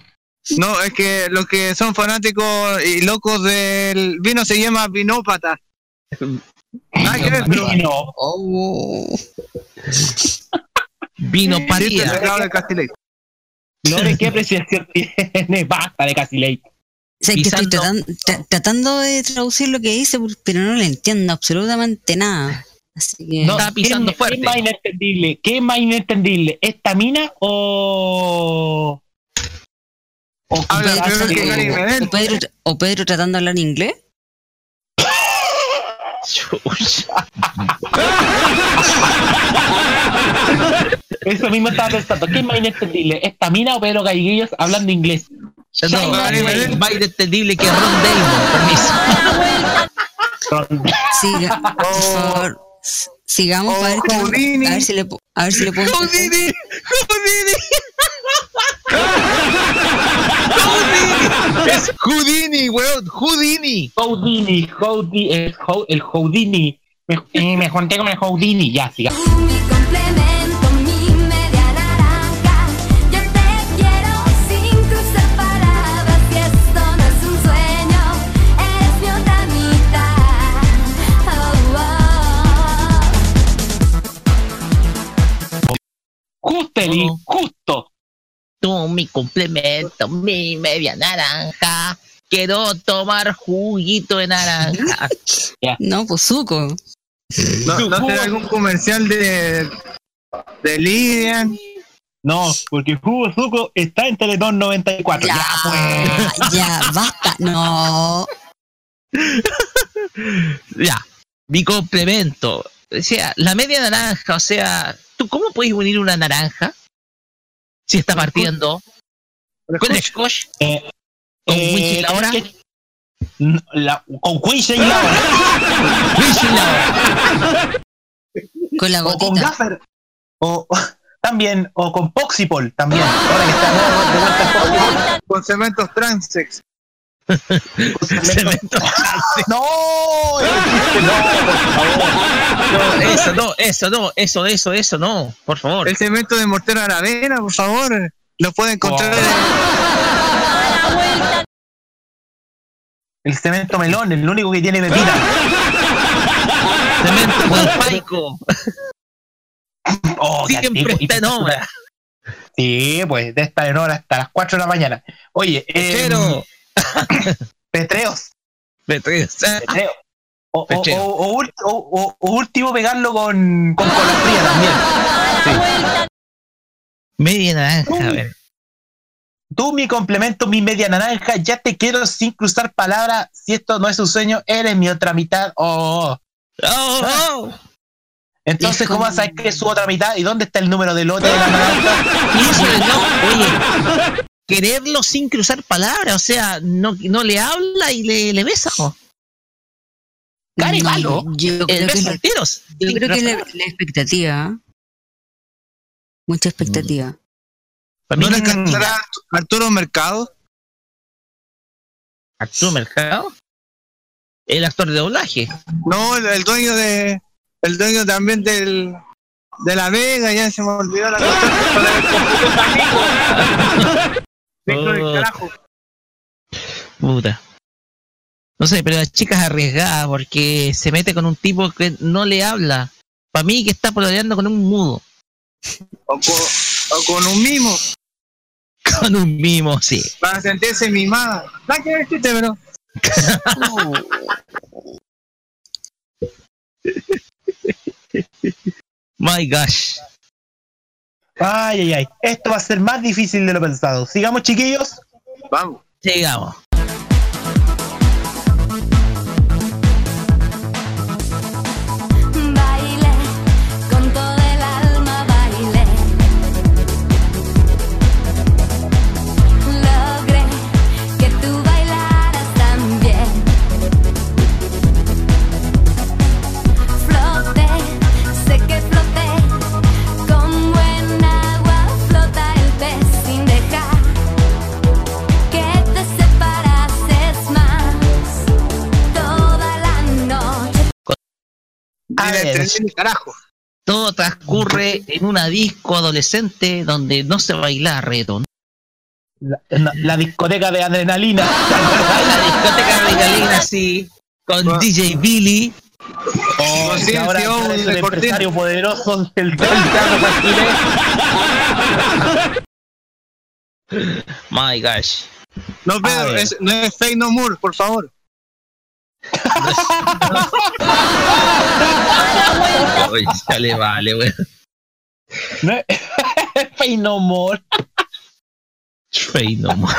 No, es que los que son fanáticos y locos del vino se llama vinópata. Nada que ver, pero Vino. Oh. Vino sacado de ¿qué apreciación tiene? Basta de casi late. O sea, que estoy Pisando- tratan- tra- tratando de traducir lo que dice, pero no le entiendo absolutamente nada. Así que. Está pisando ¿qué, fuerte. ¿Qué más inentendible? ¿Qué más inentendible? ¿Esta mina o.? O Habla Pedro, que o- o Pedro, o Pedro tratando de hablar inglés. Eso mismo estaba pensando. ¿Qué más inentendible? ¿Esta mina o Pedro Galleguillos hablando inglés? No, China es más inentendible que Ron Damon, permiso. Siga, por favor. Sigamos para ver, qué- Houdini. a ver si le, a ver si le puedo. Houdini, Houdini. Es Houdini, weón, Houdini. Houdini, Houdini, el, Hou- el Houdini. Me, eh, me junté con el Houdini. Ya, siga. Justo. Tú, mi complemento, mi media naranja. Quiero tomar juguito de naranja. No, pues suco. ¿No, no será algún comercial de, de Lidian? No, porque el jugo suco está en Teletón 94. Ya, pues. Ya, basta. No. Ya, mi complemento. O sea, la media naranja, o sea, ¿tú cómo puedes unir una naranja? Si está partiendo. ¿Con Scotch? Eh, ¿Con eh, Laura? la- con Quincy Laura. Con la O con gotita. Gaffer. O, o- también, o con Poxipol también. Ahora que está de nuevo de vuelta el Poxipol. Con cementos Transex. No, No, eso no, eso no, eso, eso, eso no, por favor. El cemento de mortero Aravena, por favor. Lo pueden encontrar el cemento melón, el único que tiene bebida. Cemento con paico. Oh, Siempre antiguo. está en obra. Sí, pues de esta en hora hasta las 4 de la mañana. Oye, eh, Pechero. petreos. Petreos. Petreo. O, o, Pechero. o- o ul- o- o- o último pegarlo con, con cola fría también. Media naranja, a ver. Tú, mi complemento, mi media naranja, ya te quiero sin cruzar palabras. Si esto no es un sueño, eres mi otra mitad. Oh. Oh, oh. Entonces, Es ¿cómo como- vas a saber que es su otra mitad? ¿Y dónde está el número de lote de la naranja? Oye, quererlo sin cruzar palabras, o sea, no, no le habla y le, le besa. ¿no? Cari No, malo. Yo creo El que beso es la, yo creo que la, la expectativa. ¿eh? Mucha expectativa. ¿No le cantará Arturo Mercado? Arturo Mercado. El actor de doblaje. No, el, el dueño de. El dueño también del. De la Vega, ya se me olvidó la cosa. Víctor del Oh. carajo. Puta. No sé, pero la chica es arriesgada porque se mete con un tipo que no le habla. Para mí que está pololeando con un mudo. O con, o con un mimo. Con un mimo, sí. Para sentirse mimada. Da que chiste, pero. My gosh. Ay, ay, ay. Esto va a ser más difícil de lo pensado. Sigamos, chiquillos. Vamos. Sigamos. A ver. carajo. Todo transcurre en una disco adolescente donde no se baila reggaetón. La, la- la discoteca de adrenalina. La discoteca de Galina, sí. Con DJ Billy. Oh, Con que ahora Ciencio, es un el empresario poderoso del teatro. My gosh. No, Pedro, es, no es Fake No More, por favor. Oye, ya le vale, weón. No Fey no more. Fey no more.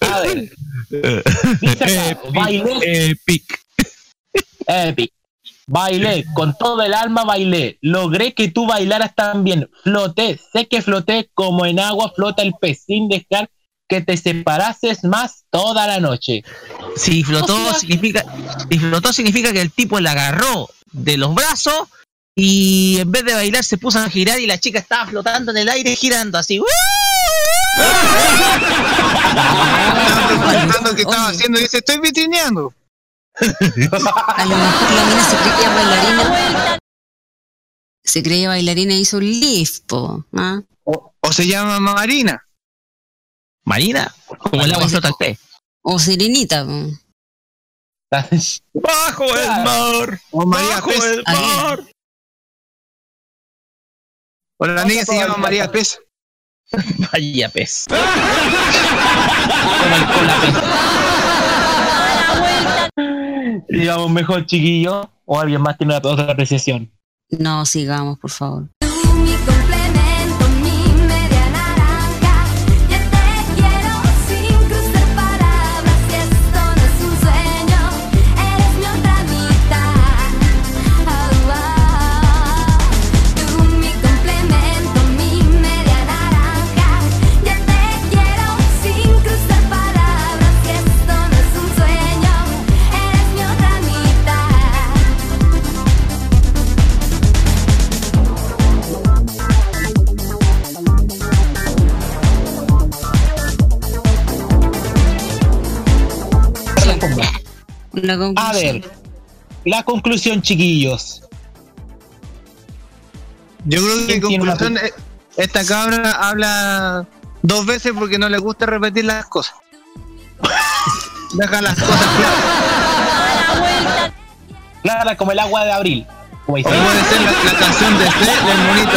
A ver, dice acá, bailé Epic. Epic. Bailé, con todo el alma bailé. Logré que tú bailaras también. Floté, sé que floté como en agua flota el pez, sin dejar que te separases más toda la noche. Si flotó, O sea- significa, si flotó significa que el tipo la agarró de los brazos y en vez de bailar se puso a girar y la chica estaba flotando en el aire girando así. Estaba preguntando qué estaba haciendo y dice, estoy vitrineando. A lo mejor la mina se creía bailarina. Se creía bailarina y hizo un lift. ¿ah? O se llama Marina. Marina, como el agua flota al pez. O sirenita. Bajo el mar, O María bajo Pez. el mar. O la niña se llama María Pez. Vaya pez. Digamos mejor, chiquillo. O alguien más tiene otra apreciación. No, sigamos, por favor. Una A ver, la conclusión, chiquillos. Yo creo que en ¿Quién tiene una conclusión, eh, esta cabra habla dos veces porque no le gusta repetir las cosas. Deja las cosas claras. Clara como el agua de abril. Como puede ser la, la canción de C, del monito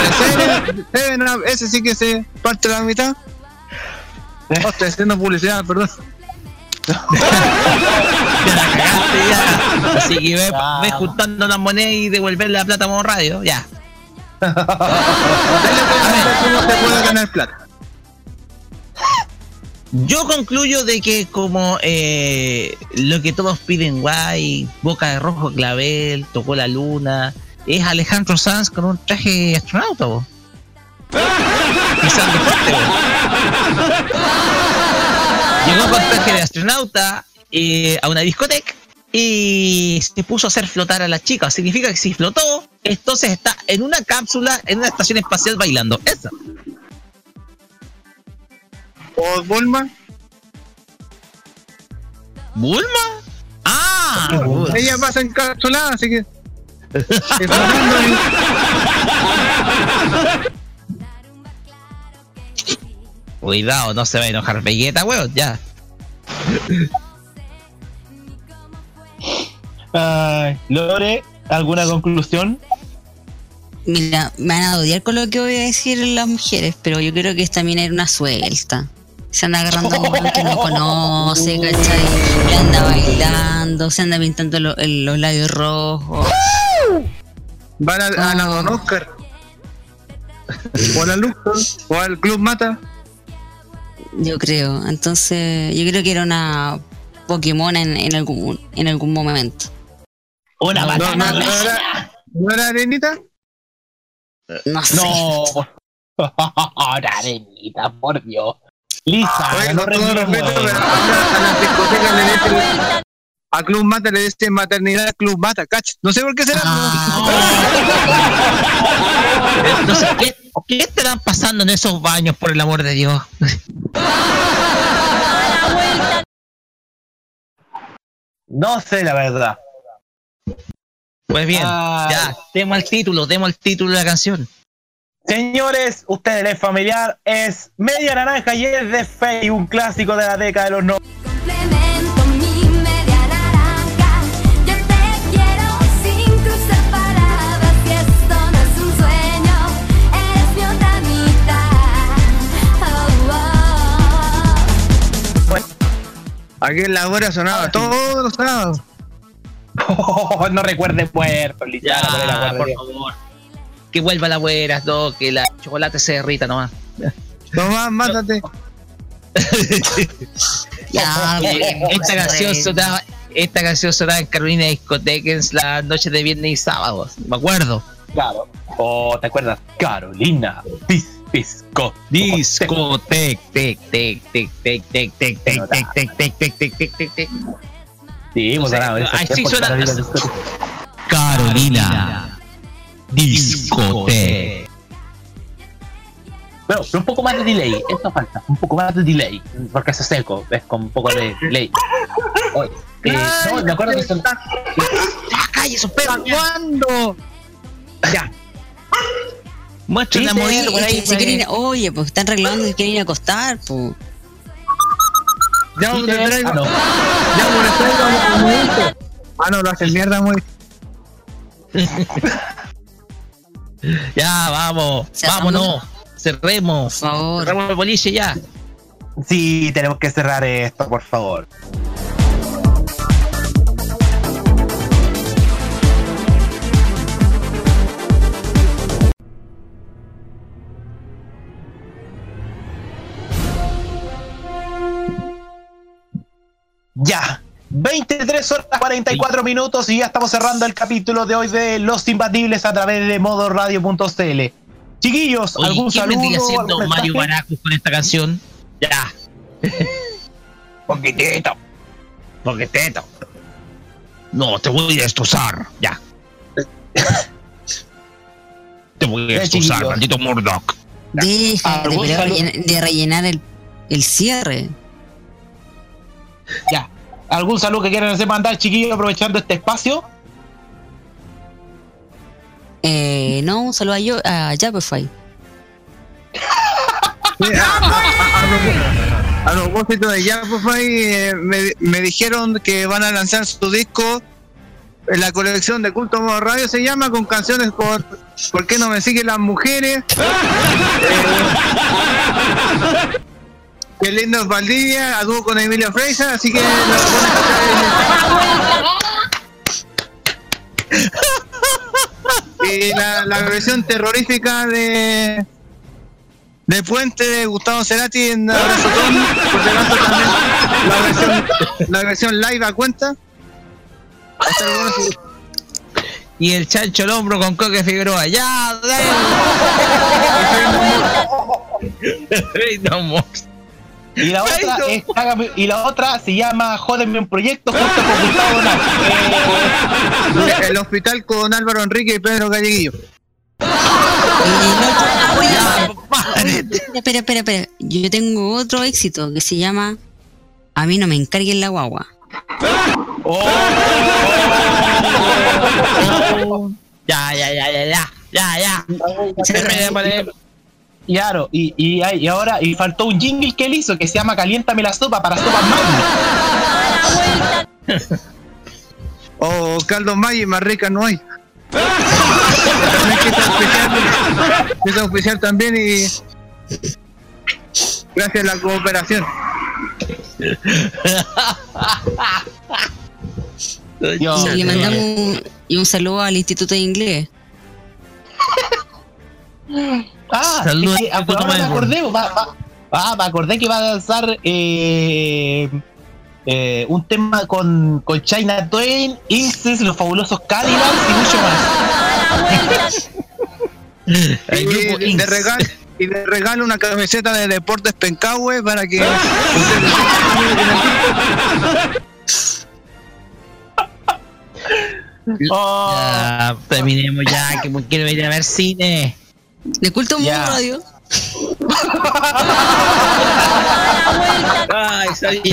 de Up, ese sí que se parte la mitad. Oh, estoy haciendo publicidad, perdón. Así que ve, ve juntando las monedas y devolver la plata a Modo Radio. Ya. Pues, cómo se puede ganar plata. Yo concluyo de que como eh, lo que todos piden guay, boca de rojo clavel, tocó la luna, es Alejandro Sanz con un traje astronauta, vos. Pisando fuerte, vos. Llegó con traje de astronauta eh, a una discoteca y se puso a hacer flotar a la chica. Significa que si flotó, entonces está en una cápsula, en una estación espacial bailando. Eso. ¿O Bulma? ¿Bulma? Ah, Ella pasa encapsulada, así que. Cuidado, no se va a enojar Vegeta, weón, ya. Ay, Lore, ¿alguna conclusión? Mira, me van a odiar con lo que voy a decir las mujeres, pero yo creo que esta mina era una suelta. Se anda agarrando a un weón que no conoce, ¿cachai? Le anda bailando, se anda pintando lo- el- los labios rojos. Van a, a la Don Oscar. O a la Luz. O al Club Mata. Yo creo. Entonces, yo creo que era una Pokémon en, en algún en algún momento. Una no, banana. no, no era, ¿no era Arenita? No sé. No. Ahora, arenita, por Dios. Lisa, no todo respeto, a las discotecas le dicen. A Club Mata le dicen maternidad Club Mata, cach. No sé por qué será. Entonces, ¿qué, ¿qué estarán pasando en esos baños, por el amor de Dios? No sé la verdad. Pues bien, Ay. ya, demos el título, demos el título de la canción. Señores, ustedes es familiar, es Media Naranja y es de Fey, un clásico de la década de los 90. Aquí en la hora sonaba todos los sábados. no recuerde puerto, Ya, Lizana, por favor. Que vuelva la güera, no, que la chocolate se derrita nomás. Tomás, mátate. Ya, esta canción sonaba, esta canción sonaba en Carolina Discoteca en las noches de viernes y sábados, me acuerdo. Claro. Oh, ¿te acuerdas? Carolina, Pis, Pisco. Discotec, tec, tec, tec, tec, tec, tec, tec, tec, tec, tec, tec, tec, tec, tec, tec. Sí, tiempos, suena- Carolina Discotec. Pero, pero un poco más de delay, esto falta, un poco más de delay, porque es seco, es con un poco de delay. Oye, eh, no, me acuerdo que son... ¡Ya, calle, esos perros! ¿Cuándo? Ya, Muestra la movida por ahí. se quieren ir- oye, pues están arreglando y quieren ir a acostar, pues. Ya, te te- traigo. ah, no. Ya, por eso. Ah, no, lo hacen mierda muy. Ya, vamos. ¿Cerramos? Vámonos. Cerremos. Por favor. Cerramos el boliche ya. Sí, tenemos que cerrar esto, por favor. Ya, 23 horas 44 minutos y ya estamos cerrando el capítulo de hoy de Los Imbatibles a través de modoradio.cl. Chiquillos, Oye, ¿algún ¿qué saludo? vendría haciendo Mario? Baracus con esta canción? Ya. Poquitito. Poquitito. No, te voy a destrozar. Ya. te voy a Ya, destrozar, maldito Murdoch. Deja de, de rellenar el, el cierre. Ya. ¿Algún saludo que quieran hacer mandar, chiquillos, aprovechando este espacio? Eh, no, un saludo a, yo, a Japify. A propósito de Japify, eh, me, me dijeron que van a lanzar su disco en la colección de Culto Modo Radio, se llama, con canciones por ¿Por qué no me siguen las mujeres? Eh, Qué lindo es Valdivia, a dúo con Emilio Freisa, así que Y la, la versión terrorífica de de Puente de Gustavo Cerati en por también la versión, la versión live a cuenta. Hasta luego, sí. Y el chancho al hombro con Coque Figueroa. ¡Ya! dale. no more. Y la otra es Hágame- y la otra se llama Jódeme un proyecto junto con Gustavo. Eh, El hospital con Álvaro Enrique y Pedro Galleguillo. Espera, espera, espera. Yo tengo otro éxito que se llama A mí no me encarguen la guagua. Ya, ya, ya, ya, ya, ya, ya. Claro, y, y, y ahora y faltó un jingle que él hizo que se llama Caliéntame la sopa para sopa magna. O caldo Maggi, más rica no hay. Que oficial también y gracias a la cooperación. Y le mandamos un, y un saludo al Instituto de Inglés. Ah, Saludos, es que, ah, ahora me acordé, va, va- ah, me acordé que va a lanzar eh, eh, un tema con, con China Twain, Inces, los fabulosos Cadillacs y mucho más. Y de, regalo, y de regalo una camiseta de Deportes Pencahue para que Ya, terminemos ya, que quiero ir a ver cine. De culto Mundo Ya. radio. Ay, sabía que.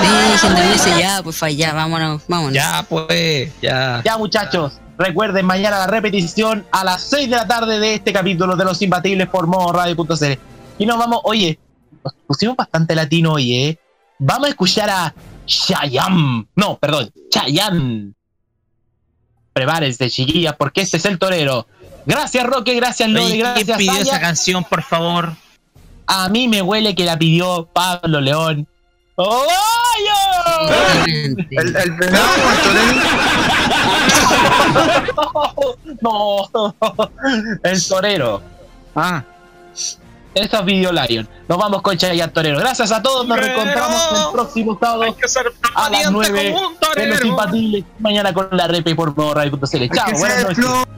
Dejen de verse ya, pues ya, vámonos, vámonos. Ya, pues, ya. Ya muchachos, recuerden mañana la repetición a las 6 de la tarde de este capítulo de Los Imbatibles por modo radio.cl. Y nos vamos, oye, nos pusimos bastante latino hoy, ¿eh? Vamos a escuchar a Chayam. No, perdón, Chayanne. Prepárense, chiquillas, porque este es el torero. Gracias, Roque, gracias, Lore, Oye, ¿quién gracias, pidió Saya. esa canción, por favor? A mí me huele que la pidió Pablo León. ¡Oh, el, el venado el torero. no, el torero. Ah. Eso es Video Lion. Nos vamos con Chayanne Torero. Gracias a todos. Nos reencontramos el próximo sábado a las 9 de los impatibles. Mañana con la repe por radio.cl. Chao, buenas noches.